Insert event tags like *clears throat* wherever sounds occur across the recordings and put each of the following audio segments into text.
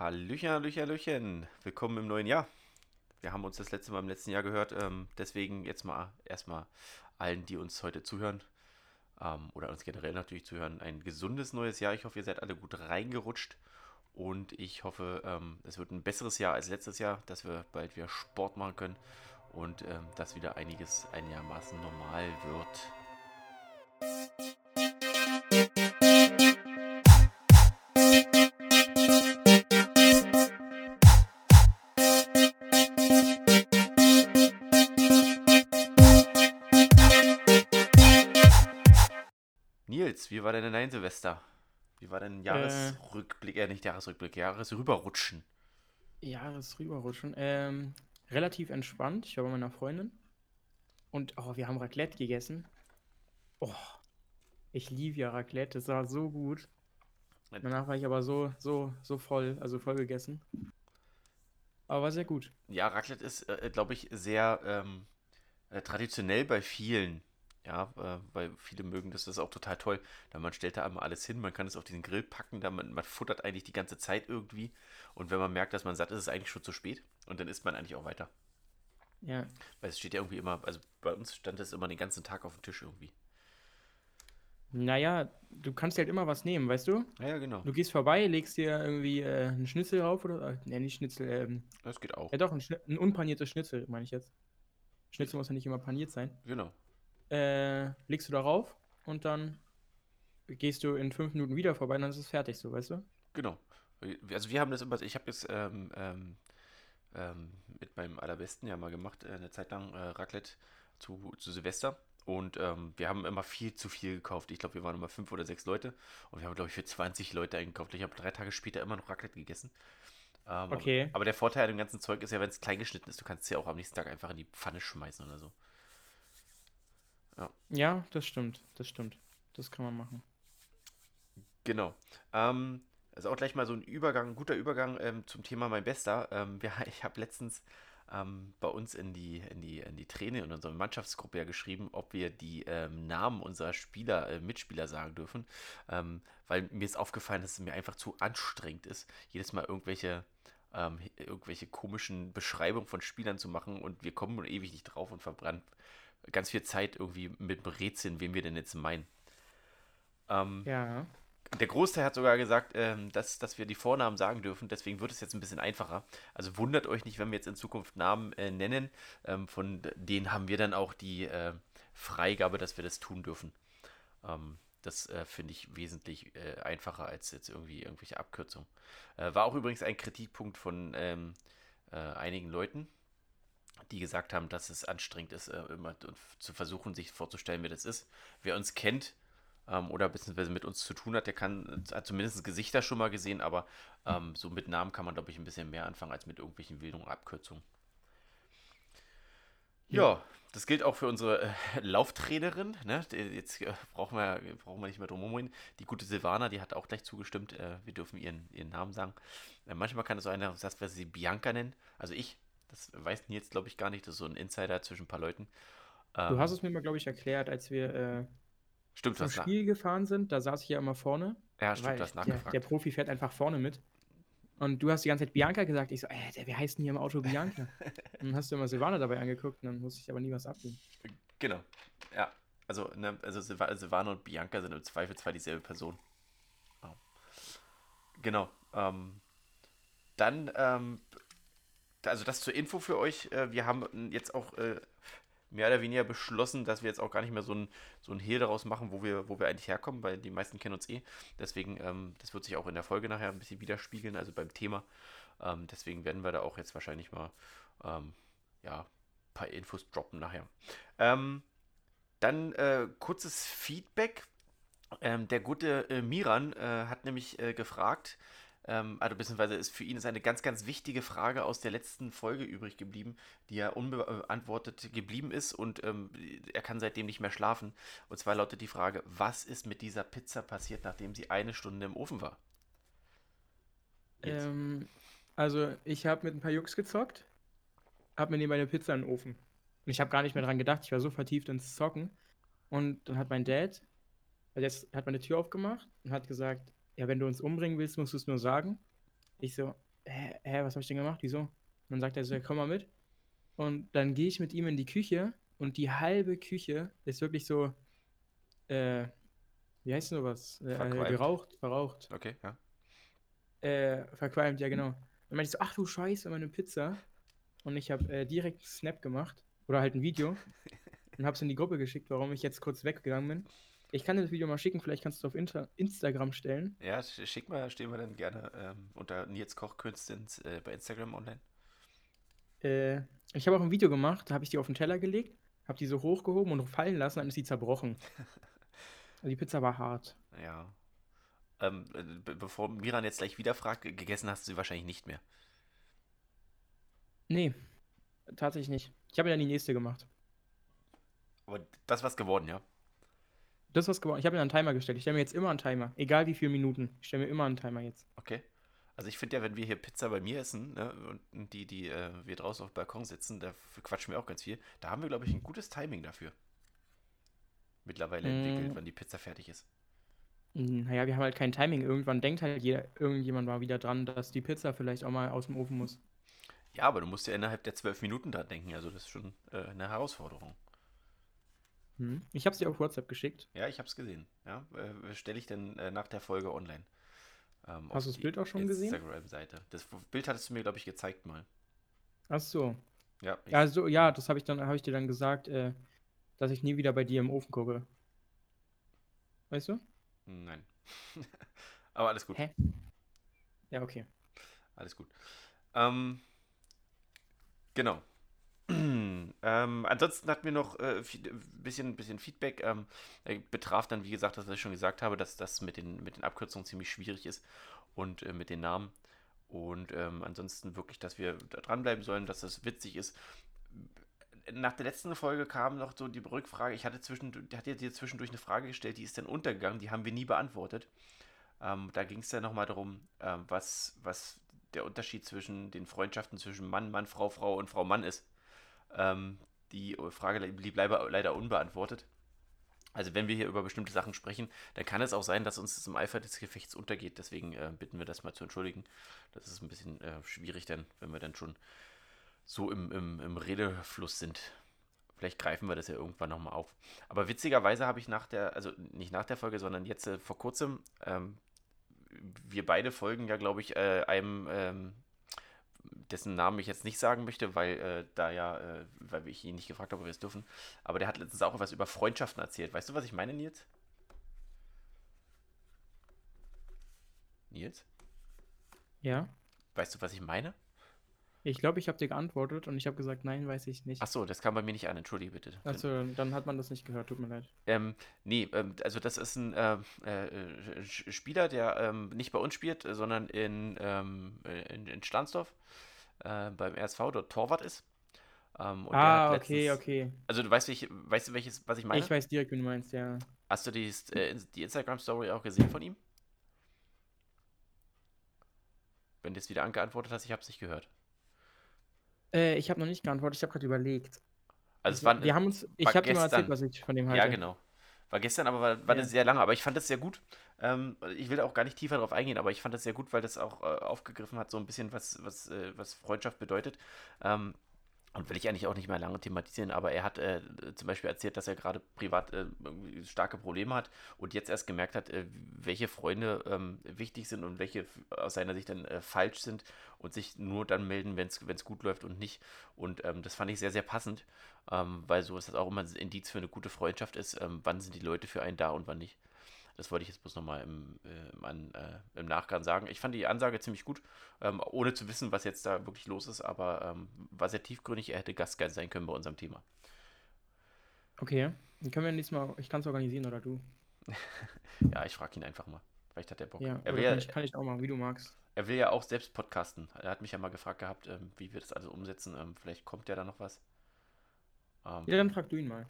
Hallöchen, Hallöchen, Hallöchen. Willkommen im neuen Jahr. Wir haben uns das letzte Mal im letzten Jahr gehört. Ähm, deswegen jetzt mal erstmal allen, die uns heute zuhören ähm, oder uns generell natürlich zuhören, ein gesundes neues Jahr. Ich hoffe, ihr seid alle gut reingerutscht und ich hoffe, ähm, es wird ein besseres Jahr als letztes Jahr, dass wir bald wieder Sport machen können und ähm, dass wieder einiges einigermaßen normal wird. Wie war deine Nein Silvester? Wie war dein Jahresrückblick, äh, nicht Jahresrückblick, Jahresrüberrutschen? Jahresrüberrutschen. Ähm, relativ entspannt. Ich war bei meiner Freundin. Und oh, wir haben Raclette gegessen. Oh, ich liebe ja Raclette. Das war so gut. Danach war ich aber so, so, so voll, also voll gegessen. Aber war sehr gut. Ja, Raclette ist, äh, glaube ich, sehr ähm, äh, traditionell bei vielen. Ja, äh, weil viele mögen das, das ist auch total toll. Da man stellt da einmal alles hin, man kann es auf diesen Grill packen, da man, man futtert eigentlich die ganze Zeit irgendwie. Und wenn man merkt, dass man satt ist, ist es eigentlich schon zu spät. Und dann isst man eigentlich auch weiter. Ja. Weil es steht ja irgendwie immer, also bei uns stand es immer den ganzen Tag auf dem Tisch irgendwie. Naja, du kannst halt immer was nehmen, weißt du? Ja, ja, genau. Du gehst vorbei, legst dir irgendwie äh, einen Schnitzel rauf oder. Äh, ne, nicht Schnitzel. Ähm, Das geht auch. ja, doch, ein, ein unpaniertes Schnitzel, meine ich jetzt. Schnitzel muss ja nicht immer paniert sein. Genau. Äh, legst du darauf und dann gehst du in fünf Minuten wieder vorbei und dann ist es fertig, so, weißt du? Genau. Also wir haben das immer, ich habe das ähm, ähm, ähm, mit meinem allerbesten ja mal gemacht, äh, eine Zeit lang äh, Raclette zu, zu Silvester. Und ähm, wir haben immer viel zu viel gekauft. Ich glaube, wir waren immer fünf oder sechs Leute. Und wir haben, glaube ich, für 20 Leute eingekauft. Ich habe drei Tage später immer noch Raclette gegessen. Ähm, Okay. Aber, aber der Vorteil an dem ganzen Zeug ist ja, wenn es klein geschnitten ist, du kannst es ja auch am nächsten Tag einfach in die Pfanne schmeißen oder so. Ja, das stimmt, das stimmt. Das kann man machen. Genau. Ähm, also auch gleich mal so ein Übergang, ein guter Übergang ähm, zum Thema mein Bester. Ähm, wir, *laughs* ich habe letztens ähm, bei uns in die, in die, in die Trainer in unserer Mannschaftsgruppe ja geschrieben, ob wir die ähm, Namen unserer Spieler, äh, Mitspieler sagen dürfen. Ähm, weil mir ist aufgefallen, dass es mir einfach zu anstrengend ist, jedes Mal irgendwelche, ähm, irgendwelche komischen Beschreibungen von Spielern zu machen und wir kommen ewig nicht drauf und verbrennen ganz viel Zeit irgendwie mit Rätseln, wen wir denn jetzt meinen. Ähm, Ja. der Großteil hat sogar gesagt, ähm, dass, dass wir die Vornamen sagen dürfen, deswegen wird es jetzt ein bisschen einfacher. Also wundert euch nicht, wenn wir jetzt in Zukunft Namen äh, nennen. Ähm, von denen haben wir dann auch die äh, Freigabe, dass wir das tun dürfen. Ähm, das äh, finde ich wesentlich äh, einfacher als jetzt irgendwie irgendwelche Abkürzungen. Äh, war auch übrigens ein Kritikpunkt von ähm, äh, einigen Leuten, die gesagt haben, dass es anstrengend ist, äh, immer zu versuchen, sich vorzustellen, wer das ist. Wer uns kennt, ähm, oder beziehungsweise mit uns zu tun hat, der kann, hat zumindest Gesichter schon mal gesehen, aber ähm, so mit Namen kann man, glaube ich, ein bisschen mehr anfangen als mit irgendwelchen wilden Abkürzungen. Ja, das gilt auch für unsere äh, *laughs* Lauftrainerin. Ne? Jetzt äh, brauchen wir, brauchen wir nicht mehr drum herum reden. Die gute Silvana, die hat auch gleich zugestimmt. Äh, wir dürfen ihren, ihren Namen sagen. Äh, manchmal kann es so einer, dass wir sie Bianca nennen. Also ich, das weiß Nils, glaube ich, gar nicht. Das ist so ein Insider zwischen ein paar Leuten. Du Ähm, hast es mir mal, glaube ich, erklärt, als wir äh, Stimmt, zum Spiel gefahren sind. Da saß ich ja immer vorne. Ja, stimmt, du hast der, nachgefragt. der Profi fährt einfach vorne mit. Und du hast die ganze Zeit Bianca gesagt. Ich so, äh, der, wie heißt denn hier im Auto Bianca? *laughs* dann hast du immer Silvana dabei angeguckt und dann musste ich aber nie was abnehmen. Genau. Ja. Also, ne, also Silva- Silvana und Bianca sind im Zweifel zwar dieselbe Person. Ja. Genau. Ähm, dann, ähm, also das zur Info für euch. Äh, wir haben jetzt auch äh, mehr oder weniger beschlossen, dass wir jetzt auch gar nicht mehr so ein, so ein Hehl daraus machen, wo wir, wo wir eigentlich herkommen, weil die meisten kennen uns eh. Deswegen, ähm, das wird sich auch in der Folge nachher ein bisschen widerspiegeln, also beim Thema. Ähm, deswegen werden wir da auch jetzt wahrscheinlich mal, ähm, ja, ein paar Infos droppen nachher. Dann äh, kurzes Feedback. Der gute Miran hat nämlich gefragt, ähm, also beziehungsweise ist für ihn ist eine ganz, ganz wichtige Frage aus der letzten Folge übrig geblieben, die ja unbeantwortet geblieben ist und ähm, er kann seitdem nicht mehr schlafen. Und zwar lautet die Frage, was ist mit dieser Pizza passiert, nachdem sie eine Stunde im Ofen war? Ähm, also, ich habe mit ein paar Jungs gezockt, habe mir nebenbei eine Pizza in den Ofen. Und ich habe gar nicht mehr dran gedacht, ich war so vertieft ins Zocken. Und dann hat mein Dad, also hat meine Tür aufgemacht und hat gesagt, ja, wenn du uns umbringen willst, musst du es nur sagen. Ich so, hä, hä was habe ich denn gemacht? Wieso? Und dann sagt er so, ja, komm mal mit. Und dann gehe ich mit ihm in die Küche und die halbe Küche ist wirklich so, äh, wie heißt denn sowas? Äh, Verqualmt. geraucht, verraucht. Okay, ja. Äh, verqualmt, ja genau. Dann meinte ich so, ach du Scheiße, meine Pizza. Und ich habe äh, direkt einen Snap gemacht. Oder halt ein Video. *laughs* und habe es in die Gruppe geschickt, warum ich jetzt kurz weggegangen bin. Ich kann dir das Video mal schicken, vielleicht kannst du es auf Inter Instagram stellen. Ja, sch- schick mal, stehen wir dann gerne ähm, unter Nils Kochkünste ins, äh, bei Instagram online. Äh, ich habe auch ein Video gemacht, da habe ich die auf den Teller gelegt, habe die so hochgehoben und fallen lassen, dann ist die zerbrochen. *laughs* Die Pizza war hart. Ja. Ähm, äh, be bevor Miran jetzt gleich wieder fragt, ge- gegessen hast du sie wahrscheinlich nicht mehr. Nee, tatsächlich nicht. Ich habe ja dann die nächste gemacht. Aber das war's geworden, ja. Das was geworden. Ich habe mir einen Timer gestellt. Ich stelle mir jetzt immer einen Timer. Egal wie viele Minuten. Ich stelle mir immer einen Timer jetzt. Okay. Also ich finde ja, wenn wir hier Pizza bei mir essen ne, und die, die äh, wir draußen auf dem Balkon sitzen, da quatschen wir auch ganz viel. Da haben wir, glaube ich, ein gutes Timing dafür. Mittlerweile entwickelt, Mm. wann die Pizza fertig ist. Naja, wir haben halt kein Timing. Irgendwann denkt halt jeder, irgendjemand mal wieder dran, dass die Pizza vielleicht auch mal aus dem Ofen muss. Ja, aber du musst ja innerhalb der zwölf Minuten dran denken. Also das ist schon äh, eine Herausforderung. Hm. Ich habe sie auf WhatsApp geschickt. Ja, ich habe es gesehen. Ja, äh, stelle ich dann äh, nach der Folge online. Ähm, Hast du das Bild auch schon gesehen? Instagram-Seite. Das Bild hattest du mir, glaube ich, gezeigt mal. Ach so. Ja, ich, Ja, so, ja, das habe ich dann, habe ich dir dann gesagt, äh, dass ich nie wieder bei dir im Ofen gucke. Weißt du? Nein. *laughs* aber alles gut. Hä? Ja, okay. Alles gut. Ähm, genau. *clears throat* ähm, ansonsten hatten wir noch ein äh, bisschen, bisschen Feedback. Ähm, äh, betraf dann, wie gesagt, das, was ich schon gesagt habe, dass das mit den, mit den Abkürzungen ziemlich schwierig ist und äh, mit den Namen. Und ähm, ansonsten wirklich, dass wir da dranbleiben sollen, dass das witzig ist. Nach der letzten Folge kam noch so die Rückfrage. Ich hatte, zwischendurch, hatte dir zwischendurch eine Frage gestellt, die ist dann untergegangen, die haben wir nie beantwortet. Ähm, da ging es dann nochmal darum, ähm, was, was der Unterschied zwischen den Freundschaften zwischen Mann, Mann, Frau, Frau und Frau, Mann ist. Ähm, die Frage blieb leider, unbeantwortet. Also wenn wir hier über bestimmte Sachen sprechen, dann kann es auch sein, dass uns das im Eifer des Gefechts untergeht. Deswegen äh, bitten wir das mal zu entschuldigen. Das ist ein bisschen äh, schwierig dann, wenn wir dann schon so im, im, im Redefluss sind. Vielleicht greifen wir das ja irgendwann nochmal auf. Aber witzigerweise habe ich nach der, also nicht nach der Folge, sondern jetzt äh, vor kurzem, ähm, wir beide folgen ja, glaube ich, äh, einem, ähm, dessen Namen ich jetzt nicht sagen möchte, weil äh, da ja, äh, weil ich ihn nicht gefragt habe, ob wir es dürfen. Aber der hat letztens auch was über Freundschaften erzählt. Weißt du, was ich meine, Nils? Nils? Ja. Weißt du, was ich meine? Ich glaube, ich habe dir geantwortet und ich habe gesagt, nein, weiß ich nicht. Ach so, das kam bei mir nicht an. Entschuldige bitte. Also, dann hat man das nicht gehört, tut mir leid. Ähm, nee, ähm, also das ist ein äh, äh, Spieler, der ähm, nicht bei uns spielt, sondern in, ähm, äh, in, in Stahnsdorf äh, beim RSV dort Torwart ist. Ähm, ah, hat okay, letztens- okay. Also du weißt, welche, weißt du, welches, was ich meine? Ich weiß direkt, wie du meinst, ja. Hast du die, äh, die Instagram-Story auch gesehen von ihm? Wenn du es wieder angeantwortet hast, ich habe es nicht gehört. Äh, ich habe noch nicht geantwortet, ich habe gerade überlegt. Also es Wir- war, wir haben uns, ich habe dir mal erzählt, was ich von dem halte. Ja, genau. War gestern, aber war, war Ja. das sehr lange. Aber ich fand das sehr gut. Ähm, ich will auch gar nicht tiefer drauf eingehen, aber ich fand das sehr gut, weil das auch äh, aufgegriffen hat, so ein bisschen, was, was, äh, was Freundschaft bedeutet. Ähm, und will ich eigentlich auch nicht mehr lange thematisieren, aber er hat äh, zum Beispiel erzählt, dass er gerade privat äh, starke Probleme hat und jetzt erst gemerkt hat, äh, welche Freunde ähm, wichtig sind und welche aus seiner Sicht dann äh, falsch sind und sich nur dann melden, wenn es gut läuft und nicht. Und ähm, das fand ich sehr, sehr passend, ähm, weil so ist das auch immer ein Indiz für eine gute Freundschaft ist, ähm, wann sind die Leute für einen da und wann nicht. Das wollte ich jetzt bloß nochmal im, äh, im, äh, im Nachgang sagen. Ich fand die Ansage ziemlich gut, ähm, ohne zu wissen, was jetzt da wirklich los ist, aber ähm, war sehr tiefgründig. Er hätte Gast sein können bei unserem Thema. Okay, dann können wir nächstes Mal, ich kann es organisieren oder du. *laughs* Ja, ich frage ihn einfach mal. Vielleicht hat er Bock. Ja, er, will kann, ja, ich, kann ich auch mal, wie du magst. er will ja auch selbst podcasten. Er hat mich ja mal gefragt gehabt, ähm, wie wir das also umsetzen. Ähm, vielleicht kommt ja da noch was. Ähm, Ja, dann frag du ihn mal.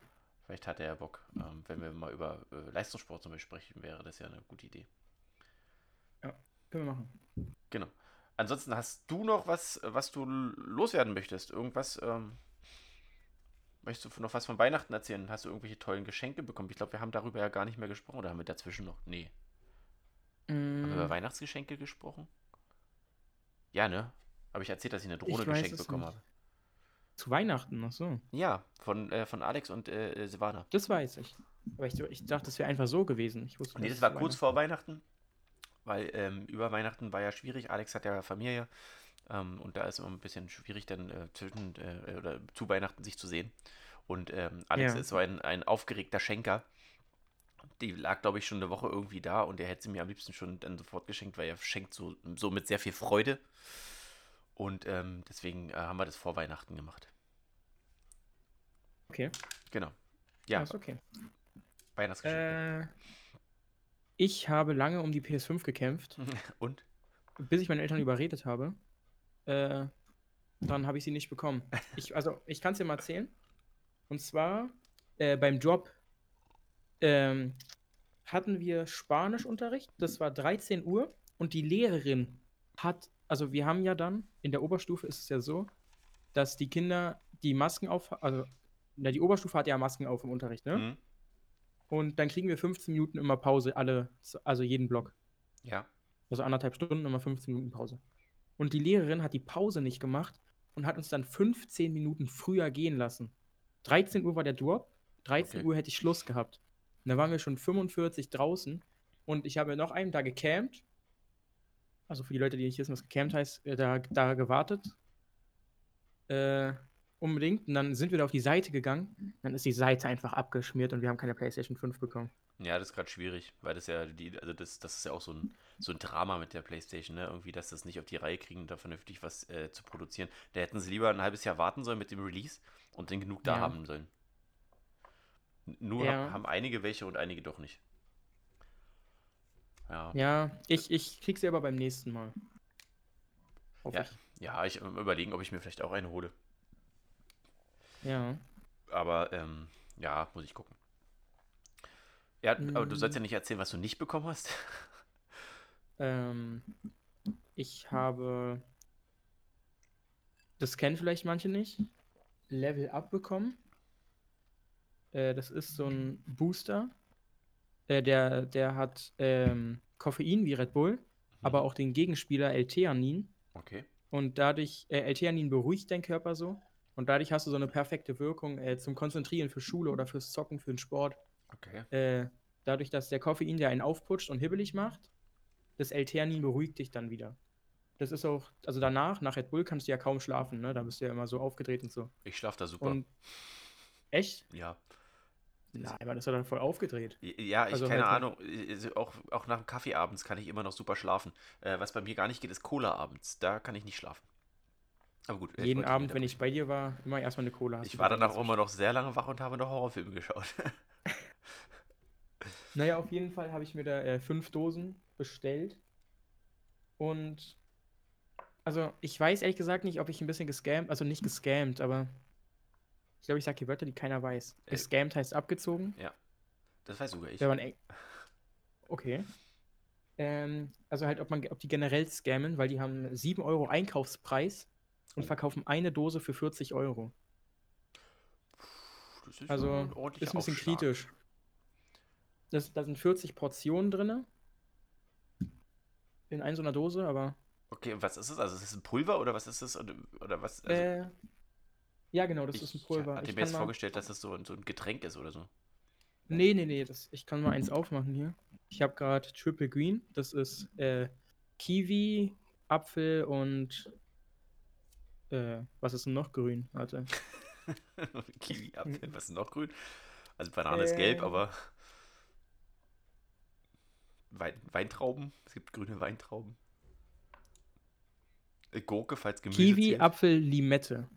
Vielleicht hat er ja Bock. Ähm, wenn wir mal über äh, Leistungssport zum Beispiel sprechen, wäre das ja eine gute Idee. Können wir machen. Genau. Ansonsten hast du noch was, was du loswerden möchtest? Irgendwas, ähm, möchtest du noch was von Weihnachten erzählen? Hast du irgendwelche tollen Geschenke bekommen? Ich glaube, wir haben darüber ja gar nicht mehr gesprochen. Oder haben wir dazwischen noch? Nee. Haben wir über Mm, Weihnachtsgeschenke gesprochen? Ja, ne? Habe ich erzählt, dass ich eine Drohne Ich geschenkt es bekommen nicht. habe. Zu Weihnachten, ach so. Ja, von, äh, von Alex und äh, Silvana. Das weiß ich. Aber ich, ich dachte, das wäre einfach so gewesen. Ich wusste Nee, das war kurz vor Weihnachten, weil ähm, über Weihnachten war ja schwierig. Alex hat ja Familie ähm, und da ist immer ein bisschen schwierig, dann äh, zwischen äh, oder zu Weihnachten sich zu sehen. Und ähm, Alex Ja. ist so ein, ein aufgeregter Schenker. Die lag, glaube ich, schon eine Woche irgendwie da und er hätte sie mir am liebsten schon dann sofort geschenkt, weil er schenkt so, so mit sehr viel Freude. Und ähm, deswegen äh, haben wir das vor Weihnachten gemacht. Okay, Genau. ja, Ja, ist okay. Weihnachtsgeschenke. Äh, ich habe lange um die PS5 gekämpft, *laughs* Und? bis ich meine Eltern überredet habe. Äh, dann habe ich sie nicht bekommen. *laughs* Ich, also, ich kann es dir mal erzählen. Und zwar äh, beim Job ähm, hatten wir Spanischunterricht. Das war 13 Uhr und die Lehrerin hat, also wir haben ja dann, in der Oberstufe ist es ja so, dass die Kinder die Masken auf, also na, die Oberstufe hat ja Masken auf im Unterricht, ne? Mhm. Und dann kriegen wir 15 Minuten immer Pause, alle, also jeden Block. Ja. Also anderthalb Stunden, immer 15 Minuten Pause. Und die Lehrerin hat die Pause nicht gemacht und hat uns dann 15 Minuten früher gehen lassen. 13 Uhr war der Drop, 13 Okay. Uhr hätte ich Schluss gehabt. Und da waren wir schon 45 draußen und ich habe noch einen da gecampt. Also für die Leute, die nicht wissen, was gecampt heißt, äh, da, da gewartet. Äh, unbedingt. Und dann sind wir da auf die Seite gegangen. Dann ist die Seite einfach abgeschmiert und wir haben keine PlayStation 5 bekommen. Ja, das ist gerade schwierig, weil das ja die, also das, das ist ja auch so ein, so ein Drama mit der PlayStation, ne? Irgendwie, dass das nicht auf die Reihe kriegen, da vernünftig was äh, zu produzieren. Da hätten sie lieber ein halbes Jahr warten sollen mit dem Release und dann genug da Ja. haben sollen. Nur Ja. haben einige welche und einige doch nicht. Ja. Ja, ich, ich krieg sie aber beim nächsten Mal. Hoffe Ja, ich. ja, ich ähm, überlegen, ob ich mir vielleicht auch eine hole. Ja. Aber ähm, ja, muss ich gucken. Ja, aber du sollst Mm. ja nicht erzählen, was du nicht bekommen hast. *laughs* Ähm, ich habe, das kennen vielleicht manche nicht, Level Up bekommen. Äh, das ist so ein Booster. Äh, der, der hat ähm, Koffein wie Red Bull, aber auch den Gegenspieler L-Theanin. Okay. Und dadurch, äh, L-Theanin beruhigt deinen Körper so. Und dadurch hast du so eine perfekte Wirkung äh, zum Konzentrieren für Schule oder fürs Zocken, für den Sport. Okay. Äh, dadurch, dass der Koffein dir einen aufputscht und hibbelig macht, das L-Theanin beruhigt dich dann wieder. Das ist auch, also danach, nach Red Bull, kannst du ja kaum schlafen, ne? Da bist du ja immer so aufgedreht und so. Ich schlafe da super. Und echt? ja. Nein, das ist dann voll aufgedreht. Ja, ich Also keine halt- Ahnung. Auch, auch nach dem Kaffee abends kann ich immer noch super schlafen. Äh, was bei mir gar nicht geht, ist Cola abends. Da kann ich nicht schlafen. Aber gut. Jeden Abend, wenn ich bei dir war, immer erstmal eine Cola. Ich war danach das- immer noch sehr lange wach und habe noch Horrorfilme geschaut. *laughs* Naja, auf jeden Fall habe ich mir da äh, fünf Dosen bestellt. Und also ich weiß ehrlich gesagt nicht, ob ich ein bisschen gescammt, also nicht gescammt, aber ich glaube, ich sage die Wörter, die keiner weiß. Äh. Gescammt heißt abgezogen. Das weiß sogar ich. Wenn man Okay. Ähm, also halt, ob man, ob die generell scammen, weil die haben 7 Euro Einkaufspreis und verkaufen eine Dose für 40 Euro. Das ist Also ein ist ein bisschen Aufschlag. kritisch. Das, da sind 40 Portionen drin. In einer so einer Dose, aber. Okay, was ist es? Also ist es ein Pulver oder was ist es? Oder, oder was? Also, äh, ja, genau, das ich ist ein Pulver. hatte Ich mir jetzt vorgestellt, dass es so ein, so ein Getränk ist oder so. nee, nee, nee, das, ich kann mal eins aufmachen hier. Ich habe gerade Triple Green. Das ist äh, Kiwi, Apfel und. Äh, was ist denn noch grün? Warte. *laughs* Kiwi, Apfel, was ist noch grün? Also Banane ist gelb, Äh. aber Wein, Weintrauben, es gibt grüne Weintrauben. Äh, Gurke, falls Gemüse Kiwi, zählt. Apfel, Limette.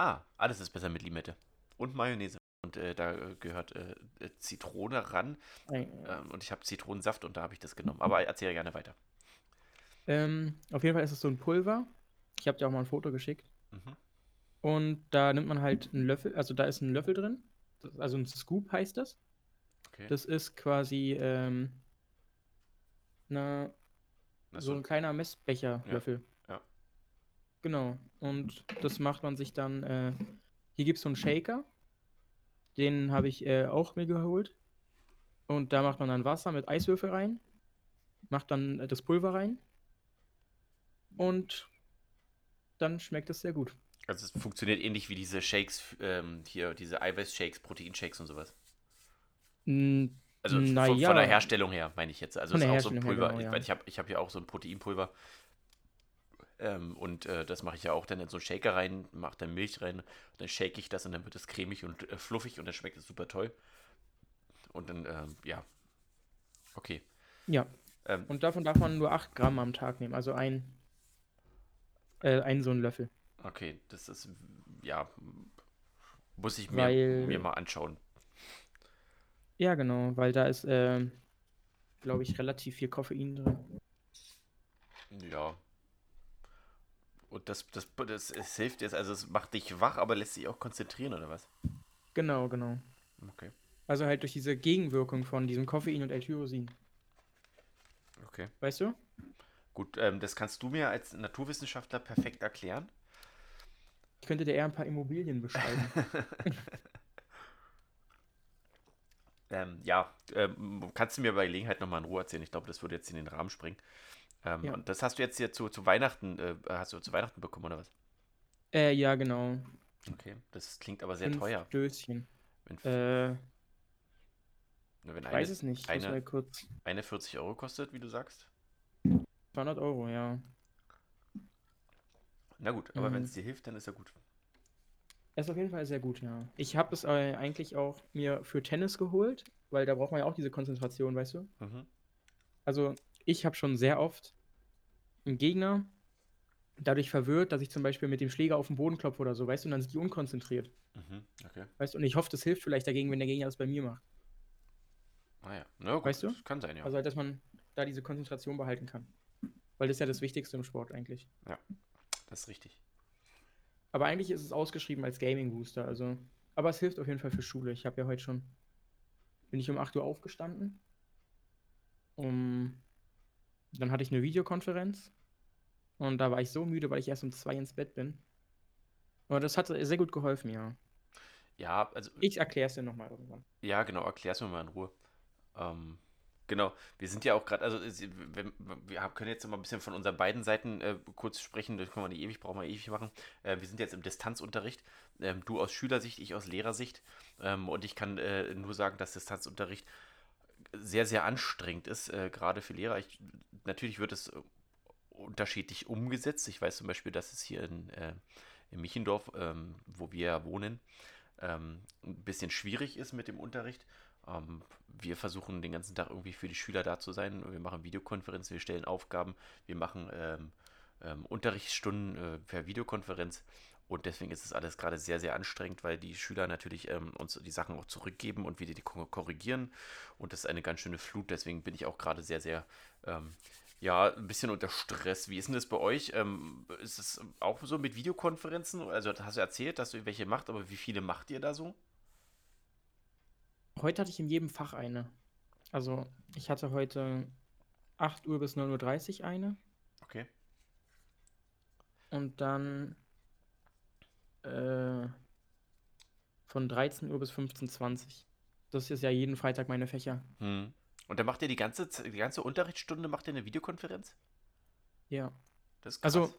Ah, alles ist besser mit Limette. Und Mayonnaise. Und äh, da äh, gehört äh, äh, Zitrone ran. Ähm, und ich habe Zitronensaft und da habe ich das genommen. Aber erzähl gerne weiter. Ähm, auf jeden Fall ist es so ein Pulver. Ich habe dir auch mal ein Foto geschickt. Mhm. Und da nimmt man halt einen Löffel, also da ist ein Löffel drin. Also ein Scoop heißt das. Okay. Das ist quasi ähm, na, so ein kleiner Messbecherlöffel. ja. Genau. Und das macht man sich dann. Äh, hier gibt es so einen Shaker. Den habe ich äh, auch mir geholt. Und da macht man dann Wasser mit Eiswürfel rein. Macht dann äh, das Pulver rein. Und dann schmeckt es sehr gut. Also es funktioniert ähnlich wie diese Shakes, ähm, hier, diese Eiweiß-Shakes, Protein-Shakes und sowas. N Also von, ja. von der Herstellung her, meine ich jetzt. Also es ist auch so ein Pulver. genau, ich ja. weil ich habe ich hab ja auch so ein Proteinpulver. Ähm, und äh, das mache ich ja auch dann in so einen Shaker rein, mache dann Milch rein, dann shake ich das und dann wird es cremig und äh, fluffig und dann schmeckt es super toll. Und dann, ähm, ja. Okay. Ja. Ähm, Und davon darf man nur 8 Gramm am Tag nehmen. Also ein, äh, ein so ein Löffel. okay, das ist, ja, muss ich mir, Weil- mir mal anschauen. Ja, genau, weil da ist, ähm, glaube ich, relativ viel Koffein drin. Ja. Und das, das, das, es hilft jetzt, also es macht dich wach, aber lässt sich auch konzentrieren, oder was? Genau, genau. Okay. Also halt durch diese Gegenwirkung von diesem Koffein und L-Tyrosin. Okay. Weißt du? Gut, ähm, das kannst du mir als Naturwissenschaftler perfekt erklären. Ich könnte dir eher ein paar Immobilien *laughs* beschreiben. Ähm, ja, ähm, kannst du mir bei Gelegenheit nochmal in Ruhe erzählen? Ich glaube, das würde jetzt in den Rahmen springen. Ähm, Ja. Und das hast du jetzt hier zu, zu Weihnachten, äh, hast du zu Weihnachten bekommen, oder was? äh, ja, genau. Okay, das klingt aber sehr Fünf teuer. Döschen. Wenn, Äh, wenn ich weiß es nicht. Eine- mal kurz. eine 40 Euro kostet, wie du sagst. 200 Euro, ja. Na gut, aber Mhm. wenn es dir hilft, dann ist ja gut. Er ist auf jeden Fall sehr gut, ja. Ich habe es äh, eigentlich auch mir für Tennis geholt, weil da braucht man ja auch diese Konzentration, weißt du? Mhm. Also, ich habe schon sehr oft einen Gegner dadurch verwirrt, dass ich zum Beispiel mit dem Schläger auf den Boden klopfe oder so, weißt du, und dann sind die unkonzentriert. Mhm. Okay. Weißt du, und ich hoffe, das hilft vielleicht dagegen, wenn der Gegner das bei mir macht. Naja, na gut, Weißt du? kann sein, ja. Also halt, dass man da diese Konzentration behalten kann. Weil das ist ja das Wichtigste im Sport eigentlich. das ist richtig. Aber eigentlich ist es ausgeschrieben als Gaming Booster, also. Aber es hilft auf jeden Fall für Schule. Ich habe ja heute schon. Bin ich um 8 Uhr aufgestanden. Um. Dann hatte ich eine Videokonferenz. Und da war ich so müde, weil ich erst um 2 ins Bett bin. Aber das hat sehr gut geholfen, ja. Ja, also Ich erkläre es dir nochmal irgendwann. Ja, genau, erklär's mir mal in Ruhe. Ähm, genau, wir sind ja auch gerade, also es- wenn, wir haben- können jetzt mal ein bisschen von unseren beiden Seiten äh, kurz sprechen, das können wir nicht ewig, brauchen wir ewig machen. Äh, wir sind jetzt im Distanzunterricht, ähm, du aus Schülersicht, ich aus Lehrersicht. Ähm, und ich kann äh, nur sagen, dass Distanzunterricht sehr, sehr anstrengend ist, äh, gerade für Lehrer. Ich, natürlich wird es äh, unterschiedlich umgesetzt. Ich weiß zum Beispiel, dass es hier in, äh, in Michendorf, ähm, wo wir ja wohnen, ähm, ein bisschen schwierig ist mit dem Unterricht. Ähm, wir versuchen den ganzen Tag irgendwie für die Schüler da zu sein. Wir machen Videokonferenzen, wir stellen Aufgaben, wir machen ähm, ähm, Unterrichtsstunden äh, per Videokonferenz. Und deswegen ist es alles gerade sehr, sehr anstrengend, weil die Schüler natürlich ähm, uns die Sachen auch zurückgeben und wir die ko- korrigieren. Und das ist eine ganz schöne Flut. Deswegen bin ich auch gerade sehr, sehr, ähm, ja, ein bisschen unter Stress. Wie ist denn das bei euch? Ähm, ist es auch so mit Videokonferenzen? Also hast du erzählt, dass du welche macht, aber wie viele macht ihr da so? Heute hatte ich in jedem Fach eine. Also, ich hatte heute 8 Uhr bis 9.30 Uhr eine. Okay. Und dann äh, von 13 Uhr bis 15.20 Uhr. Das ist ja jeden Freitag meine Fächer. Hm. Und dann macht ihr die ganze, die ganze Unterrichtsstunde, macht ihr eine Videokonferenz? Ja. Das ist krass. Also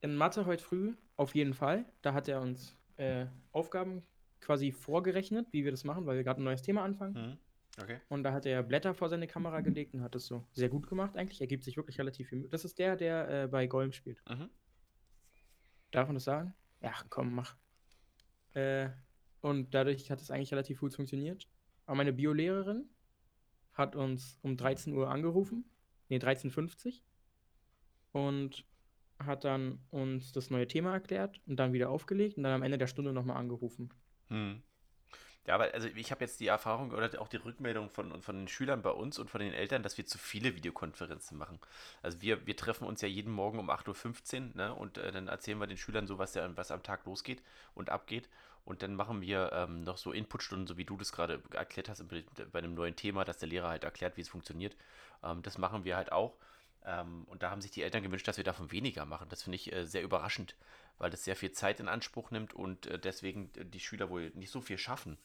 in Mathe heute früh auf jeden Fall. Da hat er uns äh, Aufgaben quasi vorgerechnet, wie wir das machen, weil wir gerade ein neues Thema anfangen. Hm. Okay. Und da hat er Blätter vor seine Kamera gelegt und hat das so sehr gut gemacht eigentlich. Er gibt sich wirklich relativ viel Mühe. Das ist der, der äh, bei Golm spielt. Mhm. Darf man das sagen? Ja, komm, mach. Äh, und dadurch hat es eigentlich relativ gut funktioniert. Aber meine Biolehrerin hat uns um 13 Uhr angerufen. Nee, 13.50 Uhr. Und hat dann uns das neue Thema erklärt und dann wieder aufgelegt und dann am Ende der Stunde nochmal angerufen. Hm. Ja, aber also ich habe jetzt die Erfahrung oder auch die Rückmeldung von, von den Schülern bei uns und von den Eltern, dass wir zu viele Videokonferenzen machen. Also wir, wir treffen uns ja jeden Morgen um 8.15 Uhr ne, und äh, dann erzählen wir den Schülern so, was, der, was am Tag losgeht und abgeht. Und dann machen wir ähm, noch so Inputstunden, so wie du das gerade erklärt hast, bei einem neuen Thema, dass der Lehrer halt erklärt, wie es funktioniert. Ähm, das machen wir halt auch. Ähm, und da haben sich die Eltern gewünscht, dass wir davon weniger machen. Das finde ich äh, sehr überraschend, weil das sehr viel Zeit in Anspruch nimmt und äh, deswegen äh, die Schüler wohl nicht so viel schaffen.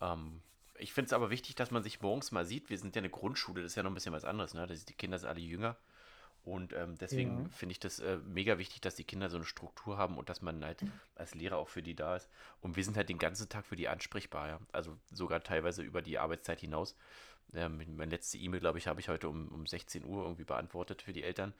Ähm, ich finde es aber wichtig, dass man sich morgens mal sieht. Wir sind ja eine Grundschule, das ist ja noch ein bisschen was anderes. Ne? Das, die Kinder sind alle jünger. Und ähm, deswegen Ja. finde ich das äh, mega wichtig, dass die Kinder so eine Struktur haben und dass man halt als Lehrer auch für die da ist. Und wir sind halt den ganzen Tag für die ansprechbar, ja. Also sogar teilweise über die Arbeitszeit hinaus. Ähm, meine letzte E-Mail, glaube ich, habe ich heute um, um 16 Uhr irgendwie beantwortet für die Eltern.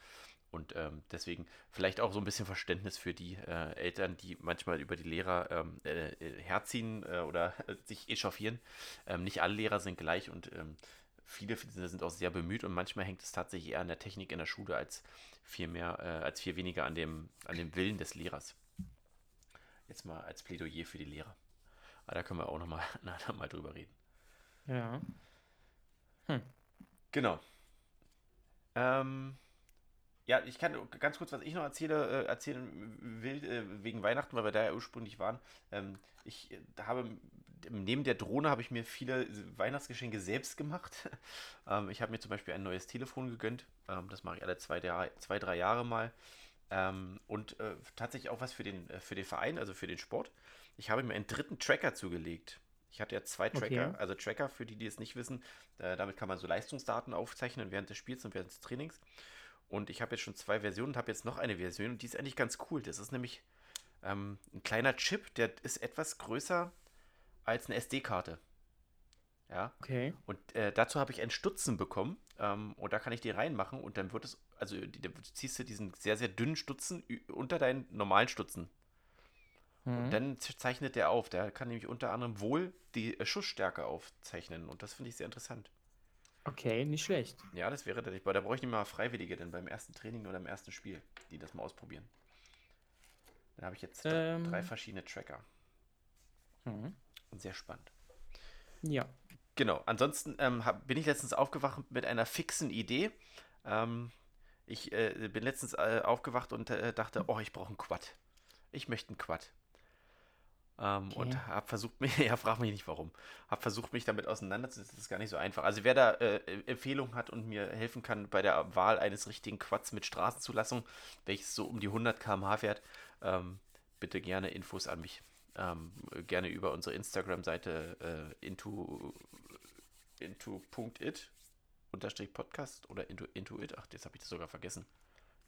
Und ähm, deswegen vielleicht auch so ein bisschen Verständnis für die äh, Eltern, die manchmal über die Lehrer ähm, äh, äh, herziehen äh, oder *laughs* sich echauffieren. Ähm, nicht alle Lehrer sind gleich und ähm, viele sind auch sehr bemüht und manchmal hängt es tatsächlich eher an der Technik in der Schule als viel mehr, äh, als viel weniger an dem, an dem Willen des Lehrers. Jetzt mal als Plädoyer für die Lehrer. Aber da können wir auch nochmal *laughs* noch mal drüber reden. Ja. Genau. Ähm, ja, ich kann ganz kurz, was ich noch erzähle, äh, erzählen will, äh, wegen Weihnachten, weil wir da ja ursprünglich waren. Ähm, ich äh, habe neben der Drohne habe ich mir viele Weihnachtsgeschenke selbst gemacht. *laughs* ähm, ich habe mir zum Beispiel ein neues Telefon gegönnt. Ähm, das mache ich alle zwei, Jahre, zwei drei Jahre mal. Ähm, und äh, tatsächlich auch was für den, äh, für den Verein, also für den Sport. Ich habe mir einen dritten Tracker zugelegt. Ich hatte ja zwei Tracker, Okay. also Tracker, für die, die es nicht wissen, äh, damit kann man so Leistungsdaten aufzeichnen während des Spiels und während des Trainings. Und ich habe jetzt schon zwei Versionen und habe jetzt noch eine Version und die ist eigentlich ganz cool. Das ist nämlich ähm, ein kleiner Chip, der ist etwas größer als eine SD-Karte. Ja, Okay. und äh, dazu habe ich einen Stutzen bekommen ähm, und da kann ich die reinmachen und dann wird es, also die, da ziehst du diesen sehr, sehr dünnen Stutzen unter deinen normalen Stutzen. Und Mhm. dann zeichnet der auf. Der kann nämlich unter anderem wohl die äh, Schussstärke aufzeichnen und das finde ich sehr interessant. Okay, nicht schlecht. Ja, das wäre dann nicht, weil da brauche ich nicht mal Freiwillige, denn beim ersten Training oder im ersten Spiel, die das mal ausprobieren. Dann habe ich jetzt Ähm. drei verschiedene Tracker. Mhm. Und sehr spannend. Ja. Genau, ansonsten ähm, hab, bin ich letztens aufgewacht mit einer fixen Idee. Ähm, ich äh, bin letztens äh, aufgewacht und äh, dachte, oh, ich brauche einen Quad. Ich möchte einen Quad. Ähm, Okay. Und habe versucht, mich, *laughs* ja, frag mich nicht warum, habe versucht, mich damit auseinanderzusetzen. Das ist gar nicht so einfach. Also wer da äh, Empfehlungen hat und mir helfen kann bei der Wahl eines richtigen Quads mit Straßenzulassung, welches so um die 100 km/h fährt, ähm, bitte gerne Infos an mich. Ähm, gerne über unsere Instagram-Seite äh, into into.it unterstrich Podcast oder into, intuit. Ach, jetzt habe ich das sogar vergessen.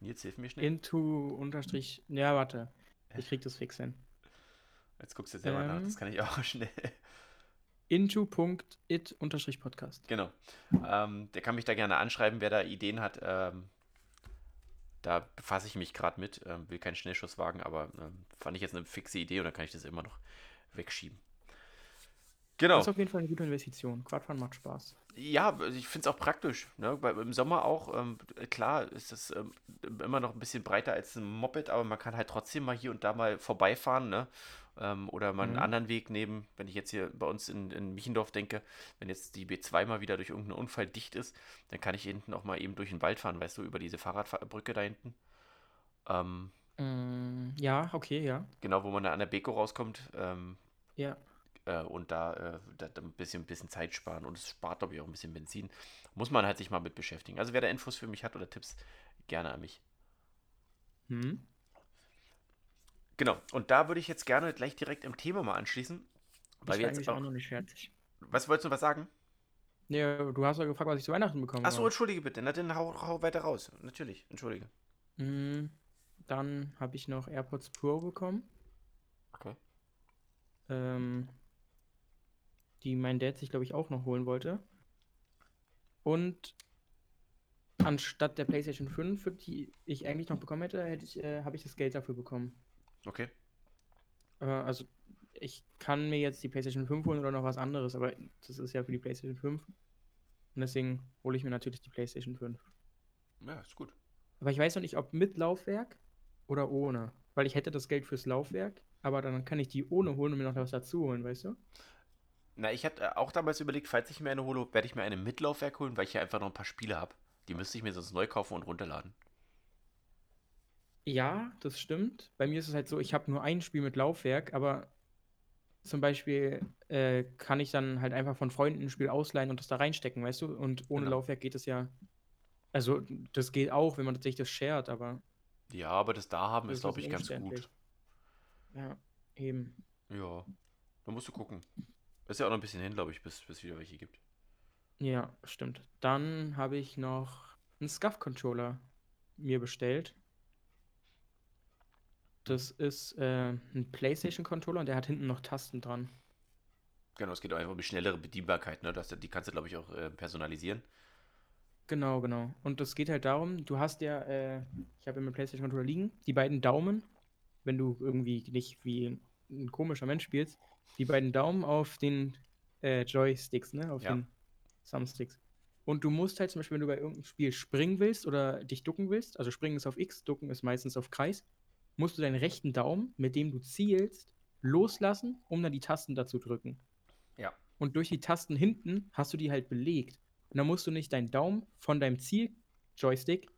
Nils, hilf mir schnell. Into unterstrich. Ja, warte. Ich krieg das fix hin. Jetzt guckst du selber nach, Ähm. das kann ich *laughs* auch schnell. Into.it unterstrich Podcast. Genau. Ähm, der kann mich da gerne anschreiben, wer da Ideen hat. Ähm, da befasse ich mich gerade mit. Ähm, will keinen Schnellschuss wagen, aber ähm, fand ich jetzt eine fixe Idee und dann kann ich das immer noch wegschieben. Genau. Das ist auf jeden Fall eine gute Investition. Quadfahren macht Spaß. Ja, ich finde es auch praktisch. Ne? Weil im Sommer auch, ähm, klar, ist das ähm, immer noch ein bisschen breiter als ein Moped, aber man kann halt trotzdem mal hier und da mal vorbeifahren, ne? Ähm, oder mal einen Mhm. anderen Weg nehmen. Wenn ich jetzt hier bei uns in, in Michendorf denke, wenn jetzt die B2 mal wieder durch irgendeinen Unfall dicht ist, dann kann ich hinten auch mal eben durch den Wald fahren, weißt du, über diese Fahrradbrücke da hinten. Ähm, Mm, ja, okay, ja. genau, wo man da an der Beko rauskommt. Ähm, Ja. äh, und da, äh, da, da ein bisschen, bisschen Zeit sparen und es spart, glaube ich, auch ein bisschen Benzin. Muss man halt sich mal mit beschäftigen. Also wer da Infos für mich hat oder Tipps, gerne an mich. Hm. Genau, und da würde ich jetzt gerne gleich direkt im Thema mal anschließen. Weil ich wir jetzt auch auch, noch nicht fertig. was wolltest du was sagen? Nee, du hast ja gefragt, was ich zu Weihnachten bekommen Achso, habe. entschuldige bitte. Na dann hau, hau weiter raus. Natürlich, entschuldige. Mm, Dann habe ich noch AirPods Pro bekommen, Okay. ähm, die mein Dad sich, glaube ich, auch noch holen wollte. Und anstatt der PlayStation 5, für die ich eigentlich noch bekommen hätte, hätte ich, äh, habe ich das Geld dafür bekommen. Okay. Äh, also ich kann mir jetzt die PlayStation 5 holen oder noch was anderes, aber das ist ja für die PlayStation 5. Und deswegen hole ich mir natürlich die PlayStation 5. Ja, ist gut. Aber ich weiß noch nicht, ob mit Laufwerk oder ohne. Weil ich hätte das Geld fürs Laufwerk, aber dann kann ich die ohne holen und mir noch was dazu holen, weißt du? Na, ich hatte auch damals überlegt, falls ich mir eine hole, werde ich mir eine mit Laufwerk holen, weil ich hier einfach noch ein paar Spiele habe. Die müsste ich mir sonst neu kaufen und runterladen. Ja, das stimmt. Bei mir ist es halt so, ich habe nur ein Spiel mit Laufwerk, aber zum Beispiel äh, kann ich dann halt einfach von Freunden ein Spiel ausleihen und das da reinstecken, weißt du? Und ohne Genau. Laufwerk geht es ja. Also, das geht auch, wenn man tatsächlich das shared, aber Ja, aber das da haben ist, glaube ich, ganz gut. Ja, eben. Ja. Da musst du gucken. Ist ja auch noch ein bisschen hin, glaube ich, bis es wieder welche gibt. Ja, stimmt. Dann habe ich noch einen SCUF-Controller mir bestellt. Das ist äh, ein PlayStation-Controller und der hat hinten noch Tasten dran. Genau, es geht auch einfach um die schnellere Bedienbarkeit, ne? Das, die kannst du, glaube ich, auch äh, personalisieren. Genau, genau. Und es geht halt darum, du hast ja, äh, ich habe ja mit PlayStation-Controller liegen, die beiden Daumen, wenn du irgendwie nicht wie ein komischer Mensch spielst, die beiden Daumen auf den äh, Joysticks, ne? Auf Ja. den Thumbsticks. Und du musst halt zum Beispiel, wenn du bei irgendeinem Spiel springen willst oder dich ducken willst, also springen ist auf X, ducken ist meistens auf Kreis, musst du deinen rechten Daumen, mit dem du zielst, loslassen, um dann die Tasten dazu drücken. Ja. Und durch die Tasten hinten hast du die halt belegt. Und dann musst du nicht deinen Daumen von deinem Ziel-Joystick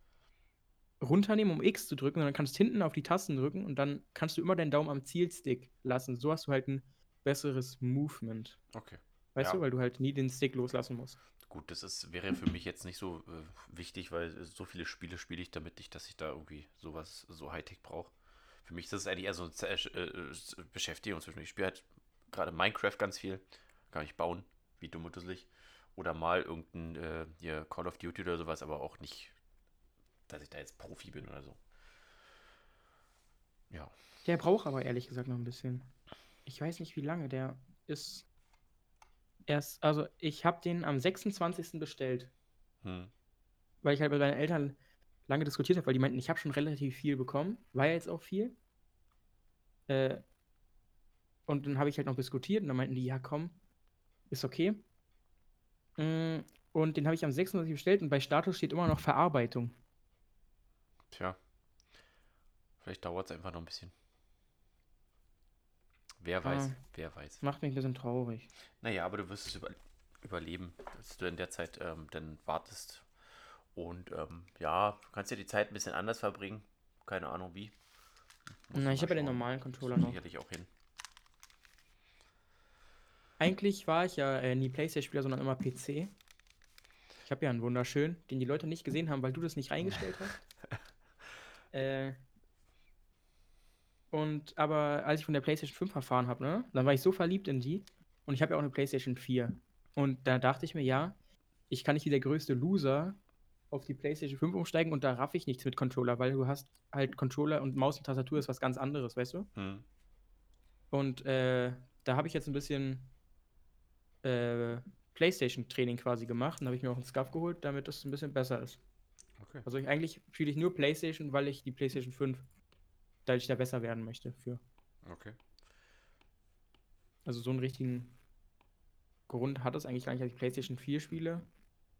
runternehmen, um X zu drücken, sondern kannst hinten auf die Tasten drücken und dann kannst du immer deinen Daumen am Zielstick lassen. So hast du halt ein besseres Movement. Okay. Weißt Ja. du, weil du halt nie den Stick loslassen musst. Gut, das ist, wäre für mich jetzt nicht so äh, wichtig, weil so viele Spiele spiele ich damit nicht, dass ich da irgendwie sowas so Hightech brauche. Für mich ist das eigentlich eher so eine äh, äh, Beschäftigung zwischen. Ich spiele halt gerade Minecraft ganz viel. Kann ich bauen, wie dumm und dusselig. Oder mal irgendein äh, hier Call of Duty oder sowas, aber auch nicht, dass ich da jetzt Profi bin oder so. Ja. Der braucht aber ehrlich gesagt noch ein bisschen. Ich weiß nicht, wie lange der ist. Erst, also ich habe den am 26. bestellt, Hm. weil ich halt mit meinen Eltern lange diskutiert habe, weil die meinten, ich habe schon relativ viel bekommen. War ja jetzt auch viel. Äh, und dann habe ich halt noch diskutiert und dann meinten die, ja komm, ist okay. Mm, Und den habe ich am 26. bestellt und bei Status steht immer noch Verarbeitung. Tja. Vielleicht dauert es einfach noch ein bisschen. Wer weiß, Ah. wer weiß. Macht mich ein bisschen traurig. Naja, aber du wirst es über, überleben, dass du in der Zeit ähm, dann wartest. Und ähm, ja, du kannst ja die Zeit ein bisschen anders verbringen. Keine Ahnung wie. Musst Na, ich habe ja den normalen Controller noch. Sicherlich auch hin. Eigentlich war ich ja äh, nie Playstation-Spieler, sondern immer PC. Ich habe ja einen wunderschön, den die Leute nicht gesehen haben, weil du das nicht reingestellt hast. *laughs* äh, und aber als ich von der PlayStation 5 erfahren habe, ne, dann war ich so verliebt in die. Und ich habe ja auch eine PlayStation 4. Und da dachte ich mir, ja, ich kann nicht wie der größte Loser auf die PlayStation 5 umsteigen und da raff ich nichts mit Controller, weil du hast halt Controller und Maus und Tastatur ist was ganz anderes, weißt du? Hm. Und äh, da habe ich jetzt ein bisschen äh, PlayStation-Training quasi gemacht und habe ich mir auch einen Scuff geholt, damit das ein bisschen besser ist. Okay. Also ich, eigentlich spiele ich nur PlayStation, weil ich die PlayStation 5, da ich da besser werden möchte für. Okay. Also so einen richtigen Grund hat es eigentlich gar nicht, dass ich PlayStation 4 spiele,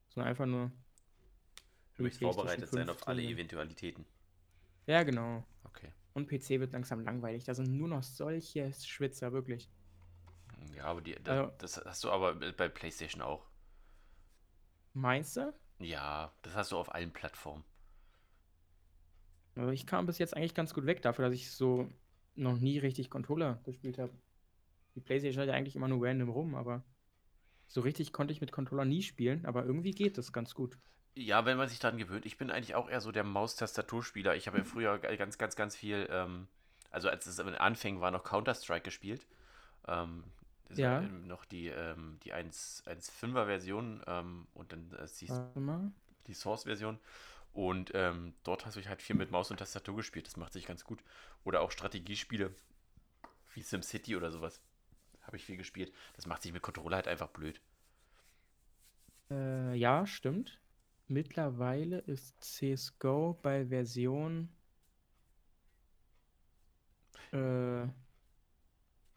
sondern einfach nur. Du möchtest vorbereitet sein auf alle 15. Eventualitäten. Ja, genau. Okay. Und PC wird langsam langweilig. Da sind nur noch solche Schwitzer, wirklich. Ja, aber die, Also- das, das hast du aber bei PlayStation auch. Meinst du? Ja, das hast du auf allen Plattformen. Also ich kam bis jetzt eigentlich ganz gut weg dafür, dass ich so noch nie richtig Controller gespielt habe. Die PlayStation hat ja eigentlich immer nur random rum, aber so richtig konnte ich mit Controller nie spielen, aber irgendwie geht das ganz gut. Ja, wenn man sich daran gewöhnt. Ich bin eigentlich auch eher so der Maustastaturspieler. Ich habe ja früher g- ganz, ganz, ganz viel, ähm, also als es Anfängen war, noch Counter-Strike gespielt. Ähm, Ja. eben noch die, ähm, die 1 1.5er Version ähm, und dann äh, die, die Source-Version. Und ähm, dort hast du halt viel mit Maus und Tastatur gespielt. Das macht sich ganz gut. Oder auch Strategiespiele wie SimCity oder sowas. Habe ich viel gespielt. Das macht sich mit Controller halt einfach blöd. Äh, ja, stimmt. Mittlerweile ist CSGO bei Version. Äh,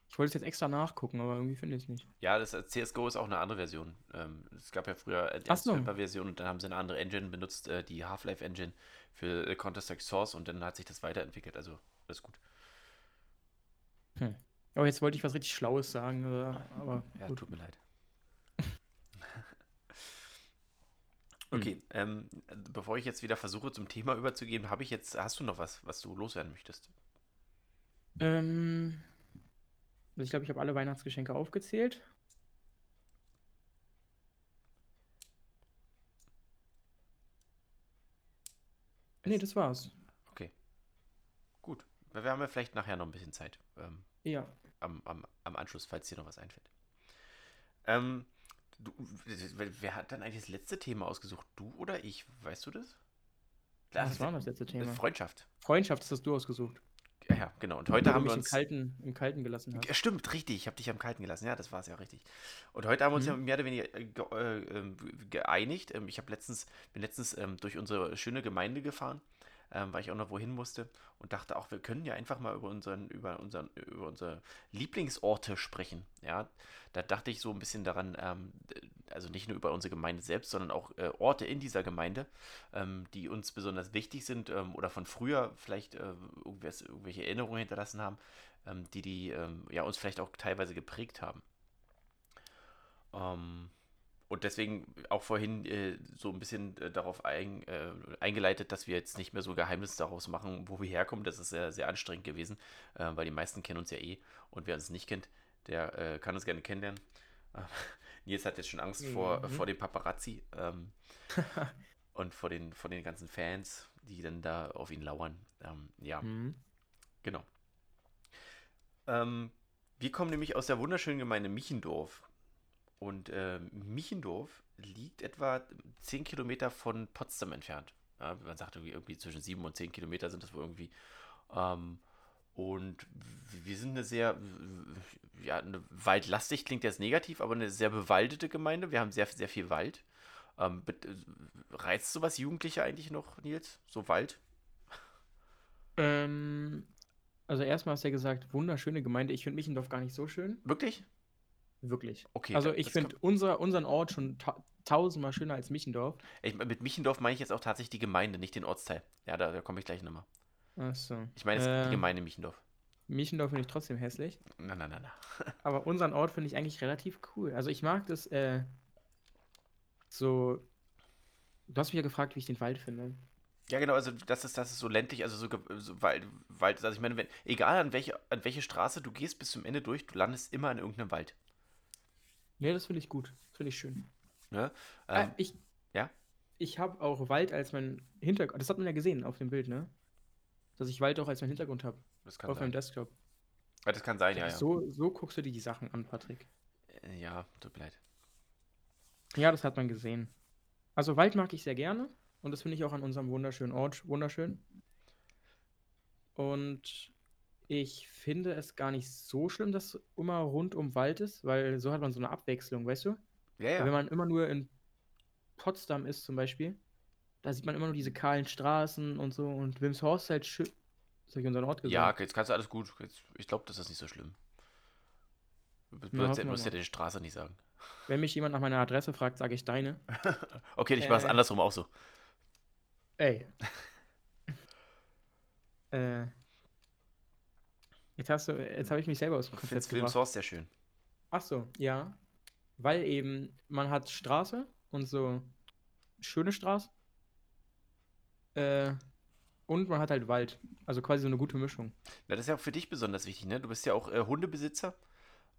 ich wollte es jetzt extra nachgucken, aber irgendwie finde ich es nicht. Ja, das äh, CSGO ist auch eine andere Version. Ähm, es gab ja früher äh, die Ach so. 1.5er Version und dann haben sie eine andere Engine benutzt, äh, die Half-Life Engine für äh, Counter-Strike Source und dann hat sich das weiterentwickelt. Also, alles gut. Aber jetzt wollte ich was richtig Schlaues sagen, äh, aber Ja, gut. tut mir leid. Okay, ähm, bevor ich jetzt wieder versuche, zum Thema überzugehen, habe ich jetzt, hast du noch was, was du loswerden möchtest? Ähm, also ich glaube, ich habe alle Weihnachtsgeschenke aufgezählt. Nee, das war's. Okay. Gut. Wir haben ja vielleicht nachher noch ein bisschen Zeit. Ähm, Ja. am, am, am Anschluss, falls dir noch was einfällt. Ähm, du, wer hat dann eigentlich das letzte Thema ausgesucht? Du oder ich? Weißt du das? Was war das letzte Thema? Freundschaft. Freundschaft, das hast du ausgesucht. Ja, ja, genau. Und heute du haben wir im uns. Kalten, im Kalten gelassen hast. Ja, Stimmt, richtig. Ich habe dich am Kalten gelassen. Ja, das war es ja richtig. Und heute haben wir uns ja Mhm. mehr oder weniger äh, äh, ähm, geeinigt. Ähm, ich habe letztens, bin letztens ähm, durch unsere schöne Gemeinde gefahren, ähm, weil ich auch noch wohin musste und dachte auch, wir können ja einfach mal über unseren, über unseren, über unsere Lieblingsorte sprechen. Ja, da dachte ich so ein bisschen daran, ähm, also nicht nur über unsere Gemeinde selbst, sondern auch äh, Orte in dieser Gemeinde, ähm, die uns besonders wichtig sind ähm, oder von früher vielleicht äh, irgendwelche Erinnerungen hinterlassen haben, ähm, die die ähm, ja, uns vielleicht auch teilweise geprägt haben. Ähm, und deswegen auch vorhin äh, so ein bisschen äh, darauf ein, äh, eingeleitet, dass wir jetzt nicht mehr so Geheimnis daraus machen, wo wir herkommen. Das ist sehr, sehr anstrengend gewesen, äh, weil die meisten kennen uns ja eh. Und wer uns nicht kennt, der äh, kann uns gerne kennenlernen. *laughs* Nils hat jetzt schon Angst vor, Mhm. vor dem Paparazzi ähm, *laughs* und vor den, vor den ganzen Fans, die dann da auf ihn lauern. Ähm, ja. Mhm. Genau. Ähm, wir kommen nämlich aus der wunderschönen Gemeinde Michendorf. Und äh, Michendorf liegt etwa 10 Kilometer von Potsdam entfernt. Ja, man sagt irgendwie, irgendwie zwischen 7 und 10 Kilometer sind das wohl irgendwie. Ähm, und wir sind eine sehr, ja, eine waldlastig klingt jetzt negativ, aber eine sehr bewaldete Gemeinde. Wir haben sehr, sehr viel Wald. Ähm, äh, reizt sowas Jugendliche eigentlich noch, Nils? So Wald? Ähm, also erstmal hast du ja gesagt, wunderschöne Gemeinde. Ich finde Michendorf gar nicht so schön. Wirklich? Wirklich. Okay, Also ich finde unser, unseren Ort schon ta tausendmal schöner als Michendorf. Ich, mit Michendorf meine ich jetzt auch tatsächlich die Gemeinde, nicht den Ortsteil. Ja, da, da komme ich gleich nochmal. Achso. Ich meine jetzt die Ähm, Gemeinde Michendorf. Michendorf finde ich trotzdem hässlich. Na, na, na, na. *laughs* Aber unseren Ort finde ich eigentlich relativ cool. Also ich mag das äh, so. Du hast mich ja gefragt, wie ich den Wald finde. Ja, genau, also das ist, das ist so ländlich, also so, so Wald, Wald, also ich meine, wenn, egal an welche, an welche Straße du gehst bis zum Ende durch, du landest immer in irgendeinem Wald. Nee, das finde ich gut. Das finde ich schön. Ne? Ah, Ähm, ich ja? ich habe auch Wald als mein Hintergrund. Das hat man ja gesehen auf dem Bild, ne? Dass ich Wald auch als mein Hintergrund habe. das kann Auf meinem sein. Desktop. Ja, das kann sein, ja, ja. So, so guckst du dir die Sachen an, Patrick. Äh, Ja, tut mir leid. Ja, das hat man gesehen. Also Wald mag ich sehr gerne und das finde ich auch an unserem wunderschönen Ort wunderschön. Und ich finde es gar nicht so schlimm, dass immer rund um Wald ist, weil so hat man so eine Abwechslung, weißt du? Ja, Wenn ja. man immer nur in Potsdam ist zum Beispiel, da sieht man immer nur diese kahlen Straßen und so und Wilmshorst ist halt schön. Habe ich unseren Ort Ja, gesagt. jetzt kannst du alles gut. Jetzt, ich glaube, das ist nicht so schlimm. Du musst, ja- ja die Straße nicht sagen. Wenn mich jemand nach meiner Adresse fragt, sage ich deine. *laughs* Okay, ich mache es Äh. andersrum auch so. Ey. *laughs* äh. Jetzt hast du, jetzt habe ich mich selber aus dem Konzept gebracht. Wilmshorst sehr schön. Ach so, ja. Weil eben, man hat Straße und so schöne Straße. Äh, und man hat halt Wald. Also quasi so eine gute Mischung. Ja, das ist ja auch für dich besonders wichtig, ne? Du bist ja auch äh, Hundebesitzer.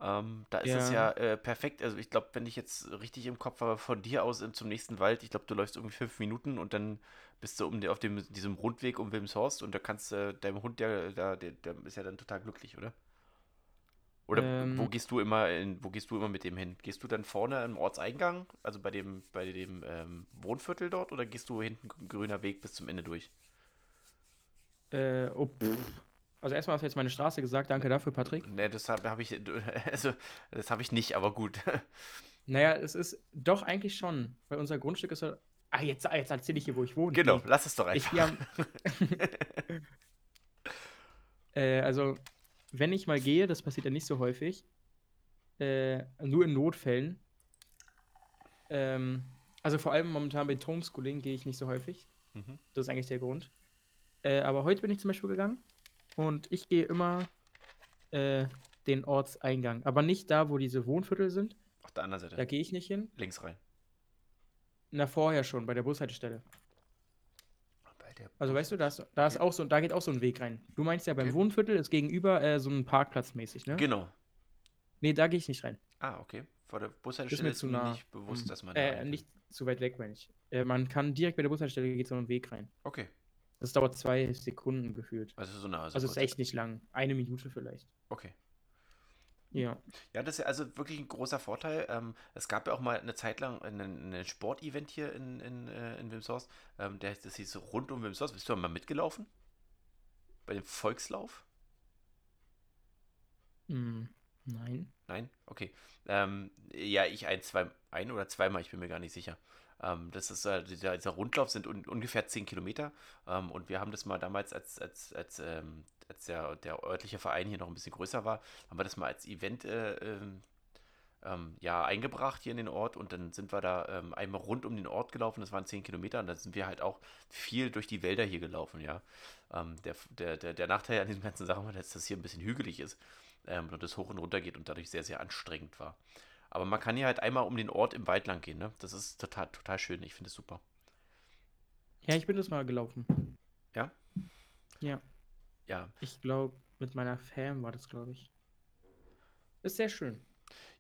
Ähm, da ist es Ja. ja äh, perfekt. Also ich glaube, wenn ich jetzt richtig im Kopf habe, von dir aus in, zum nächsten Wald, ich glaube, du läufst irgendwie fünf Minuten und dann bist du um die, auf dem, diesem Rundweg um Wilmshorst und da kannst du äh, deinem Hund, der, der, der, der ist ja dann total glücklich, oder? Oder Ähm. wo gehst du immer in, wo gehst du immer mit dem hin? Gehst du dann vorne im Ortseingang, also bei dem, bei dem ähm, Wohnviertel dort, oder gehst du hinten grüner Weg bis zum Ende durch? Äh, oh, pff. Also erstmal hast du jetzt meine Straße gesagt. Danke dafür, Patrick. Ne, das habe hab ich, *laughs* also das habe ich nicht, aber gut. *laughs* Naja, es ist doch eigentlich schon. Weil unser Grundstück ist ja. Ah, jetzt, jetzt erzähle ich hier, wo ich wohne. Genau, Nee. lass es doch Ich einfach. gehe am. *laughs* äh, also, wenn ich mal gehe, das passiert ja nicht so häufig, äh, nur in Notfällen. Ähm, also vor allem momentan bei Homeschooling gehe ich nicht so häufig. Mhm. Das ist eigentlich der Grund. Äh, aber heute bin ich zum Beispiel gegangen und ich gehe immer äh, den Ortseingang. Aber nicht da, wo diese Wohnviertel sind. Auf der anderen Seite. Da gehe ich nicht hin. Links rein. Na, vorher schon, bei der Bushaltestelle. Bei der Also weißt du, da ist, da ist auch so, da geht auch so ein Weg rein. Du meinst ja beim Okay. Wohnviertel ist gegenüber äh, so ein Parkplatz mäßig, ne? Genau. Nee, da gehe ich nicht rein. Ah, okay. Vor der Ist Bushaltestelle mir ist zu mir nah. nicht bewusst, Hm. dass man da Äh, nicht zu weit weg, meine ich. Äh, man kann direkt bei der Bushaltestelle geht so ein Weg rein. Okay. Das dauert zwei Sekunden gefühlt. Also so nah. Also ist echt nicht lang. Eine Minute vielleicht. Okay. Ja. Ja, das ist ja also wirklich ein großer Vorteil. Ähm, es gab ja auch mal eine Zeit lang ein, ein Sportevent hier in, in, äh, in Wilmshorst. Ähm, der, das hieß rund um Wilmshorst. Bist du mal mitgelaufen? Bei dem Volkslauf? Hm, nein. Nein? Okay. Ähm, ja, ich ein, zwei, ein oder zweimal, ich bin mir gar nicht sicher. Ähm, das ist, äh, dieser, dieser Rundlauf sind un, ungefähr 10 Kilometer. Ähm, und wir haben das mal damals, als, als, als, ähm, als der, der örtliche Verein hier noch ein bisschen größer war, haben wir das mal als Event äh, ähm, ähm, ja, eingebracht hier in den Ort und dann sind wir da ähm, einmal rund um den Ort gelaufen, das waren 10 Kilometer und dann sind wir halt auch viel durch die Wälder hier gelaufen, ja. Der, der, der, der Nachteil an diesen ganzen Sachen war, dass das hier ein bisschen hügelig ist und das hoch und runter geht und dadurch sehr, sehr anstrengend war. Aber man kann hier halt einmal um den Ort im Wald lang gehen, ne? Das ist total, total schön, ich finde es super. Ja, ich bin das mal gelaufen. Ja? Ja. Ja. Ich glaube, mit meiner Fam war das, glaube ich. Ist sehr schön.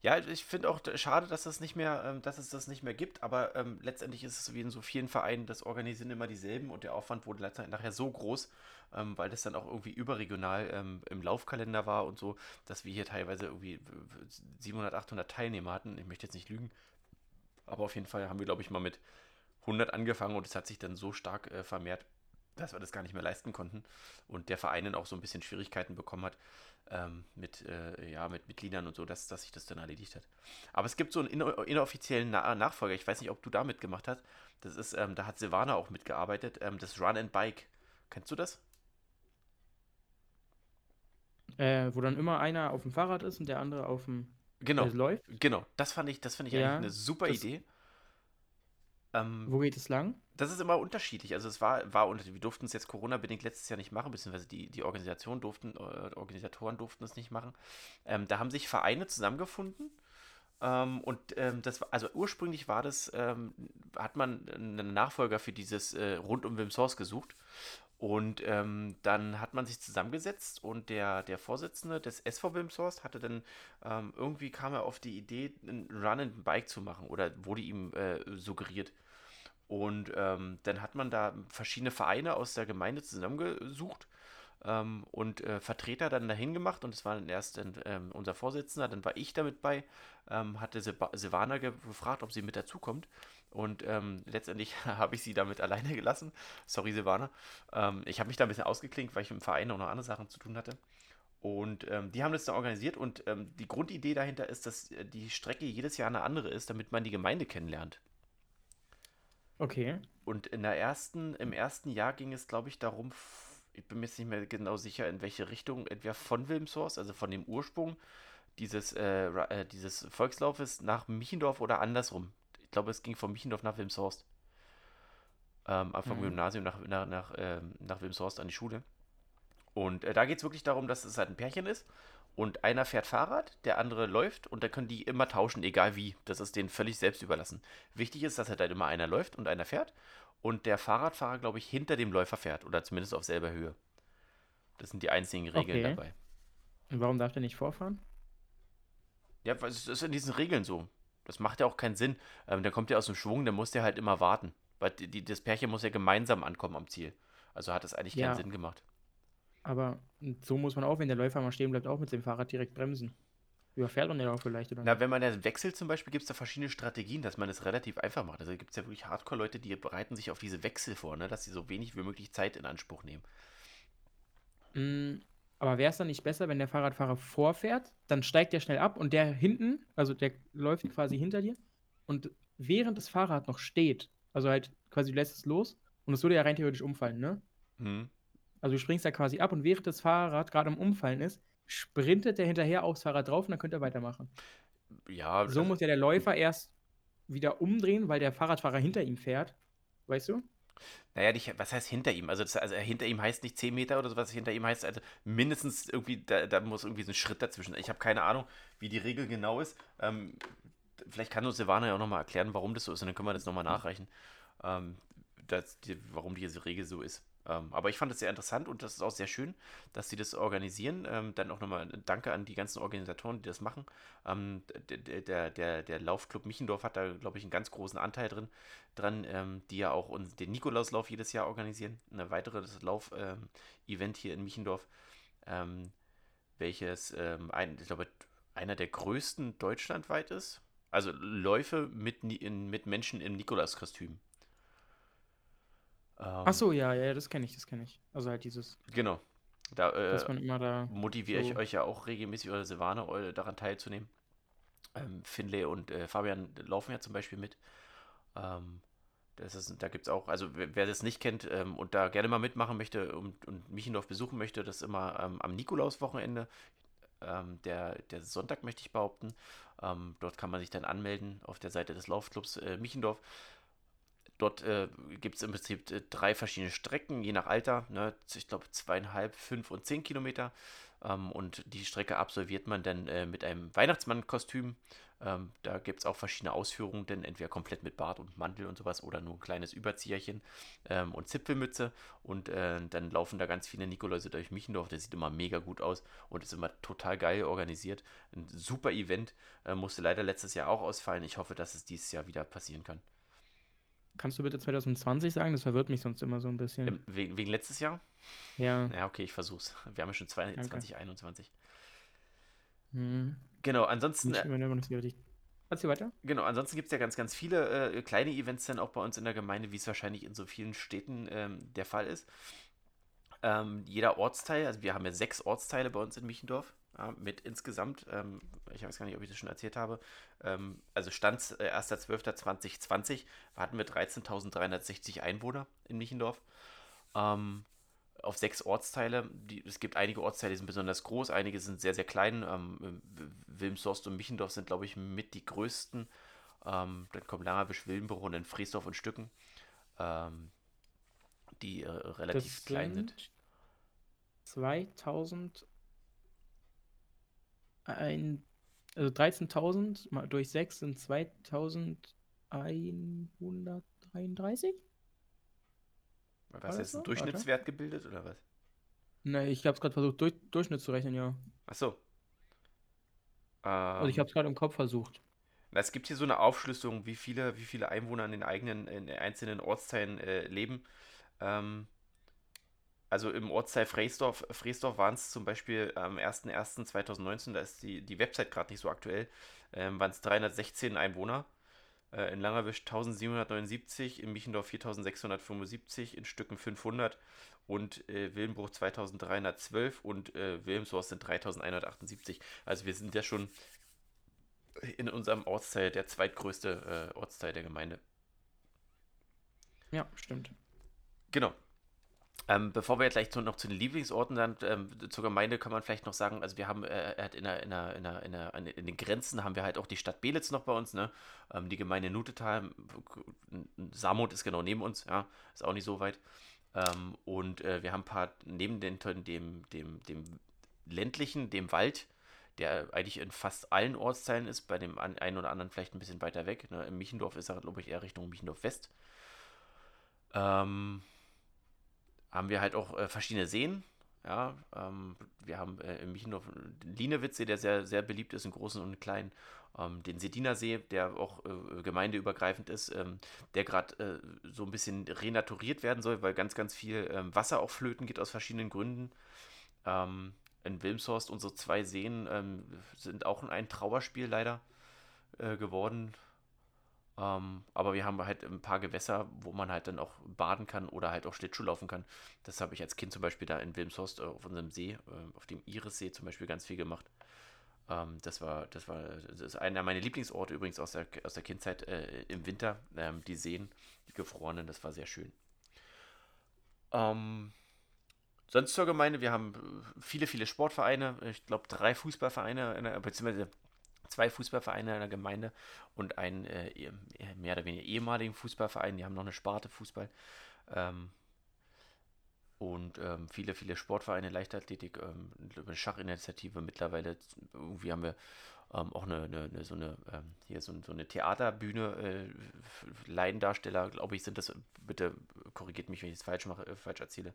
Ja, ich finde auch schade, dass das nicht mehr, ähm, dass es das nicht mehr gibt, aber ähm, letztendlich ist es wie in so vielen Vereinen, das organisieren immer dieselben und der Aufwand wurde letztendlich nachher so groß, ähm, weil das dann auch irgendwie überregional ähm, im Laufkalender war und so, dass wir hier teilweise irgendwie 700, 800 Teilnehmer hatten. Ich möchte jetzt nicht lügen, aber auf jeden Fall haben wir, glaube ich, mal mit 100 angefangen und es hat sich dann so stark äh, vermehrt, dass wir das gar nicht mehr leisten konnten und der Verein dann auch so ein bisschen Schwierigkeiten bekommen hat, ähm, mit, äh, ja, mit Mitgliedern und so, dass, dass sich das dann erledigt hat. Aber es gibt so einen inoffiziellen Na Nachfolger, ich weiß nicht, ob du da mitgemacht hast. Das ist, ähm, da hat Silvana auch mitgearbeitet, ähm, das Run and Bike. Kennst du das? Äh, wo dann immer einer auf dem Fahrrad ist und der andere auf dem genau. läuft. Genau, das fand ich, das fand ich Ja, eigentlich eine super das- Idee. Ähm, Wo geht es lang? Das ist immer unterschiedlich. Also es war, war unter, wir durften es jetzt Corona-bedingt letztes Jahr nicht machen, beziehungsweise die, die Organisation durften, äh, Organisatoren durften es nicht machen. Ähm, da haben sich Vereine zusammengefunden. Ähm, und ähm, das war, also ursprünglich war das, ähm, hat man einen Nachfolger für dieses äh, rund um Wimshorst gesucht. Und ähm, dann hat man sich zusammengesetzt und der, der Vorsitzende des SV Wilmshorst hatte dann ähm, irgendwie kam er auf die Idee, ein Run and Bike zu machen oder wurde ihm äh, suggeriert. Und ähm, dann hat man da verschiedene Vereine aus der Gemeinde zusammengesucht ähm, und äh, Vertreter dann dahin gemacht. Und es war dann erst ähm, unser Vorsitzender, dann war ich damit bei, ähm, hatte Silva- Silvana ge- gefragt, ob sie mit dazukommt. Und ähm, letztendlich *laughs* habe ich sie damit alleine gelassen. Sorry, Silvana. Ähm, ich habe mich da ein bisschen ausgeklinkt, weil ich im Verein auch noch andere Sachen zu tun hatte. Und ähm, die haben das dann organisiert und ähm, die Grundidee dahinter ist, dass äh, die Strecke jedes Jahr eine andere ist, damit man die Gemeinde kennenlernt. Okay. Und in der ersten, im ersten Jahr ging es, glaube ich, darum, ich bin mir jetzt nicht mehr genau sicher, in welche Richtung, entweder von Wilmshorst, also von dem Ursprung dieses, äh, äh, dieses Volkslaufes nach Michendorf oder andersrum. Ich glaube, es ging von Michendorf nach Wilmshorst. Ähm, vom Mhm. Gymnasium nach, nach, nach, ähm, nach Wilmshorst an die Schule. Und äh, da geht es wirklich darum, dass es halt ein Pärchen ist und einer fährt Fahrrad, der andere läuft und da können die immer tauschen, egal wie. Das ist denen völlig selbst überlassen. Wichtig ist, dass halt dann immer einer läuft und einer fährt und der Fahrradfahrer, glaube ich, hinter dem Läufer fährt oder zumindest auf selber Höhe. Das sind die einzigen Regeln Okay. dabei. Und warum darf der nicht vorfahren? Ja, weil es ist in diesen Regeln so. Das macht ja auch keinen Sinn. Ähm, der kommt ja aus dem Schwung, der muss ja halt immer warten. Weil die, das Pärchen muss ja gemeinsam ankommen am Ziel. Also hat das eigentlich keinen Ja. Sinn gemacht. Aber so muss man auch, wenn der Läufer mal stehen bleibt, auch mit dem Fahrrad direkt bremsen. Überfährt man ja auch vielleicht, oder Na, wenn man ja wechselt zum Beispiel, gibt es da verschiedene Strategien, dass man es relativ einfach macht. Also gibt es ja wirklich Hardcore-Leute, die bereiten sich auf diese Wechsel vor, ne? dass sie so wenig wie möglich Zeit in Anspruch nehmen. Mm, aber wäre es dann nicht besser, wenn der Fahrradfahrer vorfährt, dann steigt der schnell ab und der hinten, also der läuft quasi hinter dir und während das Fahrrad noch steht, also halt quasi du lässt es los und es würde ja rein theoretisch umfallen, ne? Hm. Also du springst da quasi ab und während das Fahrrad gerade am Umfallen ist, sprintet der hinterher aufs Fahrrad drauf und dann könnt ihr weitermachen. Ja, So also, muss ja der Läufer erst wieder umdrehen, weil der Fahrradfahrer hinter ihm fährt. Weißt du? naja, nicht, was heißt hinter ihm? Also, das, also hinter ihm heißt nicht 10 Meter oder sowas, hinter ihm heißt also mindestens irgendwie, da, da muss irgendwie so ein Schritt dazwischen. Ich habe keine Ahnung, wie die Regel genau ist. Ähm, vielleicht kann uns Silvana ja auch nochmal erklären, warum das so ist und dann können wir das nochmal nachreichen, ähm, dass die, warum diese Regel so ist. Ähm, aber ich fand es sehr interessant und das ist auch sehr schön, dass sie das organisieren. Ähm, dann auch nochmal Danke an die ganzen Organisatoren, die das machen. Ähm, der, der, der, der Laufclub Michendorf hat da, glaube ich, einen ganz großen Anteil drin, dran, ähm, die ja auch uns, den Nikolauslauf jedes Jahr organisieren. Ein weiteres Lauf-Event hier in Michendorf, ähm, welches, ähm, ein, ich glaube, einer der größten deutschlandweit ist. Also Läufe mit, mit Menschen im Nikolaskostüm. Ähm, Ach so, ja, ja, das kenne ich, das kenne ich. Also halt dieses. Genau. Da, äh, da motiviere so ich euch ja auch regelmäßig oder Silvane daran teilzunehmen. Ähm, Finlay und äh, Fabian laufen ja zum Beispiel mit. Ähm, das ist, da gibt es auch, also wer das nicht kennt ähm, und da gerne mal mitmachen möchte und, und Michendorf besuchen möchte, das ist immer ähm, am Nikolauswochenende. Ähm, der, der Sonntag möchte ich behaupten. Ähm, dort kann man sich dann anmelden auf der Seite des Laufclubs äh, Michendorf. Dort äh, gibt es im Prinzip äh, drei verschiedene Strecken, je nach Alter. Ne? Ich glaube zweieinhalb, fünf und zehn Kilometer. Ähm, und die Strecke absolviert man dann äh, mit einem Weihnachtsmann-Kostüm. Ähm, da gibt es auch verschiedene Ausführungen, denn entweder komplett mit Bart und Mantel und sowas oder nur ein kleines Überzieherchen ähm, und Zipfelmütze. Und äh, dann laufen da ganz viele Nikoläuse durch Michendorf. Das sieht immer mega gut aus und ist immer total geil organisiert. Ein super Event. Äh, musste leider letztes Jahr auch ausfallen. Ich hoffe, dass es dieses Jahr wieder passieren kann. Kannst du bitte 2020 sagen? Das verwirrt mich sonst immer so ein bisschen. Ähm, wegen, wegen letztes Jahr? Ja. Ja, okay, ich versuch's. Wir haben ja schon 2021. Hm. Genau, ansonsten. Ich äh, Erzähl weiter. Genau, ansonsten gibt es ja ganz, ganz viele äh, kleine Events dann auch bei uns in der Gemeinde, wie es wahrscheinlich in so vielen Städten ähm, der Fall ist. Ähm, jeder Ortsteil, also wir haben ja sechs Ortsteile bei uns in Michendorf, mit insgesamt, ähm, ich weiß gar nicht, ob ich das schon erzählt habe, ähm, also Stand äh, 1.12.2020 hatten wir 13.360 Einwohner in Michendorf. Ähm, auf sechs Ortsteile. Die, es gibt einige Ortsteile, die sind besonders groß, einige sind sehr, sehr klein. Ähm, Wilmshorst und Michendorf sind, glaube ich, mit die größten. Ähm, dann kommt Langerwisch, Willenbruch und dann Friesdorf und Stücken, ähm, die äh, relativ klein sind. 2000 ein, also 13.000 mal durch 6 sind 2133? War das jetzt so? ein Durchschnittswert Warte. gebildet oder was? Ne, ich habe es gerade versucht, durch, Durchschnitt zu rechnen, ja. Ach so. Ähm, also ich habe es gerade im Kopf versucht. Na, es gibt hier so eine Aufschlüsselung, wie viele, wie viele Einwohner in den eigenen, in den einzelnen Ortsteilen äh, leben. Ähm, also im Ortsteil Freesdorf, Freesdorf waren es zum Beispiel am 01.01.2019, da ist die, die Website gerade nicht so aktuell, ähm, waren es 316 Einwohner. Äh, in Langerwisch 1779, in Michendorf 4675, in Stücken 500 und äh, Willenbruch 2312 und äh, Wilhelmshorst sind 3178. Also wir sind ja schon in unserem Ortsteil der zweitgrößte äh, Ortsteil der Gemeinde. Ja, stimmt. Genau. Ähm, bevor wir gleich zu, noch zu den Lieblingsorten dann ähm, zur Gemeinde kann man vielleicht noch sagen, also wir haben äh, in, der, in, der, in, der, in, in, den Grenzen haben wir halt auch die Stadt Belitz noch bei uns, ne? Ähm, die Gemeinde Nutetal, Samut ist genau neben uns, ja, ist auch nicht so weit. Ähm, und äh, wir haben ein paar neben den, dem, dem, dem ländlichen, dem Wald, der eigentlich in fast allen Ortsteilen ist, bei dem einen oder anderen vielleicht ein bisschen weiter weg. Ne? Im Michendorf ist er, glaube ich, eher Richtung Michendorf West. Ähm, haben wir halt auch äh, verschiedene Seen. Ja, ähm, wir haben äh, in Michendorf den Lienewitzsee, der sehr, sehr beliebt ist, in großen und kleinen. Ähm, den Sediner See, der auch äh, gemeindeübergreifend ist, ähm, der gerade äh, so ein bisschen renaturiert werden soll, weil ganz, ganz viel ähm, Wasser auch flöten geht aus verschiedenen Gründen. Ähm, in Wilmshorst, unsere zwei Seen ähm, sind auch ein Trauerspiel leider äh, geworden. Ähm, aber wir haben halt ein paar Gewässer, wo man halt dann auch baden kann oder halt auch Schlittschuh laufen kann. Das habe ich als Kind zum Beispiel da in Wilmshorst äh, auf unserem See, äh, auf dem Irissee zum Beispiel ganz viel gemacht. Ähm, das war, das war, das ist einer meiner Lieblingsorte übrigens aus der, aus der Kindheit äh, im Winter. Ähm, die Seen, die gefrorenen, das war sehr schön. Ähm, sonst zur Gemeinde, wir haben viele, viele Sportvereine, ich glaube drei Fußballvereine, beziehungsweise zwei Fußballvereine in der Gemeinde und einen äh, mehr oder weniger ehemaligen Fußballverein. Die haben noch eine Sparte Fußball. Ähm, und ähm, viele, viele Sportvereine, Leichtathletik, ähm, eine Schachinitiative. Mittlerweile irgendwie haben wir ähm, auch eine, eine, eine, so eine ähm, hier so, so, eine Theaterbühne. Äh, Laiendarsteller, glaube ich, sind das. Bitte korrigiert mich, wenn ich es falsch mache, äh, falsch erzähle.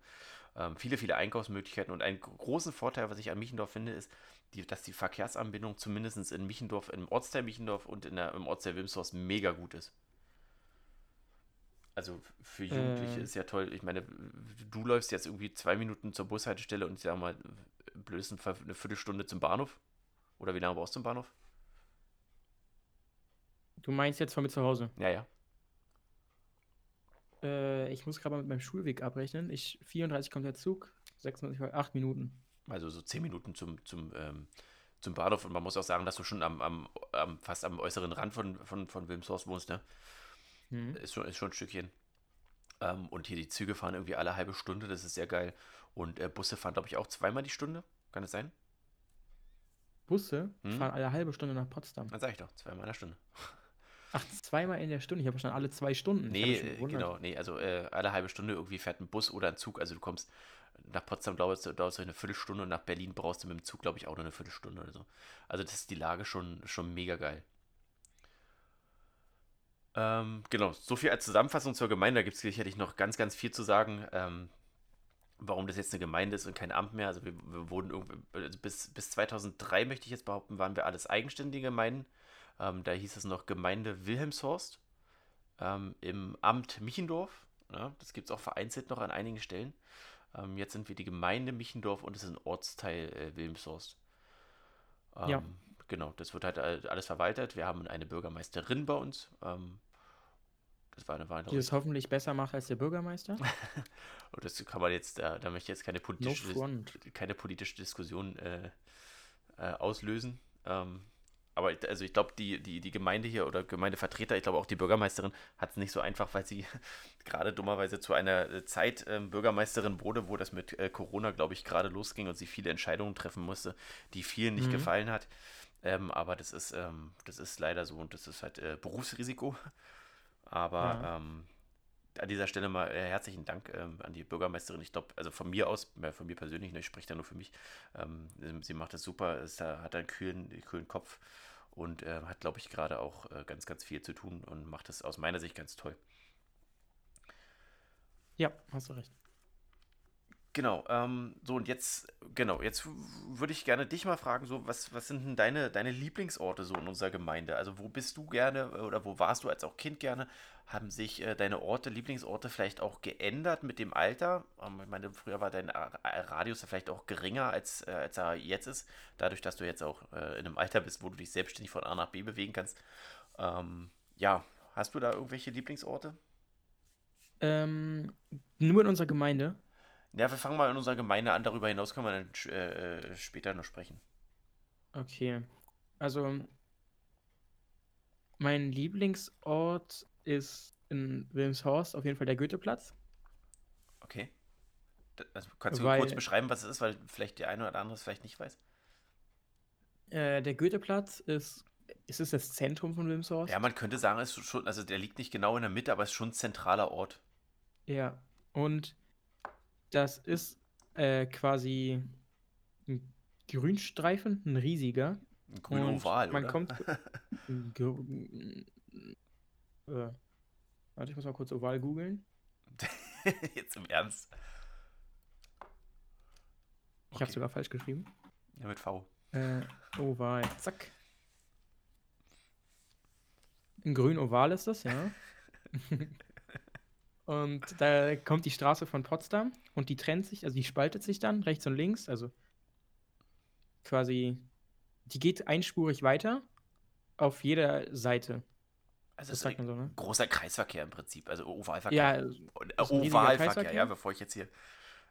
Ähm, viele, viele Einkaufsmöglichkeiten und einen großen Vorteil, was ich an Michendorf finde, ist, die, dass die Verkehrsanbindung zumindest in Michendorf, im Ortsteil Michendorf und in der, im Ortsteil Wilmshorst mega gut ist. Also für Jugendliche äh. ist ja toll. Ich meine, du läufst jetzt irgendwie zwei Minuten zur Bushaltestelle und ich sag mal, blödsten eine Viertelstunde zum Bahnhof. Oder wie lange brauchst du zum Bahnhof? Du meinst jetzt von mir zu Hause? Ja, ja. Äh, ich muss gerade mal mit meinem Schulweg abrechnen. Ich, 34 kommt der Zug, 26, 8 Minuten. Also so 10 Minuten zum, zum, ähm, zum Bahnhof. Und man muss auch sagen, dass du schon am, am, am fast am äußeren Rand von, von, von Wilmshorst wohnst, ne? Hm. Ist schon, ist schon ein Stückchen. Ähm, und hier die Züge fahren irgendwie alle halbe Stunde, das ist sehr geil. Und äh, Busse fahren, glaube ich, auch zweimal die Stunde. Kann das sein? Busse Hm? fahren alle halbe Stunde nach Potsdam. Dann sag ich doch, zweimal in der Stunde. Ach, zweimal in der Stunde. Ich habe schon alle zwei Stunden. Nee, äh, genau, nee, also äh, alle halbe Stunde irgendwie fährt ein Bus oder ein Zug. Also du kommst nach Potsdam dauert es eine Viertelstunde und nach Berlin brauchst du mit dem Zug, glaube ich, auch nur eine Viertelstunde oder so. Also das ist die Lage schon, schon mega geil. Ähm, genau, so viel als Zusammenfassung zur Gemeinde. Da gibt es sicherlich noch ganz, ganz viel zu sagen, ähm, warum das jetzt eine Gemeinde ist und kein Amt mehr. Also wir, wir wurden irgendwie, also bis, bis 2003, möchte ich jetzt behaupten, waren wir alles eigenständige Gemeinden. Ähm, da hieß es noch Gemeinde Wilhelmshorst ähm, im Amt Michendorf. Ja, das gibt es auch vereinzelt noch an einigen Stellen. Ähm, jetzt sind wir die Gemeinde Michendorf und es ist ein Ortsteil äh, Wilhelmshorst. Ähm, Ja. Genau, das wird halt all- alles verwaltet. Wir haben eine Bürgermeisterin bei uns. Ähm, das war eine Die weitere. es hoffentlich besser macht als der Bürgermeister. *laughs* Und das kann man jetzt, äh, da möchte ich jetzt keine No politische, front. keine politische Diskussion äh, äh, auslösen. Ähm, aber ich- also ich glaube, die, die, die Gemeinde hier oder Gemeindevertreter, ich glaube auch die Bürgermeisterin hat es nicht so einfach, weil sie *laughs* gerade dummerweise zu einer äh, Zeit ähm, Bürgermeisterin wurde, wo das mit äh, Corona, glaube ich, gerade losging und sie viele Entscheidungen treffen musste, die vielen nicht Mhm. gefallen hat. Ähm, aber das ist, ähm, das ist leider so und das ist halt äh, Berufsrisiko. Aber Ja. ähm, an dieser Stelle mal äh, herzlichen Dank ähm, an die Bürgermeisterin. Ich glaube, also von mir aus, ja, von mir persönlich, ne, ich spreche da nur für mich. Ähm, sie macht das super, ist, da- hat einen kühlen, kühlen Kopf und äh, hat, glaube ich, gerade auch äh, ganz, ganz viel zu tun und macht das aus meiner Sicht ganz toll. Ja, hast du recht. Genau, ähm, so und jetzt, genau, jetzt würde ich gerne dich mal fragen, so, was, was sind denn deine, deine Lieblingsorte so in unserer Gemeinde? Also wo bist du gerne äh, oder wo warst du als auch Kind gerne? Haben sich äh, deine Orte, Lieblingsorte vielleicht auch geändert mit dem Alter? Ähm, ich meine, früher war dein Radius vielleicht auch geringer, als, äh, als er jetzt ist, dadurch, dass du jetzt auch äh, in einem Alter bist, wo du dich selbstständig von A nach B bewegen kannst. Ähm, ja, hast du da irgendwelche Lieblingsorte? Ähm, nur in unserer Gemeinde. Ja, wir fangen mal in unserer Gemeinde an, darüber hinaus können wir dann äh, äh, später noch sprechen. Okay. Also, mein Lieblingsort ist in Wilhelmshorst auf jeden Fall der Goetheplatz. Okay. Also kannst du Weil- kurz beschreiben, was es ist, weil vielleicht der eine oder andere es vielleicht nicht weiß? Äh, der Goetheplatz ist, ist es das Zentrum von Wilhelmshorst? Ja, man könnte sagen, es ist schon, also der liegt nicht genau in der Mitte, aber es ist schon ein zentraler Ort. Ja, und das ist äh, quasi ein Grünstreifen, ein riesiger. Ein Und Oval, man oder? kommt. *laughs* Äh, warte, ich muss mal kurz Oval googeln. *laughs* Jetzt im Ernst. Ich habe Okay. sogar falsch geschrieben. Ja, mit V. Äh, Oval, zack. Ein grün-oval ist das, ja. *laughs* und da kommt die Straße von Potsdam und die trennt sich, also die spaltet sich dann rechts und links, also quasi, die geht einspurig weiter auf jeder Seite. Also Das es ist ein so, ne? großer Kreisverkehr im Prinzip, also Ovalverkehr. Ja, äh, Ovalverkehr, ja, bevor ich jetzt hier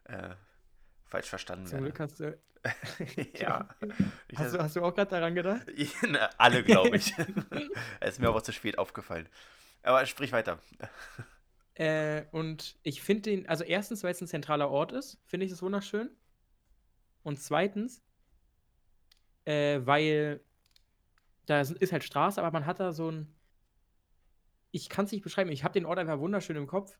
äh, falsch verstanden zum Glück werde. hast du. *laughs* ja. *laughs* Hast du, hast du auch gerade daran gedacht? *laughs* Na, Alle, glaube ich. Es ist mir aber zu spät aufgefallen. Aber sprich weiter. Äh, und ich finde den, also erstens, weil es ein zentraler Ort ist, finde ich das wunderschön. Und zweitens, äh, weil da ist halt Straße, aber man hat da so ein. Ich kann es nicht beschreiben. Ich habe den Ort einfach wunderschön im Kopf,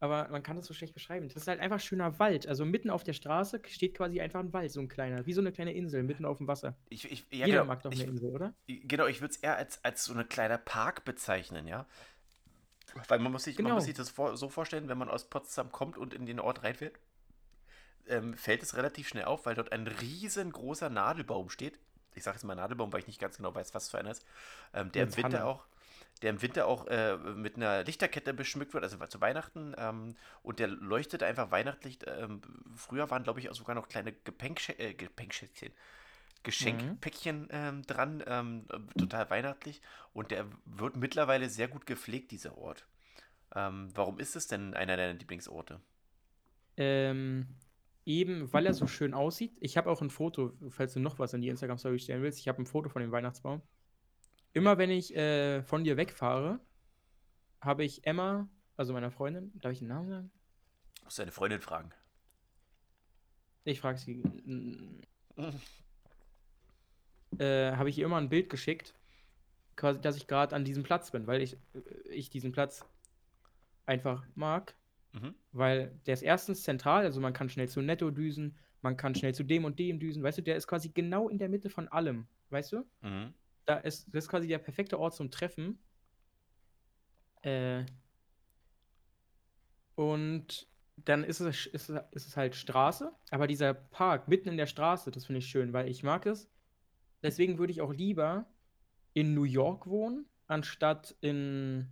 aber man kann das so schlecht beschreiben. Das ist halt einfach schöner Wald. Also mitten auf der Straße steht quasi einfach ein Wald, so ein kleiner, wie so eine kleine Insel mitten auf dem Wasser. Ich, ich, ja, Jeder genau, mag doch ich, eine Insel, oder? Genau, ich würde es eher als, als so ein kleiner Park bezeichnen, ja. Weil man muss sich, man Genau. muss sich das vor, so vorstellen, wenn man aus Potsdam kommt und in den Ort reinfährt, ähm, fällt es relativ schnell auf, weil dort ein riesengroßer Nadelbaum steht. Ich sage jetzt mal Nadelbaum, weil ich nicht ganz genau weiß, was für einer ist. Ähm, der im Winter auch, der im Winter auch äh, mit einer Lichterkette beschmückt wird, also zu Weihnachten. Ähm, und der leuchtet einfach weihnachtlich. Ähm, früher waren, glaube ich, auch sogar noch kleine Gepänkschä äh, Gepänkschätzchen. Geschenkpäckchen ähm, dran, ähm, total weihnachtlich. Und der wird mittlerweile sehr gut gepflegt, dieser Ort. Ähm, warum ist es denn einer deiner Lieblingsorte? Ähm, eben, weil er so schön aussieht. Ich habe auch ein Foto, falls du noch was in die Instagram-Story stellen willst. Ich habe ein Foto von dem Weihnachtsbaum. Immer wenn ich äh, von dir wegfahre, habe ich Emma, also meiner Freundin, darf ich den Namen sagen? Musst deine Freundin fragen. Ich frage sie. *laughs* äh, habe ich ihr immer ein Bild geschickt, quasi, dass ich gerade an diesem Platz bin, weil ich, äh, ich diesen Platz einfach mag. Mhm. Weil der ist erstens zentral, also man kann schnell zu Netto düsen, man kann schnell zu dem und dem düsen, weißt du, der ist quasi genau in der Mitte von allem, weißt du? Mhm. Da ist, das ist quasi der perfekte Ort zum Treffen. Äh, und dann ist es, ist, es, ist es halt Straße, aber dieser Park mitten in der Straße, das finde ich schön, weil ich mag es. Deswegen würde ich auch lieber in New York wohnen, anstatt in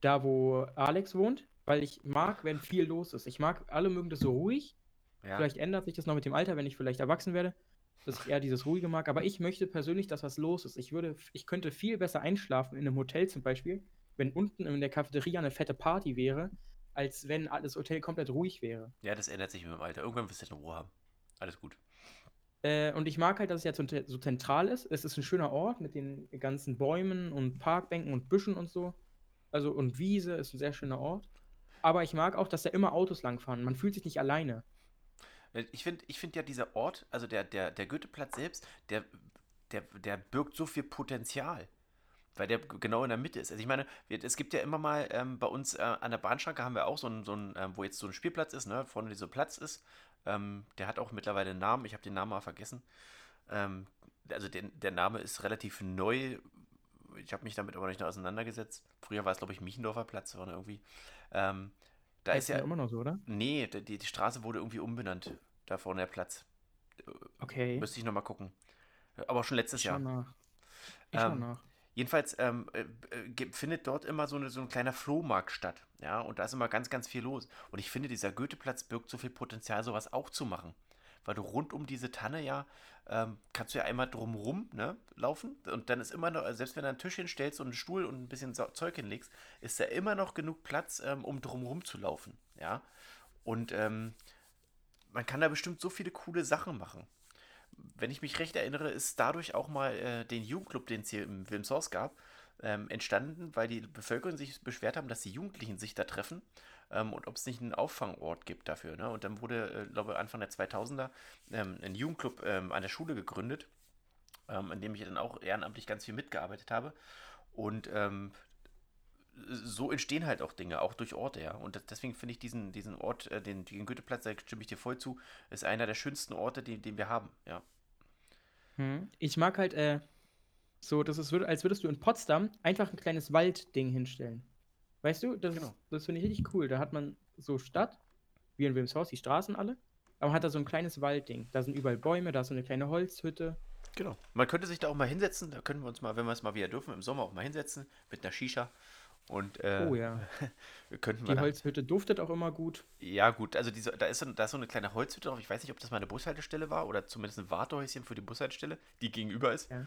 da, wo Alex wohnt, weil ich mag, wenn viel los ist. Ich mag, alle mögen das so ruhig. Ja. Vielleicht ändert sich das noch mit dem Alter, wenn ich vielleicht erwachsen werde, dass ich eher dieses Ruhige mag. Aber ich möchte persönlich, dass was los ist. Ich würde, ich könnte viel besser einschlafen in einem Hotel zum Beispiel, wenn unten in der Cafeteria eine fette Party wäre, als wenn das Hotel komplett ruhig wäre. Ja, das ändert sich mit dem Alter. Irgendwann wirst du eine Ruhe haben. Alles gut. Äh, und ich mag halt, dass es jetzt so, so zentral ist. Es ist ein schöner Ort mit den ganzen Bäumen und Parkbänken und Büschen und so. Also und Wiese ist ein sehr schöner Ort. Aber ich mag auch, dass da immer Autos langfahren. Man fühlt sich nicht alleine. Ich finde ich find ja dieser Ort, also der, der, der Goetheplatz selbst, der, der, der birgt so viel Potenzial. Weil der genau in der Mitte ist. Also ich meine, es gibt ja immer mal ähm, bei uns äh, an der Bahnschranke haben wir auch so einen, so einen ähm, wo jetzt so ein Spielplatz ist, ne, vorne dieser Platz ist. Ähm, der hat auch mittlerweile einen Namen, ich habe den Namen mal vergessen. Ähm, also der, der Name ist relativ neu. Ich habe mich damit aber nicht auseinandergesetzt. Früher war es, glaube ich, Michendorfer Platz oder irgendwie. Ähm, da Heißt ist ja. immer noch so, oder? Nee, die, die Straße wurde irgendwie umbenannt. Da vorne der Platz. Okay. Müsste ich nochmal gucken. Aber schon letztes Ich Jahr. nach. Ich Ähm, nach. Jedenfalls ähm, äh, äh, findet dort immer so, eine, so ein kleiner Flohmarkt statt. Ja, und da ist immer ganz, ganz viel los. Und ich finde, dieser Goetheplatz birgt so viel Potenzial, sowas auch zu machen. Weil du rund um diese Tanne ja, ähm, kannst du ja einmal drumrum ne, laufen. Und dann ist immer noch, also selbst wenn du einen Tisch hinstellst und einen Stuhl und ein bisschen Zeug hinlegst, ist da immer noch genug Platz, ähm, um drumrum zu laufen. Ja. Und ähm, man kann da bestimmt so viele coole Sachen machen. Wenn ich mich recht erinnere, ist dadurch auch mal äh, den Jugendclub, den es hier im Wilmshaus gab, ähm, entstanden, weil die Bevölkerung sich beschwert haben, dass die Jugendlichen sich da treffen ähm, und ob es nicht einen Auffangort gibt dafür. Ne? Und dann wurde, äh, glaube ich, Anfang der 2000er ähm, ein Jugendclub ähm, an der Schule gegründet, ähm, in dem ich dann auch ehrenamtlich ganz viel mitgearbeitet habe. Und ähm, so entstehen halt auch Dinge, auch durch Orte, ja. Und deswegen finde ich diesen, diesen Ort, äh, den, den Goetheplatz, da stimme ich dir voll zu, ist einer der schönsten Orte, die, den wir haben, ja. Hm. Ich mag halt, äh, so, das ist, als würdest du in Potsdam einfach ein kleines Waldding hinstellen. Weißt du, das, Genau. das finde ich richtig cool. Da hat man so Stadt, wie in Wilmshaus, die Straßen alle, aber man hat da so ein kleines Waldding. Da sind überall Bäume, da ist so eine kleine Holzhütte. Genau. Man könnte sich da auch mal hinsetzen, da können wir uns mal, wenn wir es mal wieder dürfen, im Sommer auch mal hinsetzen mit einer Shisha. Und äh, Oh ja. *laughs* wir könnten Die wir dann, Holzhütte duftet auch immer gut. Ja, gut, also diese, da, ist so, da ist so eine kleine Holzhütte drauf. Ich weiß nicht, ob das mal eine Bushaltestelle war oder zumindest ein Wartehäuschen für die Bushaltestelle, die gegenüber ist. Ja.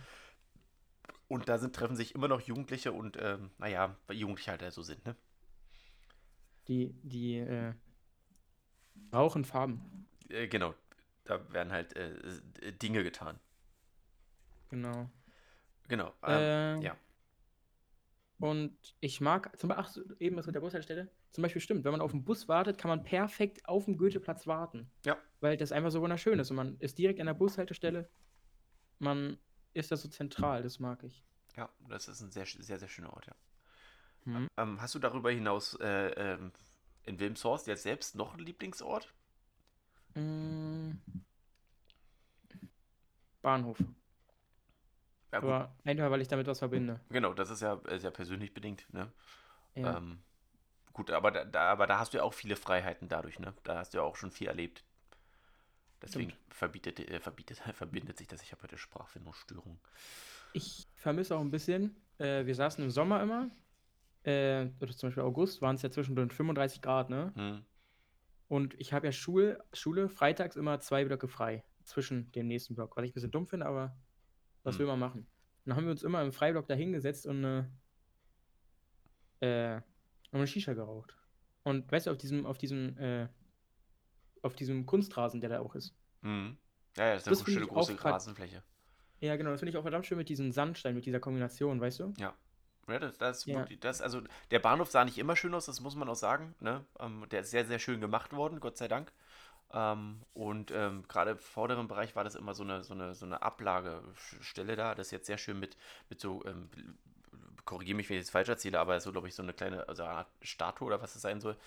Und da sind, treffen sich immer noch Jugendliche und, ähm, naja, weil Jugendliche halt so sind, ne? Die, die, äh, brauchen Farben. Äh, genau, da werden halt äh, äh, Dinge getan. Genau. Genau. Ähm, Ähm, ja. Und ich mag, zum Beispiel, ach, eben was mit der Bushaltestelle, zum Beispiel stimmt, wenn man auf den Bus wartet, kann man perfekt auf dem Goetheplatz warten. Ja. Weil das einfach so wunderschön ist und man ist direkt an der Bushaltestelle. Man ist da so zentral, das mag ich. Ja, das ist ein sehr, sehr, sehr schöner Ort, ja. Hm. Ähm, hast du darüber hinaus äh, ähm, in Wilmshorst jetzt selbst noch einen Lieblingsort? Mm. Bahnhof. Ja, Aber einfach, weil ich damit was verbinde. genau, das ist ja sehr persönlich bedingt, ne? Ja. Ähm, gut, aber da, da, aber da hast du ja auch viele Freiheiten dadurch, ne? Da hast du ja auch schon viel erlebt. Deswegen verbietet, äh, verbietet, *laughs* verbindet sich das. Ich habe heute Sprachfindungsstörung. Ich vermisse auch ein bisschen, äh, wir saßen im Sommer immer, äh, oder zum Beispiel August, waren es ja zwischendurch 35 Grad, ne? Hm. Und ich habe ja Schule, Schule freitags immer zwei Blöcke frei. zwischen dem nächsten Block. Was ich ein bisschen dumm finde, aber was Hm. will man machen? Dann haben wir uns immer im Freiblock da hingesetzt und eine, äh, haben eine Shisha geraucht. Und weißt du, auf diesem, auf diesem, äh, auf diesem Kunstrasen, der da auch ist. Mhm. Ja, ja, das ist Das eine schöne große Rasenfläche. Ja, genau, das finde ich auch verdammt schön mit diesem Sandstein, mit dieser Kombination, weißt du? Ja, das, das, ist Ja. das, also der Bahnhof sah nicht immer schön aus, das muss man auch sagen. Ne? Ähm, der ist sehr, sehr schön gemacht worden, Gott sei Dank. Ähm, und ähm, gerade im vorderen Bereich war das immer so eine, so eine, so eine Ablagestelle da. Das ist jetzt sehr schön mit, mit so, ähm, korrigiere mich, wenn ich jetzt falsch erzähle, aber so, glaube ich, so eine kleine also eine Art Statue oder was es sein soll.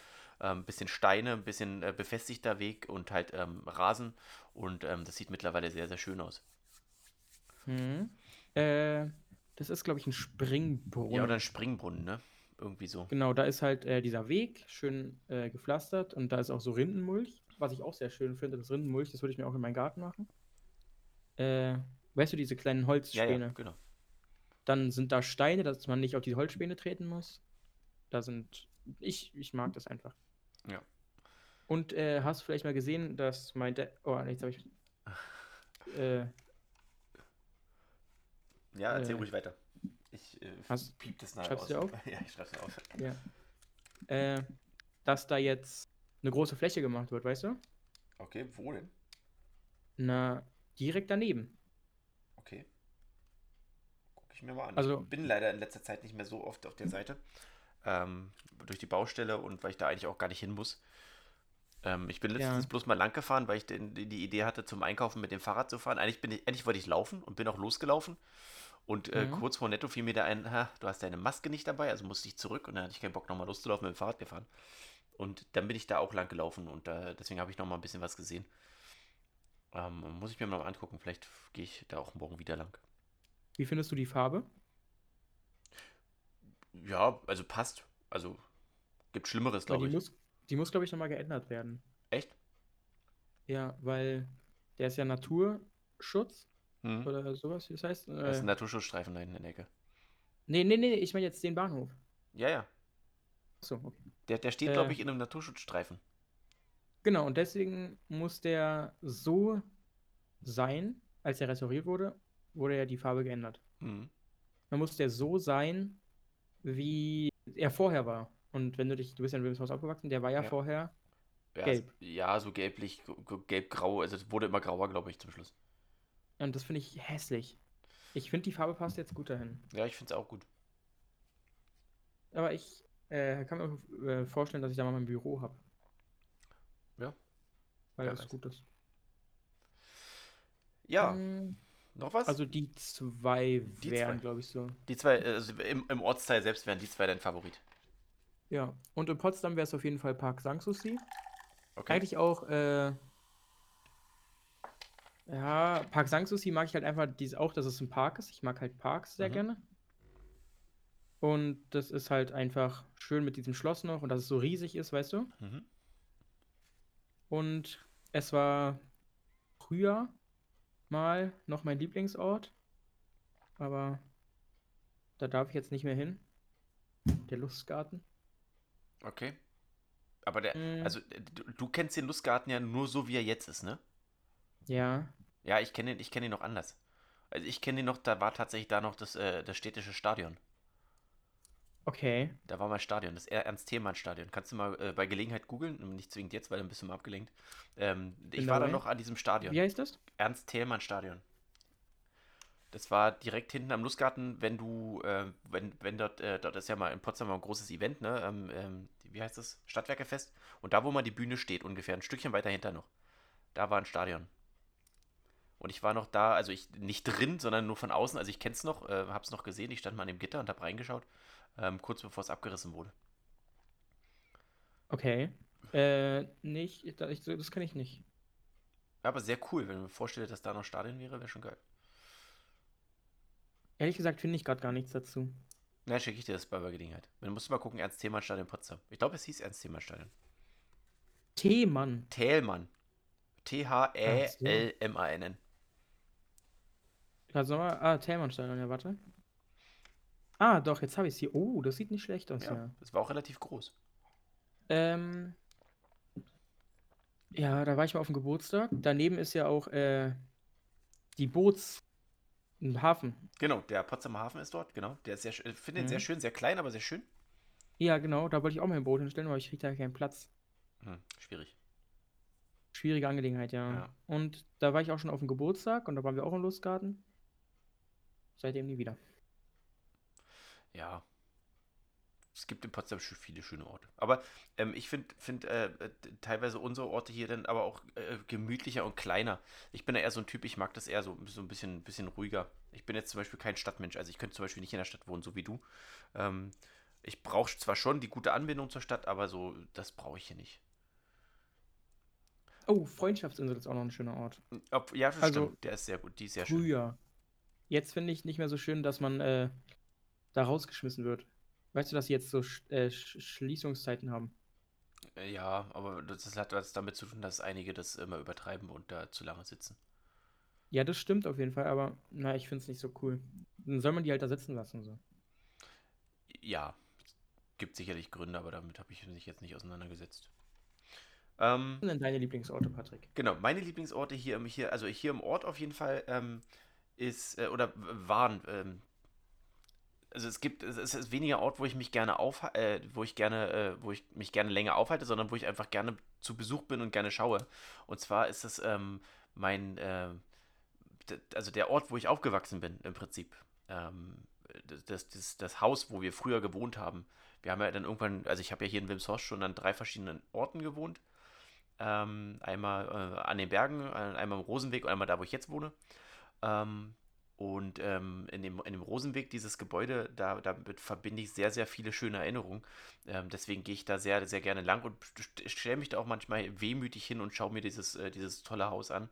Ein bisschen Steine, ein bisschen äh, befestigter Weg und halt ähm, Rasen. Und ähm, das sieht mittlerweile sehr, sehr schön aus. Mhm. Äh, das ist, glaube ich, ein Springbrunnen. Ja, oder ein Springbrunnen, ne? Irgendwie so. Genau, da ist halt äh, dieser Weg schön äh, gepflastert und da ist auch so Rindenmulch, was ich auch sehr schön finde. Das Rindenmulch, das würde ich mir auch in meinen Garten machen. Äh, weißt du, diese kleinen Ja, Holzspäne? ja, genau. Dann sind da Steine, dass man nicht auf die Holzspäne treten muss. Da sind. Ich, ich mag das einfach. Ja. Und äh, hast du vielleicht mal gesehen, dass mein Dad. Oh, jetzt habe ich. *laughs* Äh, Ja, erzähl Äh, ruhig weiter. Ich äh, hast- piep das nachher schreibst du aus. auf? *laughs* Ja, ich schreib's auf. ja. Äh, dass da jetzt eine große Fläche gemacht wird, weißt du? Okay, wo denn? Na, direkt daneben. Okay. Guck ich mir mal an. Also- ich bin leider in letzter Zeit nicht mehr so oft auf der Seite. Ähm, durch die Baustelle und weil ich da eigentlich auch gar nicht hin muss. Ähm, ich bin letztens Ja. bloß mal lang gefahren, weil ich den, die Idee hatte, zum Einkaufen mit dem Fahrrad zu fahren. Eigentlich, bin ich, eigentlich wollte ich laufen und bin auch losgelaufen. Und äh, Mhm. kurz vor Netto fiel mir da ein, ha, du hast deine Maske nicht dabei, also musste ich zurück und dann hatte ich keinen Bock, nochmal loszulaufen, mit dem Fahrrad gefahren. Und dann bin ich da auch lang gelaufen und äh, deswegen habe ich nochmal ein bisschen was gesehen. Ähm, muss ich mir mal angucken, vielleicht gehe ich da auch morgen wieder lang. Wie findest du die Farbe? Ja, also passt. Also gibt Schlimmeres, glaube die ich. muss, die muss, glaube ich, nochmal geändert werden. Echt? Ja, weil der ist ja Naturschutz Hm. oder sowas, wie das heißt. Das ist Äh, ein Naturschutzstreifen da hinten in der Ecke. nee, nee, nee, ich meine jetzt den Bahnhof. Ja, ja. Achso, okay. Der, der steht, Äh. glaube ich, in einem Naturschutzstreifen. Genau, und deswegen muss der so sein, als er restauriert wurde, wurde ja die Farbe geändert. Mhm. Man muss der so sein, wie er vorher war. Und wenn du dich, du bist ja in Wilhelmshaus aufgewachsen, der war ja, Ja. vorher. Ja, Gelb. s- Ja, so gelblich, gelb-grau. Also es wurde immer grauer, glaube ich, zum Schluss. Und das finde ich hässlich. Ich finde, die Farbe passt jetzt gut dahin. Ja, ich finde es auch gut. Aber ich äh, kann mir äh, vorstellen, dass ich da mal mein Büro habe. Ja. Weil das weiß. gut ist. Ja, Mm, noch was? Also die zwei Die wären, glaube ich, so. die zwei, also im, im Ortsteil selbst wären die zwei dein Favorit. Ja. Und in Potsdam wäre es auf jeden Fall Park Sanssouci. Okay. Eigentlich auch, äh, ja, Park Sanssouci mag ich halt einfach dies auch, dass es ein Park ist. Ich mag halt Parks sehr Mhm. gerne. Und das ist halt einfach schön mit diesem Schloss noch und dass es so riesig ist, weißt du? Mhm. Und es war früher mal noch mein Lieblingsort, aber da darf ich jetzt nicht mehr hin. Der Lustgarten. Okay. Aber der, Mm. also äh, du, du kennst den Lustgarten ja nur so, wie er jetzt ist, ne? Ja, Ja, ich kenne ihn, ich kenne ihn noch anders. Also ich kenne ihn noch, da war tatsächlich da noch das, äh, das städtische Stadion. Okay. Da war mal Stadion, das Ernst-Thälmann-Stadion. Kannst du mal äh, bei Gelegenheit googeln, nicht zwingend jetzt, weil dann bist du mal abgelenkt. Ähm, ich war da noch an diesem Stadion. Wie heißt das? Ernst-Thälmann-Stadion. Das war direkt hinten am Lustgarten, wenn du, äh, wenn, wenn dort, äh, dort ist ja mal in Potsdam ein großes Event, ne? Ähm, ähm, wie heißt das? Stadtwerkefest. Und da, wo mal die Bühne steht, ungefähr ein Stückchen weiter hinter noch, da war ein Stadion. Und ich war noch da, also ich nicht drin, sondern nur von außen. Also ich kenn's noch, äh, hab's noch gesehen. Ich stand mal an dem Gitter und hab reingeschaut, ähm, kurz bevor es abgerissen wurde. Okay. Äh, nicht, da- ich, das kann ich nicht. Aber sehr cool, wenn ich mir vorstelle, dass da noch Stadion wäre, wäre schon geil. Ehrlich gesagt finde ich gerade gar nichts dazu. Na, schicke ich dir das bei der Gelegenheit. Dann musst du mal gucken, Ernst-Thälmann-Stadion Potsdam. Ich glaube, es hieß Ernst-Thälmann-Stadion. Themann. Thälmann. T-H-E-L-M-A-N-N. Kannst du nochmal? Ah, Thälmannstadion, ja, warte. Ah, doch, jetzt habe ich es hier. Oh, das sieht nicht schlecht aus, Ja, ja. das war auch relativ groß. Ähm, Ja, da war ich mal auf dem Geburtstag. Daneben ist ja auch äh, die Boots im Hafen. Genau, der Potsdamer Hafen ist dort, genau. Der ist sehr, ich finde ihn sehr Mhm. schön, sehr klein, aber sehr schön. Ja, genau, da wollte ich auch mein Boot hinstellen, aber ich krieg da keinen Platz. Hm, schwierig. Schwierige Angelegenheit, ja. Ja. Und da war ich auch schon auf dem Geburtstag und da waren wir auch im Lustgarten. Seitdem nie wieder. Ja. Es gibt in Potsdam schon viele schöne Orte. Aber ähm, ich finde find, äh, äh, teilweise unsere Orte hier dann aber auch äh, gemütlicher und kleiner. Ich bin ja eher so ein Typ, ich mag das eher so, so ein bisschen, bisschen ruhiger. Ich bin jetzt zum Beispiel kein Stadtmensch. Also ich könnte zum Beispiel nicht in der Stadt wohnen, so wie du. Ähm, ich brauche zwar schon die gute Anbindung zur Stadt, aber so, das brauche ich hier nicht. Oh, Freundschaftsinsel ist auch noch ein schöner Ort. Ob, ja, das Also, stimmt. Der ist sehr gut. Die ist sehr schön. Früher. Jetzt finde ich nicht mehr so schön, dass man äh, da rausgeschmissen wird. Weißt du, dass sie jetzt so Sch äh, Sch Schließungszeiten haben? Äh, Ja, aber das, hat was damit zu tun, dass einige das immer übertreiben und da zu lange sitzen. Ja, das stimmt auf jeden Fall, aber na, ich finde es nicht so cool. Dann soll man die halt da sitzen lassen. So. Ja, gibt sicherlich Gründe, aber damit habe ich mich jetzt nicht auseinandergesetzt. Ähm, Was sind denn deine Lieblingsorte, Patrick? genau, meine Lieblingsorte hier, im- hier, also hier im Ort auf jeden Fall, ähm, ist, äh, oder waren, ähm, also es gibt, es ist weniger Ort, wo ich mich gerne auf, äh, wo ich gerne, äh, wo ich mich gerne länger aufhalte, sondern wo ich einfach gerne zu Besuch bin und gerne schaue. Und zwar ist es ähm, mein, äh, also der Ort, wo ich aufgewachsen bin, im Prinzip. Ähm, das, das, das, Haus, wo wir früher gewohnt haben. Wir haben ja dann irgendwann, also ich habe ja hier in Wilmshorst schon an drei verschiedenen Orten gewohnt. Ähm, einmal äh, an den Bergen, einmal im Rosenweg und einmal da, wo ich jetzt wohne. Ähm, und ähm, in, dem, in dem Rosenweg, dieses Gebäude, da, damit verbinde ich sehr, sehr viele schöne Erinnerungen. Ähm, deswegen gehe ich da sehr, sehr gerne lang und stelle mich da auch manchmal wehmütig hin und schaue mir dieses, äh, dieses tolle Haus an,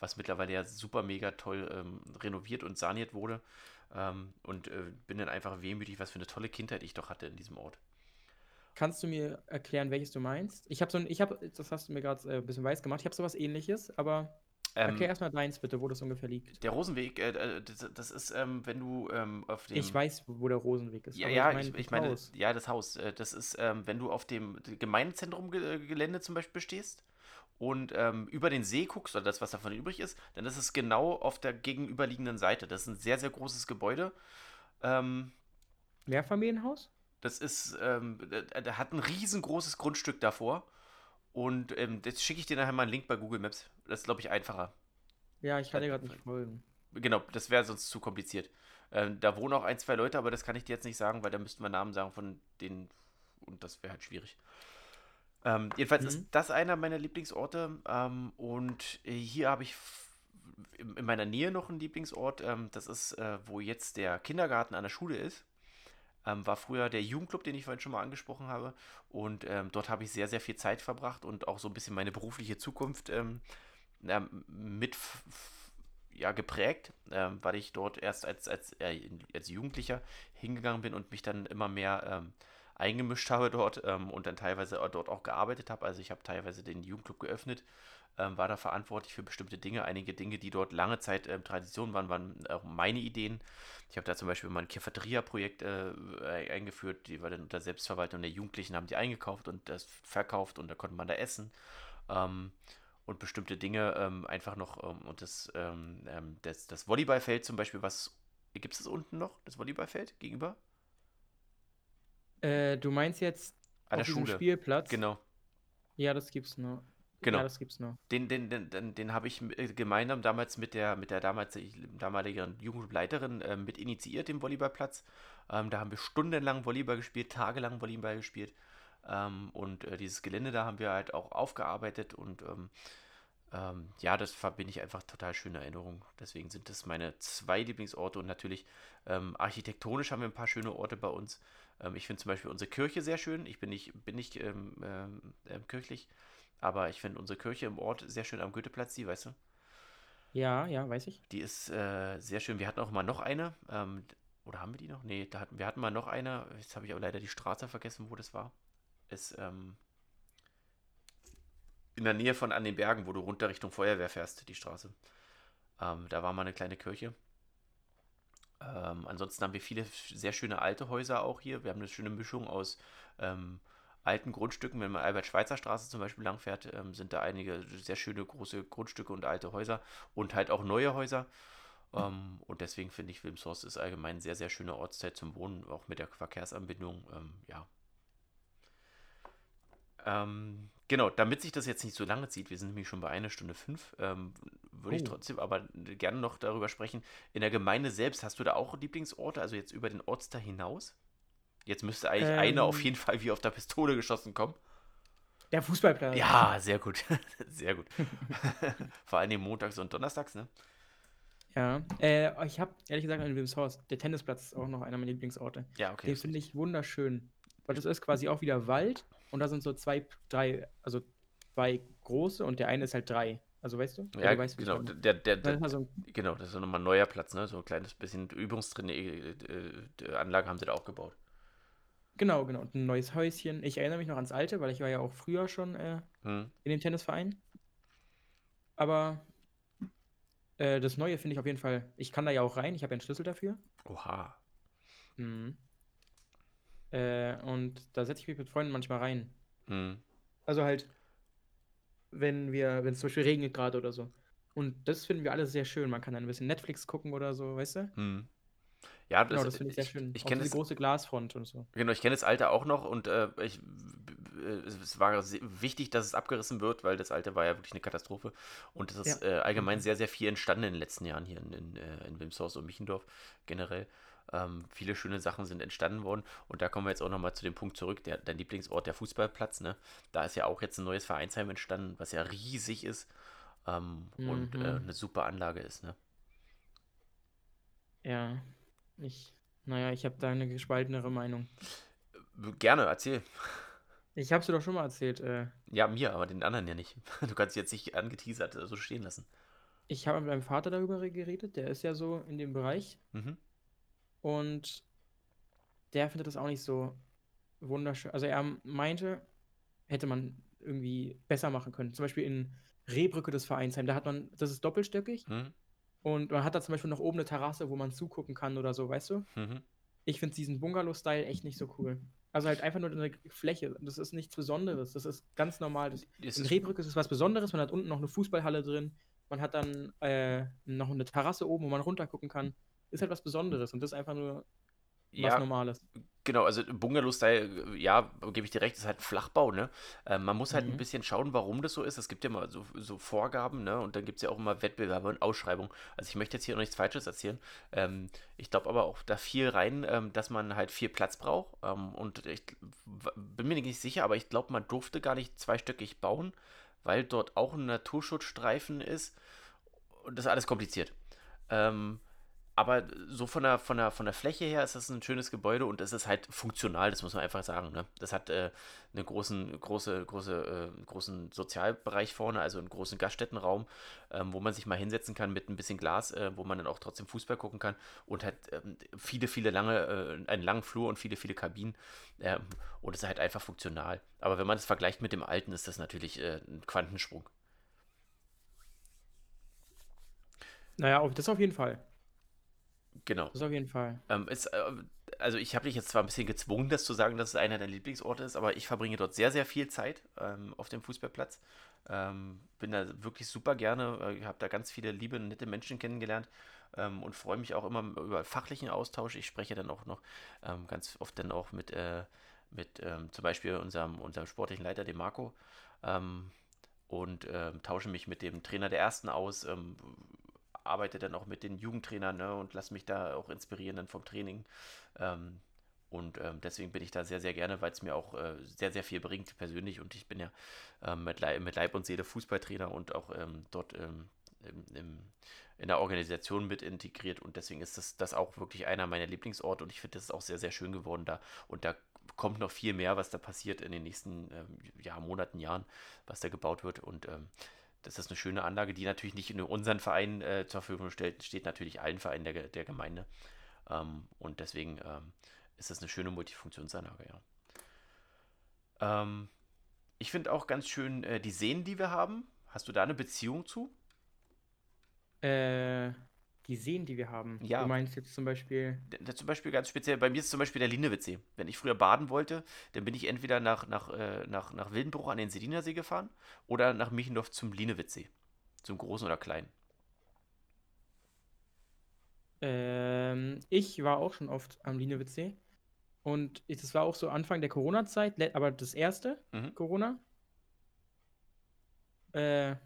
was mittlerweile ja super mega toll ähm, renoviert und saniert wurde. Ähm, und äh, bin dann einfach wehmütig, was für eine tolle Kindheit ich doch hatte in diesem Ort. Kannst du mir erklären, welches du meinst? Ich habe so ein, ich habe, das hast du mir gerade äh, ein bisschen weiß gemacht. Ich habe sowas ähnliches, aber Ähm, erklär erstmal deins bitte, wo das ungefähr liegt. der Rosenweg, äh, äh, das, das ist, ähm, wenn du ähm, auf dem. Ich weiß, wo der Rosenweg ist. Ja, ja, mein ich, ich meine, Haus. ja, das Haus. äh, Das ist, ähm, wenn du auf dem Gemeindezentrum-Gelände zum Beispiel stehst und ähm, über den See guckst, oder das, was davon übrig ist, dann ist es genau auf der gegenüberliegenden Seite. Das ist ein sehr, sehr großes Gebäude. Ähm, Mehrfamilienhaus? das ist, ähm, der, der hat ein riesengroßes Grundstück davor. Und ähm, jetzt schicke ich dir nachher mal einen Link bei Google Maps. Das ist, glaube ich, einfacher. Ja, ich kann dir gerade nicht folgen. Genau, das wäre sonst zu kompliziert. Ähm, da wohnen auch ein, zwei Leute, aber das kann ich dir jetzt nicht sagen, weil da müssten wir Namen sagen von denen und das wäre halt schwierig. Ähm, jedenfalls Mhm. ist das einer meiner Lieblingsorte ähm, und äh, hier habe ich in meiner Nähe noch einen Lieblingsort. Ähm, das ist, äh, wo jetzt der Kindergarten an der Schule ist. Ähm, war früher der Jugendclub, den ich vorhin schon mal angesprochen habe. Und ähm, dort habe ich sehr, sehr viel Zeit verbracht und auch so ein bisschen meine berufliche Zukunft ähm, mit ja, geprägt, ähm, weil ich dort erst als, als, äh, als Jugendlicher hingegangen bin und mich dann immer mehr ähm, eingemischt *laughs* habe dort ähm, und dann teilweise dort auch gearbeitet habe. Also ich habe teilweise den Jugendclub geöffnet, ähm, war da verantwortlich für bestimmte Dinge. Einige Dinge, die dort lange Zeit ähm, Tradition waren, waren auch meine Ideen. Ich habe da zum Beispiel mal ein Cafeteria-Projekt äh, eingeführt, die war dann unter Selbstverwaltung der Jugendlichen, haben die eingekauft und das verkauft und da konnte man da essen. Ähm, und bestimmte Dinge ähm, einfach noch ähm, und das, ähm, das, das Volleyballfeld zum Beispiel, was gibt es das unten noch, das Volleyballfeld gegenüber? Äh, du meinst jetzt An der Schule. Spielplatz? Genau. Ja, das gibt's noch. Genau. Ja, das gibt's noch. Den, den, den, den, den habe ich äh, gemeinsam damals mit der, mit der damals, damaligen Jugendleiterin äh, mit initiiert, den Volleyballplatz. Ähm, da haben wir stundenlang Volleyball gespielt, tagelang Volleyball gespielt. Ähm, und äh, dieses Gelände da haben wir halt auch aufgearbeitet und ähm, ähm, ja, das verbinde ich einfach total schöne Erinnerungen. Deswegen sind das meine zwei Lieblingsorte und natürlich ähm, architektonisch haben wir ein paar schöne Orte bei uns. Ähm, ich finde zum Beispiel unsere Kirche sehr schön. Ich bin nicht, bin nicht ähm, kirchlich, aber ich finde unsere Kirche im Ort sehr schön am Goetheplatz, die, weißt du? Ja, ja, weiß ich. Die ist äh, sehr schön. Wir hatten auch mal noch eine. Ähm, oder haben wir die noch? Nee, da hatten, wir hatten mal noch eine. Jetzt habe ich aber leider die Straße vergessen, wo das war. Ist ähm, in der Nähe von an den Bergen, wo du runter Richtung Feuerwehr fährst, die Straße. Ähm, da war mal eine kleine Kirche. Ähm, ansonsten haben wir viele sehr schöne alte Häuser auch hier. Wir haben eine schöne Mischung aus ähm, alten Grundstücken, wenn man Albert-Schweitzer-Straße zum Beispiel langfährt, ähm, sind da einige sehr schöne große Grundstücke und alte Häuser und halt auch neue Häuser. Ähm, und deswegen finde ich, Wilmshorst ist allgemein eine sehr, sehr schöne Ortszeit zum Wohnen, auch mit der Verkehrsanbindung. Ähm, ja. Ähm, genau, damit sich das jetzt nicht so lange zieht, wir sind nämlich schon bei einer Stunde fünf, ähm, würde ich Oh. trotzdem aber gerne noch darüber sprechen. In der Gemeinde selbst, hast du da auch Lieblingsorte, also jetzt über den Ortsteil hinaus? Jetzt müsste eigentlich einer auf Ähm. jeden Fall wie auf der Pistole geschossen kommen. Der Fußballplatz. Ja, sehr gut. *laughs* sehr gut. *laughs* Vor allem montags und donnerstags, ne? Ja. Äh, ich habe ehrlich gesagt in Wilmshorst, der Tennisplatz ist auch noch einer meiner Lieblingsorte. Ja, okay. Den finde ich wunderschön. Weil das ist quasi auch wieder Wald und da sind so zwei, drei, also zwei große und der eine ist halt drei. Also weißt du? Ja, weißt, genau. Der, der, der, so ein, genau, das ist nochmal ein neuer Platz, ne? So ein kleines bisschen Übungstraining, äh, äh, haben sie da auch gebaut. Genau, genau. Und ein neues Häuschen. Ich erinnere mich noch ans alte, weil ich war ja auch früher schon äh, Hm. in dem Tennisverein. Aber äh, das Neue finde ich auf jeden Fall. Ich kann da ja auch rein, ich habe ja einen Schlüssel dafür. Oha. Mhm. Äh, und da setze ich mich mit Freunden manchmal rein. Hm. Also halt, wenn wir, wenn es zum Beispiel regnet gerade oder so. Und das finden wir alle sehr schön. Man kann dann ein bisschen Netflix gucken oder so, weißt du? Hm. Ja, das, Genau, das finde ich sehr ich, schön. Ich Auch kenne das, große Glasfront und so. genau, ich kenne das alte auch noch und äh, ich, es war wichtig, dass es abgerissen wird, weil das alte war ja wirklich eine Katastrophe. Und es ist äh, allgemein sehr, sehr viel entstanden in den letzten Jahren hier in, in, äh, in Wilmshorst und Michendorf generell. Ähm, viele schöne Sachen sind entstanden worden. Und da kommen wir jetzt auch nochmal zu dem Punkt zurück, der, dein Lieblingsort, der Fußballplatz. Ne? Da ist ja auch jetzt ein neues Vereinsheim entstanden, was ja riesig ist ähm, und Mhm. äh, eine super Anlage ist. Ne? Ja, ich, naja, ich habe da eine gespaltenere Meinung. Gerne, erzähl. Ich habe es dir doch schon mal erzählt. Äh, Ja, mir, aber den anderen ja nicht. *laughs* Du kannst jetzt nicht angeteasert äh, so stehen lassen. ich habe mit meinem Vater darüber geredet. Der ist ja so in dem Bereich. Mhm. Und der findet das auch nicht so wunderschön. Also er meinte, hätte man irgendwie besser machen können. Zum Beispiel in Rehbrücke des Vereinsheim. Da hat man, das ist doppelstöckig Mhm. Und man hat da zum Beispiel noch oben eine Terrasse, wo man zugucken kann oder so, weißt du? Mhm. Ich finde diesen Bungalow-Style echt nicht so cool. Also halt einfach nur eine Fläche. Das ist nichts Besonderes. Das ist ganz normal. Das, Das in ist, Rehbrücke ist es was Besonderes. Man hat unten noch eine Fußballhalle drin. Man hat dann äh, noch eine Terrasse oben, wo man runtergucken kann. Ist halt was Besonderes und das ist einfach nur was ja, Normales. genau, also Bungalow-Style, ja, gebe ich dir recht, ist halt ein Flachbau, ne? Äh, man muss halt ein Mhm. bisschen schauen, warum das so ist. Es gibt ja mal so, so Vorgaben, ne? Und dann gibt es ja auch immer Wettbewerbe und Ausschreibungen. Also ich möchte jetzt hier noch nichts Falsches erzählen. Ähm, ich glaube aber auch da viel rein, ähm, dass man halt viel Platz braucht. Ähm, und ich bin mir nicht sicher, aber ich glaube, man durfte gar nicht zweistöckig bauen, weil dort auch ein Naturschutzstreifen ist. Und das ist alles kompliziert. Ähm, aber so von der, von, der, von der Fläche her ist das ein schönes Gebäude und es ist halt funktional, das muss man einfach sagen. Ne? Das hat äh, einen großen, große, große, äh, großen Sozialbereich vorne, also einen großen Gaststättenraum, ähm, wo man sich mal hinsetzen kann mit ein bisschen Glas, äh, wo man dann auch trotzdem Fußball gucken kann und hat ähm, viele, viele lange, äh, einen langen Flur und viele, viele Kabinen. Ähm, und es ist halt einfach funktional. Aber wenn man das vergleicht mit dem alten, ist das natürlich äh, ein Quantensprung. Naja, das auf jeden Fall. Genau. Das auf jeden Fall. Ähm, ist, äh, also ich habe dich jetzt zwar ein bisschen gezwungen, das zu sagen, dass es einer der Lieblingsorte ist, aber ich verbringe dort sehr, sehr viel Zeit ähm, auf dem Fußballplatz. Ähm, bin da wirklich super gerne, äh, habe da ganz viele liebe, nette Menschen kennengelernt ähm, und freue mich auch immer über fachlichen Austausch. Ich spreche dann auch noch ähm, ganz oft dann auch mit, äh, mit ähm, zum Beispiel unserem, unserem sportlichen Leiter, dem Marco, und tausche mich mit dem Trainer der Ersten aus, ähm, arbeite dann auch mit den Jugendtrainern ne, und lasse mich da auch inspirieren dann vom Training. Ähm, und ähm, deswegen bin ich da sehr, sehr gerne, weil es mir auch äh, sehr, sehr viel bringt persönlich. Und ich bin ja ähm, mit, Leib, mit Leib und Seele Fußballtrainer und auch ähm, dort ähm, im, im, in der Organisation mit integriert. Und deswegen ist das, das auch wirklich einer meiner Lieblingsorte. Und ich finde, das ist auch sehr, sehr schön geworden da. Und da kommt noch viel mehr, was da passiert in den nächsten ähm, ja, Monaten, Jahren, was da gebaut wird. Und ähm, das ist eine schöne Anlage, die natürlich nicht nur unseren Verein äh, zur Verfügung stellt, steht natürlich allen Vereinen der, der Gemeinde. Ähm, und deswegen ähm, ist das eine schöne Multifunktionsanlage, ja. Ähm, ich finde auch ganz schön äh, die Seen, die wir haben. Hast du da eine Beziehung zu? Äh, Die Seen, die wir haben. Ja. Du meinst jetzt zum Beispiel. D- d- Zum Beispiel ganz speziell, bei mir ist zum Beispiel der Linewitzsee. Wenn ich früher baden wollte, dann bin ich entweder nach, nach, äh, nach, nach Wildenbruch an den Selinersee gefahren oder nach Michendorf zum Linewitzsee. Zum großen oder kleinen. Ähm, ich war auch schon oft am Linewitzsee. Und das war auch so Anfang der Corona-Zeit, aber das erste Mhm. Corona. Äh,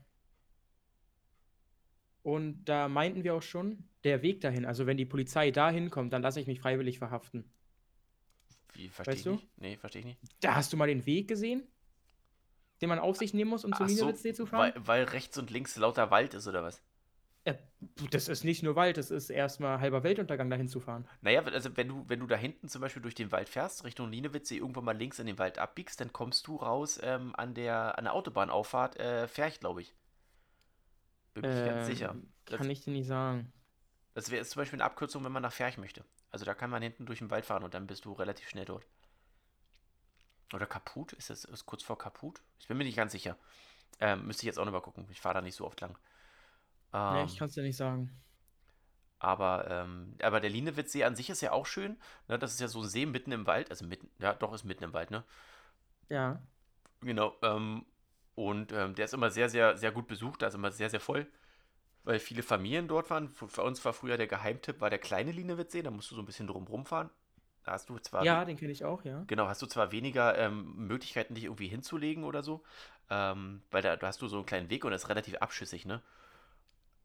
und da meinten wir auch schon, der Weg dahin, also wenn die Polizei dahin kommt, dann lasse ich mich freiwillig verhaften. Wie, verstehe Weißt ich du? nicht? Nee, verstehe ich nicht. Da hast du mal den Weg gesehen, den man auf sich nehmen muss, um zum Ach so, zu fahren? weil, weil rechts und links lauter Wald ist oder was? Ja, das ist nicht nur Wald, das ist erstmal halber Weltuntergang, dahin zu fahren. Naja, also wenn du, wenn du da hinten zum Beispiel durch den Wald fährst, Richtung Linewitzsee, irgendwann mal links in den Wald abbiegst, dann kommst du raus ähm, an, der, an der Autobahnauffahrt äh, Ferch, glaube ich. Bin mir nicht ganz sicher. Ähm, Das, Kann ich dir nicht sagen. das wäre jetzt zum Beispiel eine Abkürzung, wenn man nach Ferch möchte. Also da kann man hinten durch den Wald fahren und dann bist du relativ schnell dort. Oder Kaput? Ist das ist kurz vor Kaput? Ich bin mir nicht ganz sicher. Ähm, müsste ich jetzt auch noch mal gucken. Ich fahre da nicht so oft lang. Nee, Ähm, ich kann es dir nicht sagen. Aber, ähm, aber der Linewitzsee an sich ist ja auch schön. Ne? Das ist ja so ein See mitten im Wald. Also mitten, ja, doch, ist mitten im Wald, ne? Ja. Genau. Ähm, und ähm, der ist immer sehr, sehr, sehr gut besucht. Da ist immer sehr, sehr voll. Weil viele Familien dort waren. Für, uns war früher der Geheimtipp, war der kleine Linewitzsee. Da musst du so ein bisschen drum fahren. Da hast du zwar, Ja, den kenne ich auch, ja. genau, hast du zwar weniger ähm, Möglichkeiten, dich irgendwie hinzulegen oder so. Ähm, weil da, da hast du so einen kleinen Weg und das ist relativ abschüssig, ne?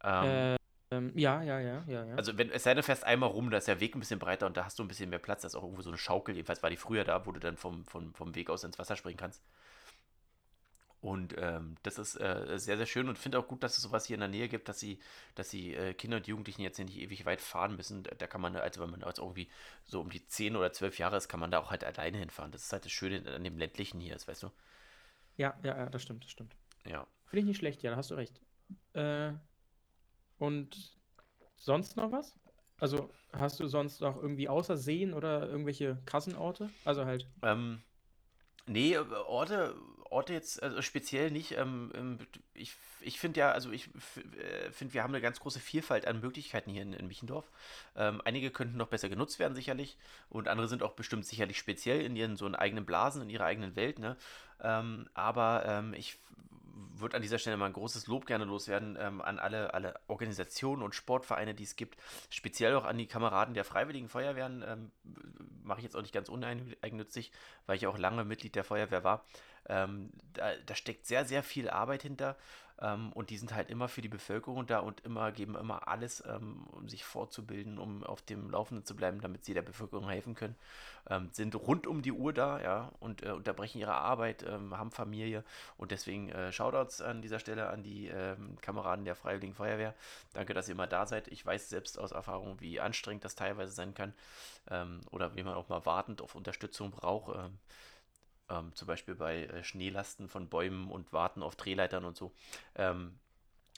Ähm, Ähm, ja, ja, ja, ja, ja. Also, wenn es sei denn, du fährst einmal rum, da ist der Weg ein bisschen breiter und da hast du ein bisschen mehr Platz. Da ist auch irgendwo so eine Schaukel. Jedenfalls war die früher da, wo du dann vom, vom, vom Weg aus ins Wasser springen kannst. Und ähm, das ist äh, sehr, sehr schön und finde auch gut, dass es sowas hier in der Nähe gibt, dass sie, dass die äh, Kinder und Jugendlichen jetzt nicht ewig weit fahren müssen. Da, da kann man, also wenn man jetzt irgendwie so um die 10 oder 12 Jahre ist, kann man da auch halt alleine hinfahren. Das ist halt das Schöne an dem ländlichen hier ist, weißt du? ja, ja, ja, das stimmt, das stimmt. Ja. Finde ich nicht schlecht, ja, da hast du recht. Äh, und sonst noch was? Also, hast du sonst noch irgendwie außer Seen oder irgendwelche krassen Orte? Also halt. Ähm, nee, äh, Orte, Orte jetzt also speziell nicht. Ähm, ähm, ich ich finde ja, also ich äh, finde, wir haben eine ganz große Vielfalt an Möglichkeiten hier in, in Michendorf. Ähm, einige könnten noch besser genutzt werden, sicherlich. Und andere sind auch bestimmt sicherlich speziell in ihren so einen eigenen Blasen, in ihrer eigenen Welt. Ne? Ähm, aber ähm, ich würde an dieser Stelle mal ein großes Lob gerne loswerden ähm, an alle, alle Organisationen und Sportvereine, die es gibt. Speziell auch an die Kameraden der Freiwilligen Feuerwehren. Mache ich jetzt auch nicht ganz uneigennützig, weil ich auch lange Mitglied der Feuerwehr war. Ähm, da, da steckt sehr, sehr viel Arbeit hinter. Ähm, und die sind halt immer für die Bevölkerung da und immer geben immer alles, ähm, um sich fortzubilden, um auf dem Laufenden zu bleiben, damit sie der Bevölkerung helfen können. Ähm, sind rund um die Uhr da, ja, und äh, unterbrechen ihre Arbeit, ähm, haben Familie und deswegen äh, Shoutouts an dieser Stelle an die ähm, Kameraden der Freiwilligen Feuerwehr. Danke, dass ihr immer da seid. Ich weiß selbst aus Erfahrung, wie anstrengend das teilweise sein kann oder wie man auch mal wartend auf Unterstützung braucht. Ähm, zum Beispiel bei äh, Schneelasten von Bäumen und Warten auf Drehleitern und so. Ähm,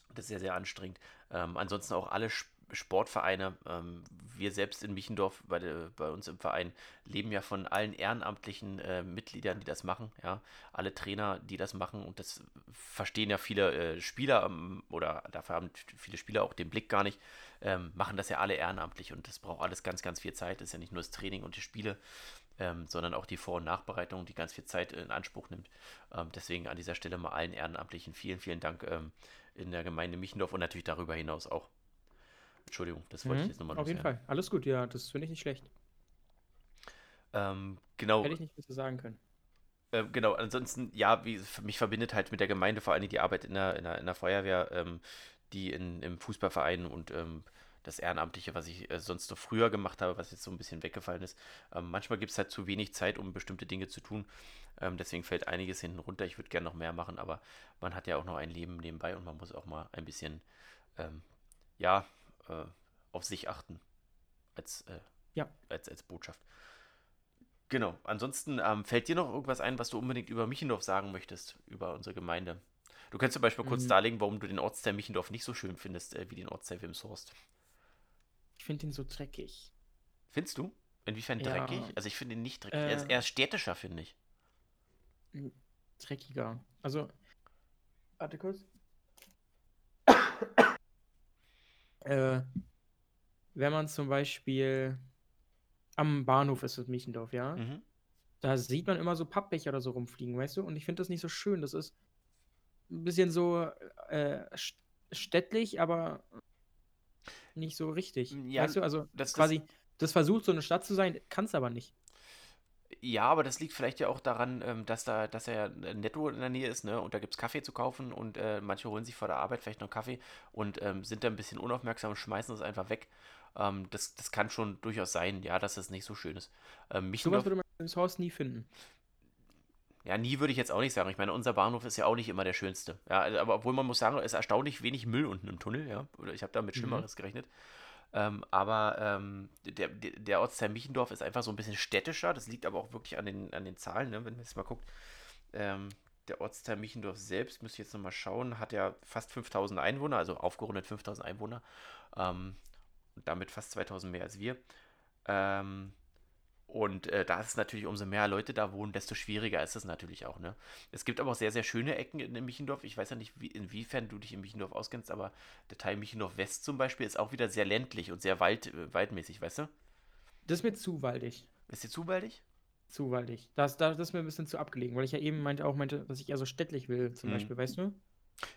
das ist sehr, sehr anstrengend. Ähm, ansonsten auch alle Sp Sportvereine. Ähm, wir selbst in Michendorf, bei, bei uns im Verein, leben ja von allen ehrenamtlichen äh, Mitgliedern, die das machen. Ja? Alle Trainer, die das machen. Und das verstehen ja viele äh, Spieler ähm, oder dafür haben viele Spieler auch den Blick gar nicht. Ähm, machen das ja alle ehrenamtlich und das braucht alles ganz, ganz viel Zeit. Das ist ja nicht nur das Training und die Spiele, ähm, sondern auch die Vor- und Nachbereitung, die ganz viel Zeit in Anspruch nimmt. Ähm, deswegen an dieser Stelle mal allen Ehrenamtlichen vielen, vielen Dank ähm, in der Gemeinde Michendorf und natürlich darüber hinaus auch. Entschuldigung, das wollte ich Mhm, jetzt nochmal auf jeden. Fall. Alles gut, ja, das finde ich nicht schlecht. Ähm, genau, Hätte ich nicht besser sagen können. äh, genau, ansonsten, ja, wie, mich verbindet halt mit der Gemeinde vor allem die Arbeit in der, in der, in der Feuerwehr, ähm, die in, im Fußballverein und ähm, das Ehrenamtliche, was ich äh, sonst noch früher gemacht habe, was jetzt so ein bisschen weggefallen ist. Ähm, manchmal gibt es halt zu wenig Zeit, um bestimmte Dinge zu tun. Ähm, deswegen fällt einiges hinten runter. Ich würde gerne noch mehr machen, aber man hat ja auch noch ein Leben nebenbei und man muss auch mal ein bisschen, ähm, ja, äh, auf sich achten. Als, äh, Ja. als, als Botschaft. Genau. Ansonsten ähm, fällt dir noch irgendwas ein, was du unbedingt über Michendorf sagen möchtest, über unsere Gemeinde? Du kannst zum Beispiel kurz Mhm. darlegen, warum du den Ortsteil Michendorf nicht so schön findest, äh, wie den Ortsteil Wilmshorst. Ich finde ihn so dreckig. Findest du? Inwiefern Ja. dreckig? Also ich finde ihn nicht dreckig. er ist Äh. eher städtischer, finde ich. Dreckiger. Also, warte kurz. äh, wenn man zum Beispiel am Bahnhof ist, das Michendorf, ja? Mhm. Da sieht man immer so Pappbecher oder so rumfliegen, weißt du? Und ich finde das nicht so schön. Das ist ein bisschen so äh, st- städtlich, aber nicht so richtig. Ja, weißt du, also das- das- quasi, das versucht so eine Stadt zu sein, kann es aber nicht. Ja, aber das liegt vielleicht ja auch daran, ähm, dass da, dass er ja netto in der Nähe ist, ne? Und da gibt es Kaffee zu kaufen und äh, manche holen sich vor der Arbeit vielleicht noch Kaffee und ähm, sind dann ein bisschen unaufmerksam und schmeißen es einfach weg. Ähm, das, das kann schon durchaus sein, ja, dass es nicht so schön ist. Ähm, Sowas Michendorf, würde man in Haus nie finden. Ja, nie würde ich jetzt auch nicht sagen. Ich meine, unser Bahnhof ist ja auch nicht immer der schönste. Ja, also, aber obwohl man muss sagen, es ist erstaunlich wenig Müll unten im Tunnel, ja. Oder ich habe da mit Mhm. Schlimmeres gerechnet. Ähm, aber ähm, der, der, der Ortsteil Michendorf ist einfach so ein bisschen städtischer. Das liegt aber auch wirklich an den, an den Zahlen, ne? wenn man jetzt mal guckt. Ähm, der Ortsteil Michendorf selbst, müsste ich jetzt nochmal schauen, hat ja fast 5000 Einwohner, also aufgerundet 5000 Einwohner. Ähm, und damit fast 2000 mehr als wir. Ähm, und äh, da ist natürlich, umso mehr Leute da wohnen, desto schwieriger ist es natürlich auch. Ne? Es gibt aber auch sehr, sehr schöne Ecken in, in Michendorf. Ich weiß ja nicht, wie, inwiefern du dich in Michendorf auskennst, aber der Teil Michendorf West zum Beispiel ist auch wieder sehr ländlich und sehr wald, äh, waldmäßig, weißt du? Das ist mir zu waldig. Ist dir zu waldig? Zu waldig. Das, das, das ist mir ein bisschen zu abgelegen, weil ich ja eben meinte, auch meinte, dass ich eher so städtlich will, zum Mhm. Beispiel, weißt du?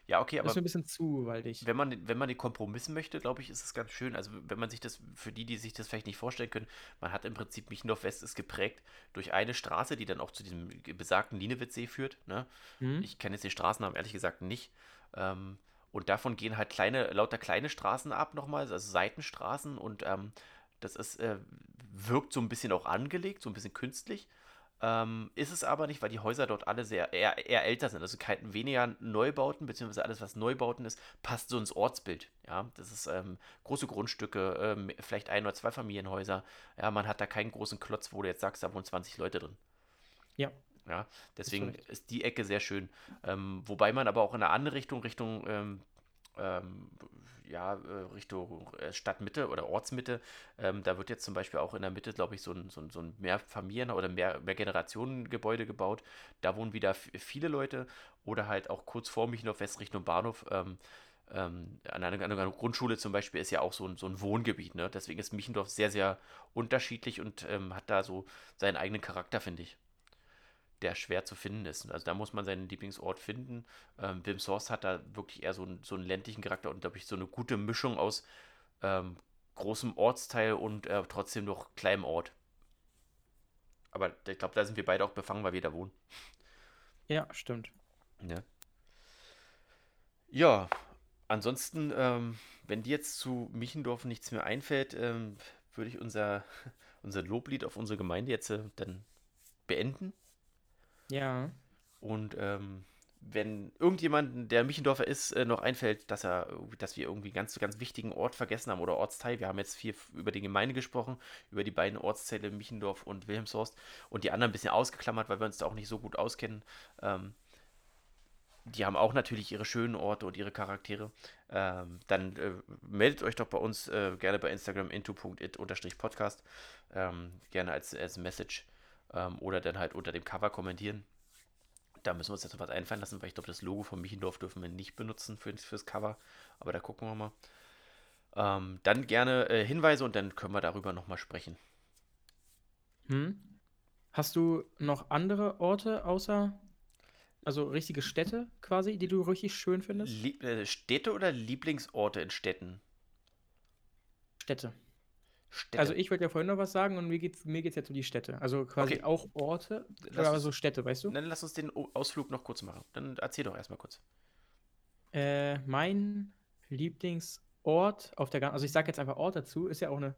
Ja, okay, Das aber ist mir ein bisschen zu waldig. wenn man, wenn man den Kompromiss möchte, glaube ich, ist es ganz schön. Also wenn man sich das, für die, die sich das vielleicht nicht vorstellen können, man hat im Prinzip Michendorf West ist geprägt durch eine Straße, die dann auch zu diesem besagten Linewitzsee führt. Ne? Hm? Ich kenne jetzt den Straßennamen ehrlich gesagt nicht. Ähm, und davon gehen halt kleine, lauter kleine Straßen ab nochmal, also Seitenstraßen und ähm, das ist, äh, wirkt so ein bisschen auch angelegt, so ein bisschen künstlich. Ähm, ist es aber nicht, weil die Häuser dort alle sehr eher, eher älter sind. Also kein, weniger Neubauten, beziehungsweise alles, was Neubauten ist, passt so ins Ortsbild. Ja, das ist ähm, große Grundstücke, ähm, vielleicht ein oder zwei Familienhäuser. Ja, man hat da keinen großen Klotz, wo du jetzt sagst, da wohnen 20 Leute drin. Ja. Ja, deswegen recht. ist die Ecke sehr schön. Ähm, wobei man aber auch in eine andere Richtung, Richtung, ähm, ähm, ja, äh, Richtung äh, Stadtmitte oder Ortsmitte, ähm, da wird jetzt zum Beispiel auch in der Mitte, glaube ich, so ein, so ein, so ein Mehrfamilien- oder mehr, Mehrgenerationen-Gebäude gebaut. Da wohnen wieder viele Leute oder halt auch kurz vor Michendorf West Richtung Bahnhof. Ähm, ähm, an einer, an einer Grundschule zum Beispiel ist ja auch so ein, so ein Wohngebiet, ne? Deswegen ist Michendorf sehr, sehr unterschiedlich und ähm, hat da so seinen eigenen Charakter, finde ich der schwer zu finden ist. Also da muss man seinen Lieblingsort finden. Ähm, Wim Source hat da wirklich eher so, einen- so einen ländlichen Charakter und glaube ich so eine gute Mischung aus ähm, großem Ortsteil und äh, trotzdem noch kleinem Ort. Aber ich glaube, da sind wir beide auch befangen, weil wir da wohnen. Ja, stimmt. Ja. Ja, ansonsten, ähm, wenn dir jetzt zu Michendorf nichts mehr einfällt, ähm, würde ich unser, *laughs* unser Loblied auf unsere Gemeinde jetzt äh, dann beenden. Ja. Und ähm, wenn irgendjemand, der Michendorfer ist, äh, noch einfällt, dass er, dass wir irgendwie ganz, ganz wichtigen Ort vergessen haben oder Ortsteil. Wir haben jetzt viel über die Gemeinde gesprochen, über die beiden Ortsteile Michendorf und Wilhelmshorst und die anderen ein bisschen ausgeklammert, weil wir uns da auch nicht so gut auskennen. Ähm, die haben auch natürlich ihre schönen Orte und ihre Charaktere. Ähm, dann äh, meldet euch doch bei uns äh, gerne bei Instagram into.it-podcast. Ähm, gerne als, als Message ähm, oder dann halt unter dem Cover kommentieren. Da müssen wir uns jetzt noch was einfallen lassen, weil ich glaube, das Logo von Michendorf dürfen wir nicht benutzen für, fürs Cover. Aber da gucken wir mal. Ähm, dann gerne äh, Hinweise und dann können wir darüber nochmal sprechen. Hm? Hast du noch andere Orte außer, also richtige Städte quasi, die du richtig schön findest? Lieb äh, Städte oder Lieblingsorte in Städten? Städte. Städte. Also ich wollte ja vorhin noch was sagen und mir geht's, mir geht's jetzt um die Städte. Also quasi Okay. auch Orte, Lass aber uns- so Städte, weißt du? Dann lass uns den Ausflug noch kurz machen. Dann erzähl doch erstmal kurz. Äh, mein Lieblingsort auf der ganzen, also ich sage jetzt einfach Ort dazu, ist ja auch eine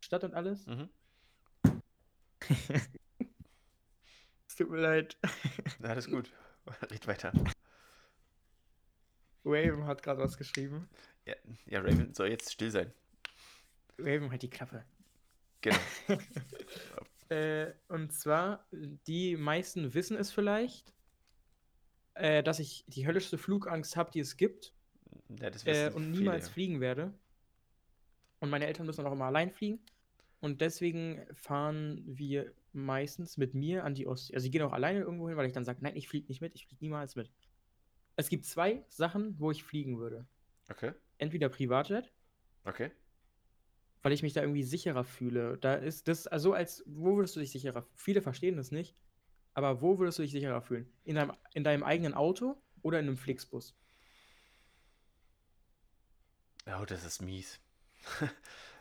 Stadt und alles. Mhm. Es *laughs* tut mir leid. Na, Alles gut. *laughs* Red weiter. Raven hat gerade was geschrieben. Ja, ja, Raven soll jetzt still sein. Raven hat die Klappe. Genau. *laughs* Äh, und zwar, die meisten wissen es vielleicht, äh, dass ich die höllischste Flugangst habe, die es gibt Ja, das äh, und viele, niemals ja. fliegen werde. Und meine Eltern müssen auch immer allein fliegen. Und deswegen fahren wir meistens mit mir an die Ostsee. Also, sie gehen auch alleine irgendwo hin, weil ich dann sage: Nein, ich fliege nicht mit, ich fliege niemals mit. Es gibt zwei Sachen, wo ich fliegen würde. Okay, Entweder Privatjet, okay. Weil ich mich da irgendwie sicherer fühle. Da ist das, also als, wo würdest du dich sicherer fühlen? Viele verstehen das nicht, aber wo würdest du dich sicherer fühlen? In deinem, in deinem eigenen Auto oder in einem Flixbus? Oh, das ist mies. *laughs*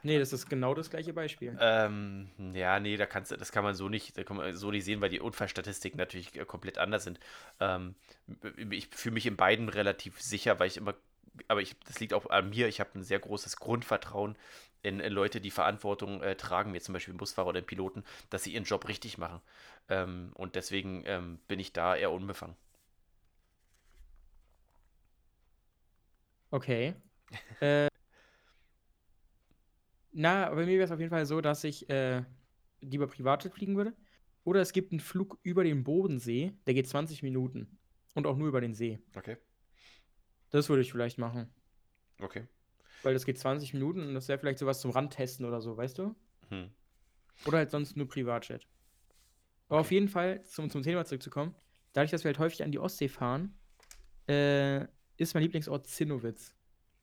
Nee, das ist genau das gleiche Beispiel. Ähm, ja, nee, da kannst das kann man so nicht, kann man so nicht sehen, weil die Unfallstatistiken natürlich äh, komplett anders sind. Ähm, ich fühle mich in beiden relativ sicher, weil ich immer, aber ich, das liegt auch an mir, ich habe ein sehr großes Grundvertrauen in, in Leute, die Verantwortung äh, tragen, wie zum Beispiel Busfahrer oder einen Piloten, dass sie ihren Job richtig machen. Ähm, und deswegen ähm, bin ich da eher unbefangen. Okay. *laughs* äh, na, bei mir wäre es auf jeden Fall so, dass ich äh, lieber Privatjet fliegen würde. Oder es gibt einen Flug über den Bodensee, der geht 20 Minuten. Und auch nur über den See. Okay. Das würde ich vielleicht machen. Okay. Weil das geht 20 Minuten und das wäre vielleicht sowas zum Randtesten oder so, weißt du? Hm. Oder halt sonst nur Privatjet. Aber auf jeden Fall, zum, zum Thema zurückzukommen, dadurch, dass wir halt häufig an die Ostsee fahren, äh, ist mein Lieblingsort Zinnowitz.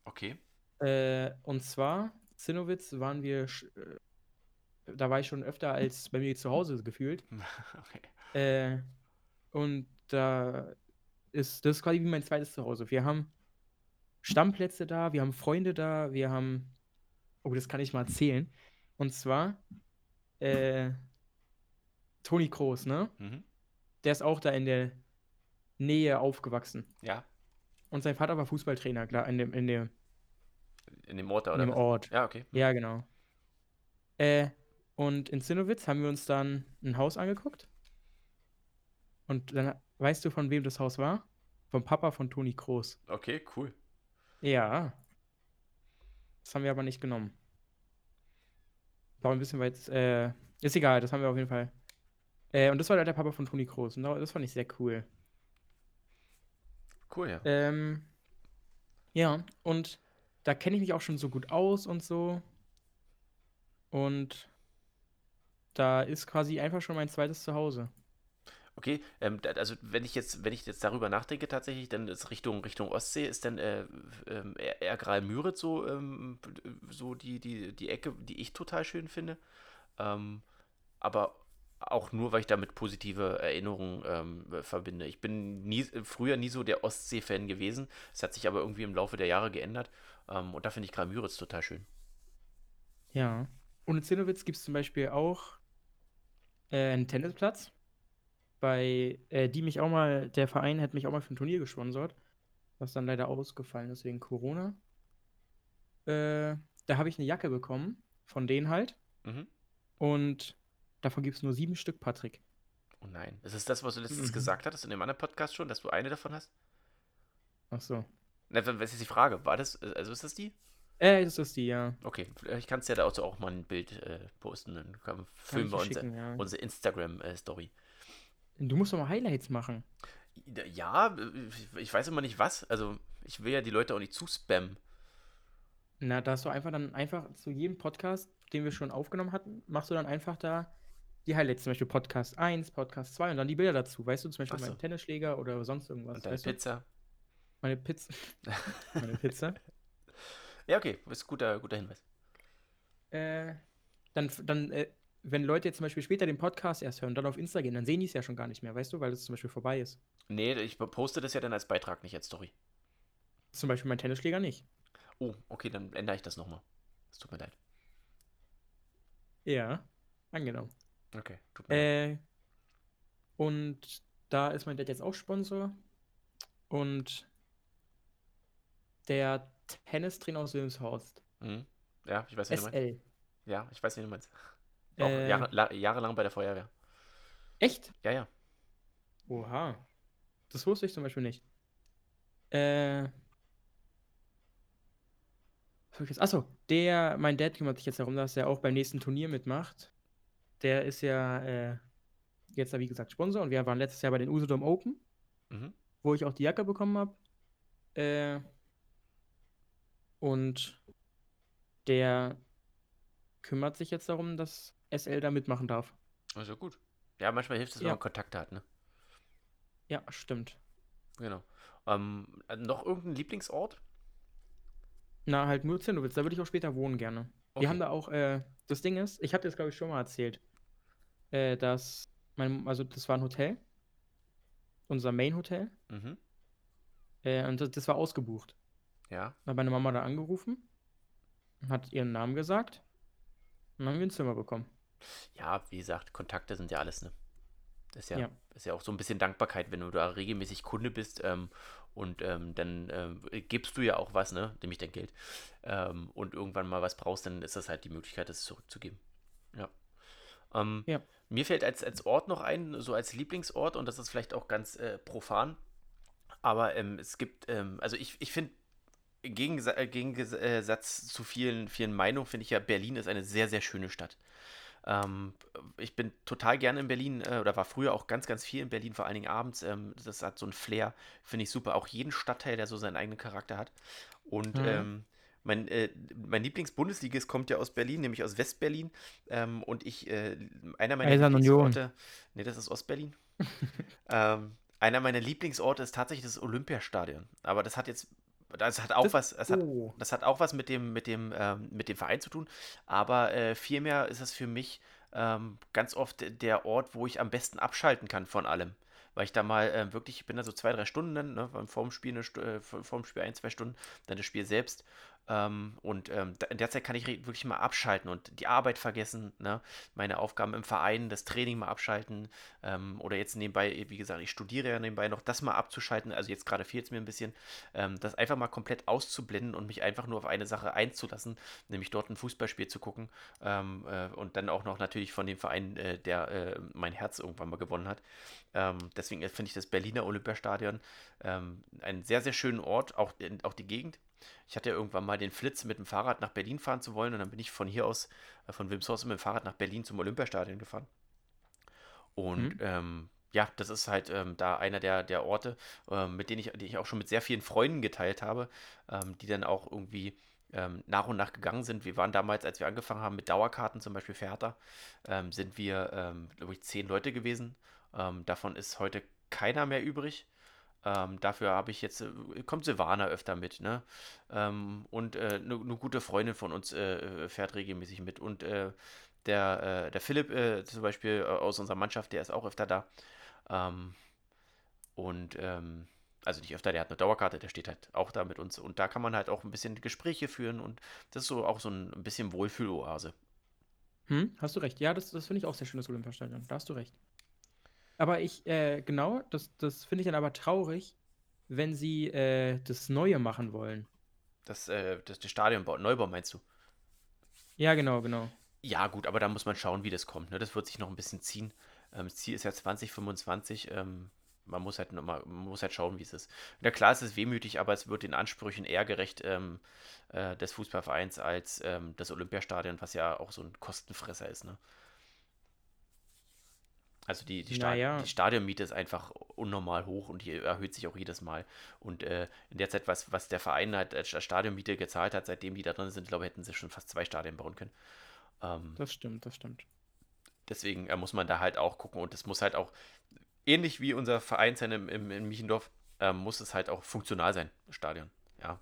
Okay. Äh, und zwar, Zinnowitz waren wir, äh, da war ich schon öfter als bei mir zu Hause gefühlt. *laughs* okay. Äh, und da ist das ist quasi wie mein zweites Zuhause. Wir haben Stammplätze da, wir haben Freunde da, wir haben. Oh, das kann ich mal erzählen. Und zwar äh, Toni Kroos, ne? Mhm. Der ist auch da in der Nähe aufgewachsen. Ja, Und sein Vater war Fußballtrainer, klar, in dem, in dem, in dem Ort, in oder? dem was? Ort. Ja, okay. Ja, genau. Äh, und in Zinnowitz haben wir uns dann ein Haus angeguckt. Und dann, weißt du, von wem das Haus war? Vom Papa von Toni Kroos. Okay, cool. Ja. Das haben wir aber nicht genommen. War ein bisschen weit. Äh, ist egal, das haben wir auf jeden Fall. Äh, und das war der Papa von Toni Kroos. Und das fand ich sehr cool. Cool, ja. Ähm, ja, und da kenne ich mich auch schon so gut aus und so. Und da ist quasi einfach schon mein zweites Zuhause. Okay, ähm, also wenn ich jetzt, wenn ich jetzt darüber nachdenke tatsächlich, dann ist Richtung, Richtung Ostsee, ist dann äh, eher Graal-Müritz so, ähm, so die, die, die Ecke, die ich total schön finde. Ähm, aber auch nur, weil ich damit positive Erinnerungen ähm, verbinde. Ich bin nie, früher nie so der Ostsee-Fan gewesen. Es hat sich aber irgendwie im Laufe der Jahre geändert. Ähm, und da finde ich Graal-Müritz total schön. Ja. Und in Zinnowitz gibt es zum Beispiel auch äh, einen Tennisplatz. Bei äh, die mich auch mal, der Verein hat mich auch mal für ein Turnier gesponsert, was dann leider ausgefallen ist wegen Corona. Äh, da habe ich eine Jacke bekommen, von denen halt. Mhm. Und davon gibt es nur sieben Stück, Patrick. Oh nein. Ist es das, was du letztens Mhm. gesagt hattest in dem anderen Podcast schon, dass du eine davon hast? Ach so. Na, was ist die Frage? War das, also ist das die? Äh, das ist die, ja. Okay, vielleicht kannst du ja da auch, mal ein Bild äh, posten, dann können, Kann filmen ich wir unsere, ja. unsere Instagram-Story. Du musst doch mal Highlights machen. Ja, ich weiß immer nicht was. Also, ich will ja die Leute auch nicht zuspammen. Na, da hast du einfach dann einfach zu jedem Podcast, den wir schon aufgenommen hatten, machst du dann einfach da die Highlights, zum Beispiel Podcast 1, Podcast 2 und dann die Bilder dazu, weißt du, zum Beispiel so. meinen Tennisschläger oder sonst irgendwas, Und deine weißt du? Pizza. Meine Pizza. *laughs* Meine Pizza. Ja, okay, ist ein guter, guter Hinweis. äh, dann, dann äh, wenn Leute jetzt zum Beispiel später den Podcast erst hören und dann auf Insta gehen, dann sehen die es ja schon gar nicht mehr, weißt du, weil es zum Beispiel vorbei ist. Nee, ich poste das ja dann als Beitrag, nicht als Story. Zum Beispiel mein Tennisschläger nicht. Oh, okay, dann ändere ich das nochmal. Es tut mir leid. Ja, angenommen. Okay, tut mir leid. Äh, und da ist mein Dad jetzt auch Sponsor. Und der Tennistrainer aus Wilhelmshorst, Mhm. Ja, ich weiß, wie du meinst. SL. Ja, ich weiß, wie du meinst. Auch Äh, Jahre, la, jahrelang bei der Feuerwehr. Echt? Ja, ja. Oha. Das wusste ich zum Beispiel nicht. Äh. was hab ich jetzt- Achso, der, mein Dad kümmert sich jetzt darum, dass er auch beim nächsten Turnier mitmacht. Der ist ja äh, jetzt, wie gesagt, Sponsor und wir waren letztes Jahr bei den Usedom Open, Mhm. wo ich auch die Jacke bekommen habe. Äh, und der kümmert sich jetzt darum, dass SL da mitmachen darf. Also gut. Ja, manchmal hilft es, wenn Ja. man Kontakte hat, ne? Ja, stimmt. Genau. Ähm, noch irgendein Lieblingsort? Na, halt nur Zinnowitz, da würde ich auch später wohnen gerne. Okay. Wir haben da auch, äh, das Ding ist, ich hatte das glaube ich schon mal erzählt, äh, dass mein, also das war ein Hotel, unser Main-Hotel, Mhm. äh, und das, das war ausgebucht. Ja. Dann hat meine Mama da angerufen, hat ihren Namen gesagt und dann haben wir ein Zimmer bekommen. Ja, wie gesagt, Kontakte sind ja alles, ne? Das ist ja, Ja. ist ja auch so ein bisschen Dankbarkeit, wenn du da regelmäßig Kunde bist ähm, und ähm, dann ähm, gibst du ja auch was, ne? Nämlich dein Geld. Ähm, und irgendwann mal was brauchst, dann ist das halt die Möglichkeit, das zurückzugeben. Ja. Ähm, Ja. Mir fällt als, als Ort noch ein, so als Lieblingsort, und das ist vielleicht auch ganz äh, profan, aber ähm, es gibt, ähm, also ich, ich finde, im Gegensa äh, Gegensatz zu vielen, vielen Meinungen, finde ich ja, Berlin ist eine sehr, sehr schöne Stadt. Ähm, ich bin total gerne in Berlin äh, oder war früher auch ganz, ganz viel in Berlin, vor allen Dingen abends. Ähm, das hat so ein Flair, finde ich super. Auch jeden Stadtteil, der so seinen eigenen Charakter hat. Und Mhm. ähm, mein, äh, mein Lieblings-Bundesligist kommt ja aus Berlin, nämlich aus Westberlin. Ähm, und ich, äh, einer meiner Eisern. Lieblingsorte, nee, das ist Ostberlin. *laughs* ähm, einer meiner Lieblingsorte ist tatsächlich das Olympiastadion. Aber das hat jetzt, das hat auch Das- was, das hat Oh, das hat auch was mit dem, mit dem, ähm, mit dem Verein zu tun, aber äh, vielmehr ist es für mich ähm, ganz oft der Ort, wo ich am besten abschalten kann von allem. Weil ich da mal äh, wirklich, ich bin da so zwei, drei Stunden ne, vorm Spiel, eine, äh, vor- vorm Spiel ein, zwei Stunden, dann das Spiel selbst. Ähm, und ähm, in der Zeit kann ich wirklich mal abschalten und die Arbeit vergessen, ne? meine Aufgaben im Verein, das Training mal abschalten ähm, oder jetzt nebenbei, wie gesagt, ich studiere ja nebenbei noch, das mal abzuschalten. Also jetzt gerade fehlt es mir ein bisschen, ähm, das einfach mal komplett auszublenden und mich einfach nur auf eine Sache einzulassen, nämlich dort ein Fußballspiel zu gucken ähm, äh, und dann auch noch natürlich von dem Verein, äh, der äh, mein Herz irgendwann mal gewonnen hat. Ähm, deswegen äh, finde ich das Berliner Olympiastadion einen sehr, sehr schönen Ort, auch, auch die Gegend. Ich hatte ja irgendwann mal den Flitz, mit dem Fahrrad nach Berlin fahren zu wollen und dann bin ich von hier aus, äh, von Wilmshorst mit dem Fahrrad nach Berlin zum Olympiastadion gefahren. Und Mhm. ähm, ja, das ist halt ähm, da einer der, der Orte, ähm, mit denen ich, die ich auch schon mit sehr vielen Freunden geteilt habe, ähm, die dann auch irgendwie ähm, nach und nach gegangen sind. Wir waren damals, als wir angefangen haben mit Dauerkarten, zum Beispiel für Hertha, ähm, sind wir, ähm, glaube ich, zehn Leute gewesen. Davon ist heute keiner mehr übrig. Ähm, dafür habe ich jetzt, äh, kommt Silvana öfter mit, ne? Ähm, und eine äh, ne ne gute Freundin von uns äh, äh, fährt regelmäßig mit. Und äh, der, äh, der Philipp zum Beispiel aus unserer Mannschaft, der ist auch öfter da. Ähm, und ähm, also nicht öfter, der hat eine Dauerkarte, der steht halt auch da mit uns. Und da kann man halt auch ein bisschen Gespräche führen und das ist so auch so ein, ein bisschen Wohlfühloase. Hm, hast du recht. Ja, das, das finde ich auch sehr schön, das Olympiastadion. Da hast du recht. Aber ich, äh, genau, das, das finde ich dann aber traurig, wenn sie äh, das Neue machen wollen. Das, äh, das, das Stadionbau, Neubau meinst du? Ja, genau, genau. Ja, gut, aber da muss man schauen, wie das kommt. Ne? Das wird sich noch ein bisschen ziehen. Ähm, das Ziel ist ja 2025. Ähm, man muss halt noch mal, man muss halt schauen, wie es ist. Na klar, es ist wehmütig, aber es wird den Ansprüchen eher gerecht ähm, äh, des Fußballvereins als ähm, das Olympiastadion, was ja auch so ein Kostenfresser ist. Ne? Also die, die, Sta Naja. die Stadionmiete ist einfach unnormal hoch und die erhöht sich auch jedes Mal. Und äh, in der Zeit, was, was der Verein halt als Stadionmiete gezahlt hat, seitdem die da drin sind, glaube ich, hätten sie schon fast zwei Stadien bauen können. Ähm, Das stimmt, das stimmt. deswegen äh, muss man da halt auch gucken und es muss halt auch, ähnlich wie unser Verein sein im, im, in Michendorf, ähm, muss es halt auch funktional sein, Stadion. Ja.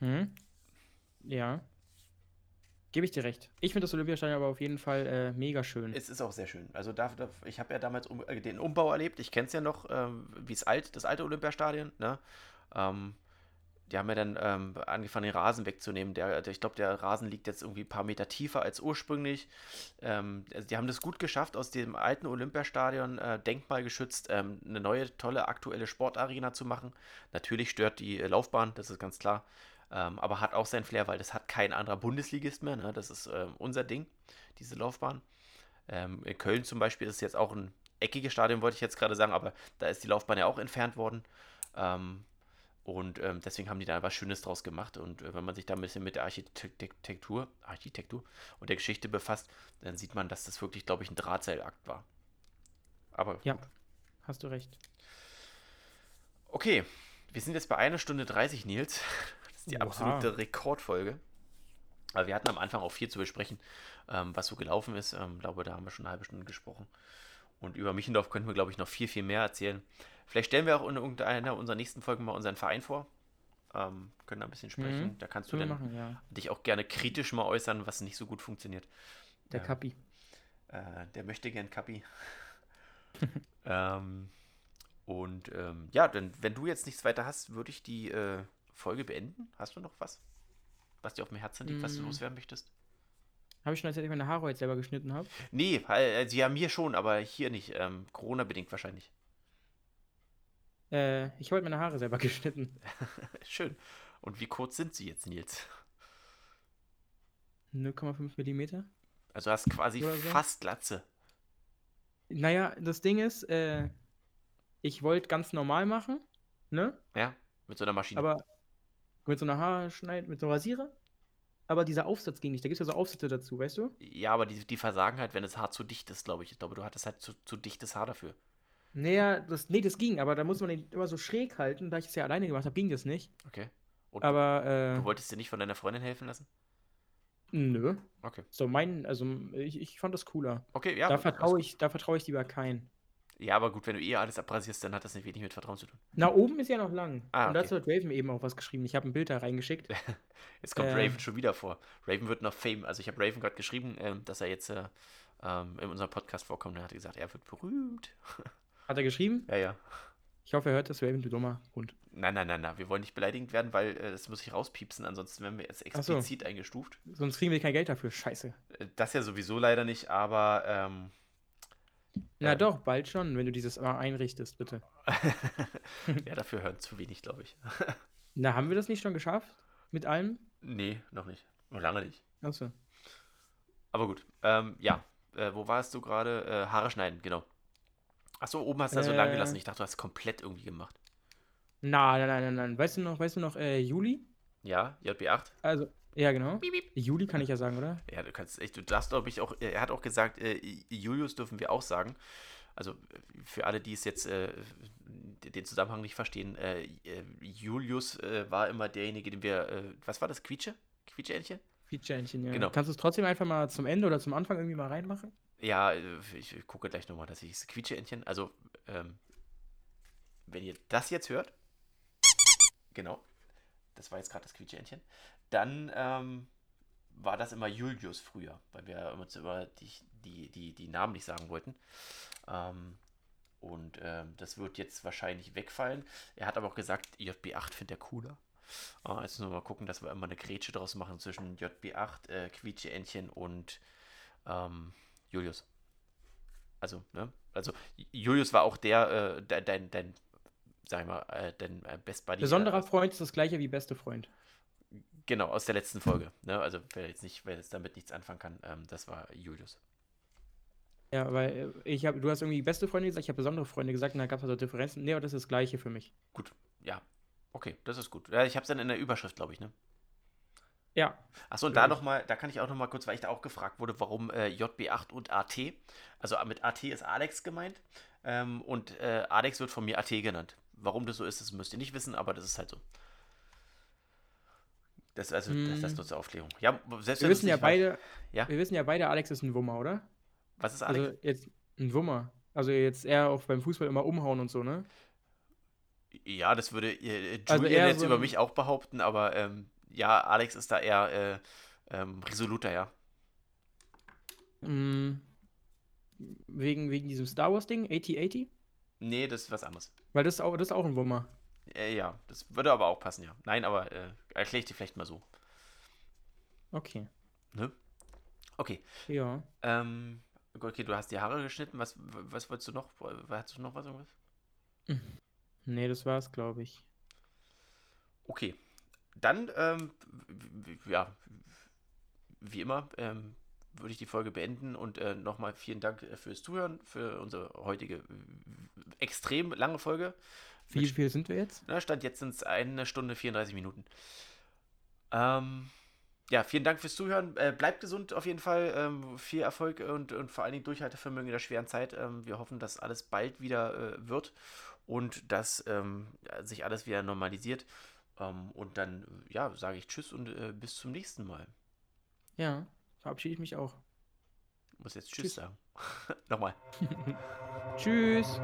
Hm? Ja. Gebe ich dir recht. Ich finde das Olympiastadion aber auf jeden Fall äh, mega schön. Es ist auch sehr schön. Also da, da ich habe ja damals um, äh, den Umbau erlebt. Ich kenne es ja noch, ähm, wie es alt, das alte Olympiastadion. Ne? Ähm, die haben ja dann ähm, angefangen, den Rasen wegzunehmen. Der, der, ich glaube, der Rasen liegt jetzt irgendwie ein paar Meter tiefer als ursprünglich. Ähm, also die haben das gut geschafft, aus dem alten Olympiastadion äh, denkmalgeschützt ähm, eine neue, tolle, aktuelle Sportarena zu machen. Natürlich stört die äh, Laufbahn, das ist ganz klar. Ähm, aber hat auch sein Flair, weil das hat kein anderer Bundesligist mehr. Ne? Das ist ähm, unser Ding, diese Laufbahn. Ähm, in Köln zum Beispiel ist es jetzt auch ein eckiges Stadion, wollte ich jetzt gerade sagen, aber da ist die Laufbahn ja auch entfernt worden. Ähm, und ähm, deswegen haben die da was Schönes draus gemacht. Und äh, wenn man sich da ein bisschen mit der Architektur, Architektur und der Geschichte befasst, dann sieht man, dass das wirklich, glaube ich, ein Drahtseilakt war. Aber Ja. gut. Hast du recht. Okay, wir sind jetzt bei einer Stunde 30, Nils. Das ist die Oha. absolute Rekordfolge. Aber wir hatten am Anfang auch viel zu besprechen, ähm, was so gelaufen ist. Ähm, glaube, da haben wir schon eine halbe Stunde gesprochen. Und über Michendorf könnten wir, glaube ich, noch viel, viel mehr erzählen. Vielleicht stellen wir auch in irgendeiner unserer nächsten Folgen mal unseren Verein vor. ähm, können da ein bisschen sprechen. Mhm. Da kannst du dann machen, ja. dich auch gerne kritisch mal äußern, was nicht so gut funktioniert. Der Ja. Kappi. Äh, der möchte gern Kapi. *laughs* ähm, und ähm, ja, dann, wenn du jetzt nichts weiter hast, würde ich die äh, Folge beenden. Hast du noch was, was dir auf dem Herzen liegt, was du Mm. loswerden möchtest? Habe ich schon erzählt, dass ich meine Haare heute selber geschnitten habe? Nee, äh, sie haben hier schon, aber hier nicht. Ähm, Corona-bedingt wahrscheinlich. Äh, ich habe heute meine Haare selber *laughs* geschnitten. *laughs* Schön. Und wie kurz sind sie jetzt, Nils? 0,5 Millimeter. Also hast quasi so. fast Glatze. Naja, das Ding ist, äh, ich wollte ganz normal machen, ne? Ja, mit so einer Maschine. Aber mit so einer Haarschneid, mit so einem Rasierer. Aber dieser Aufsatz ging nicht. Da gibt es ja so Aufsätze dazu, weißt du? ja, aber die, die versagen halt, wenn das Haar zu dicht ist, glaube ich. Ich glaube, du hattest halt zu, zu dichtes Haar dafür. Naja, das, nee, das ging, aber da muss man den immer so schräg halten. Da ich es ja alleine gemacht habe, ging das nicht. Okay. Und Aber, du äh, wolltest dir nicht von deiner Freundin helfen lassen? nö. Okay. So, mein, also, ich, ich fand das cooler. Okay, ja. da vertraue ich, da vertraue ich lieber keinen. Ja, aber gut, wenn du eh alles abrasierst, dann hat das nicht wenig mit Vertrauen zu tun. Na, oben ist ja noch lang. Ah, Und dazu okay. hat Raven eben auch was geschrieben. Ich habe ein Bild da reingeschickt. *laughs* Jetzt kommt Äh. Raven schon wieder vor. Raven wird noch Fame. Also ich habe Raven gerade geschrieben, ähm, dass er jetzt äh, ähm, in unserem Podcast vorkommt. Er hat gesagt, er wird berühmt. *laughs* Hat er geschrieben? Ja, ja. Ich hoffe, er hört das, Raven, du dummer Hund. Nein, nein, nein, nein. Wir wollen nicht beleidigend werden, weil äh, das muss ich rauspiepsen. Ansonsten werden wir jetzt Ach so. explizit eingestuft. Sonst kriegen wir kein Geld dafür. Scheiße. Äh, Das ja sowieso leider nicht, aber ähm, Na Ja. doch, bald schon, wenn du dieses mal einrichtest, bitte. *laughs* ja, dafür hören zu wenig, glaube ich. *laughs* Na, haben wir das nicht schon geschafft? Mit allem? nee, noch nicht. Noch lange nicht. Achso. Aber gut. Ähm, ja. Äh, wo warst du gerade? Äh, Haare schneiden, genau. Achso, oben hast du da so lang Äh. gelassen. Ich dachte, du hast komplett irgendwie gemacht. Nein, nein, nein, nein, nein. Weißt du noch, weißt du noch, äh, Juli? Ja, JB8. Also, ja, genau. Juli kann ich ja sagen, oder? Ja, du kannst echt, du darfst, glaube ich, auch, er hat auch gesagt, äh, Julius dürfen wir auch sagen. Also für alle, die es jetzt äh, den Zusammenhang nicht verstehen, äh, Julius äh, war immer derjenige, den wir, äh, was war das, Quietsche? Quietscheentchen? Feature-Entchen, ja. Genau. Kannst du es trotzdem einfach mal zum Ende oder zum Anfang irgendwie mal reinmachen? Ja, äh, ich, ich gucke gleich nochmal, dass ich es Quietscheentchen, also ähm, wenn ihr das jetzt hört, genau, das war jetzt gerade das Quietscheentchen, dann ähm, war das immer Julius früher, weil wir uns immer die, die, die, die Namen nicht sagen wollten. Ähm, und ähm, das wird jetzt wahrscheinlich wegfallen. Er hat aber auch gesagt, JB8 findet er cooler. Äh, jetzt nur mal gucken, dass wir immer eine Grätsche draus machen zwischen JB8, äh, Quietscheentchen und ähm, Julius. Also, ne? Also, Julius war auch der, äh, de- dein, dein, sag ich mal, äh, dein äh, Best Buddy. Besonderer äh, Freund ist das gleiche wie beste Freund. Genau, aus der letzten Folge. Ne? Also, wer jetzt nicht, wer jetzt damit nichts anfangen kann, ähm, das war Julius. Ja, weil äh, ich habe, du hast irgendwie beste Freunde gesagt, ich habe besondere Freunde gesagt und da gab es also Differenzen. Nee, aber das ist das gleiche für mich. Gut, ja. Okay, das ist gut. Ja, ich habe es dann in der Überschrift, glaube ich, ne? Ja. Achso, und da noch mal, da kann ich auch noch mal kurz, weil ich da auch gefragt wurde, warum äh, JB8 und AT. Also mit AT ist Alex gemeint ähm, und äh, Alex wird von mir AT genannt. Warum das so ist, das müsst ihr nicht wissen, aber das ist halt so. Das, also, das, das Hm. nur zur Aufklärung. Ja, selbst Wir wissen ja beide, Ja? wir wissen ja beide, Alex ist ein Wummer, oder? Was ist Alex? Also jetzt ein Wummer. Also jetzt eher auch beim Fußball immer umhauen und so, ne? ja, das würde äh, Julian Also jetzt so über mich auch behaupten, aber ähm, ja, Alex ist da eher äh, ähm, resoluter, ja. Mm, wegen, wegen diesem Star Wars Ding, 8080? Nee, das ist was anderes. Weil das ist auch, das ist auch ein Wummer. Äh, ja, das würde aber auch passen, ja. Nein, aber äh, erkläre ich dir vielleicht mal so. Okay. Ne? Okay. Ja. Ähm, okay, du hast die Haare geschnitten. Was, was wolltest du noch? Hast du noch was? Irgendwas? *laughs* Nee, das war's, glaube ich. Okay. Dann, ähm, ja, wie immer, ähm, würde ich die Folge beenden und äh, nochmal vielen Dank äh, fürs Zuhören, für unsere heutige extrem lange Folge. Wie viel sind wir jetzt? Na, Stand jetzt sind es eine Stunde 34 Minuten. Ähm, ja, vielen Dank fürs Zuhören. Äh, bleibt gesund auf jeden Fall. Ähm, viel Erfolg und, und vor allen Dingen Durchhaltevermögen in der schweren Zeit. Ähm, wir hoffen, dass alles bald wieder äh, wird und dass ähm, sich alles wieder normalisiert. Ähm, und dann, ja, sage ich Tschüss und äh, bis zum nächsten Mal. Ja, verabschiede ich mich auch. Ich muss jetzt Tschüss, Tschüss. sagen. *laughs* Nochmal. *laughs* Tschüss.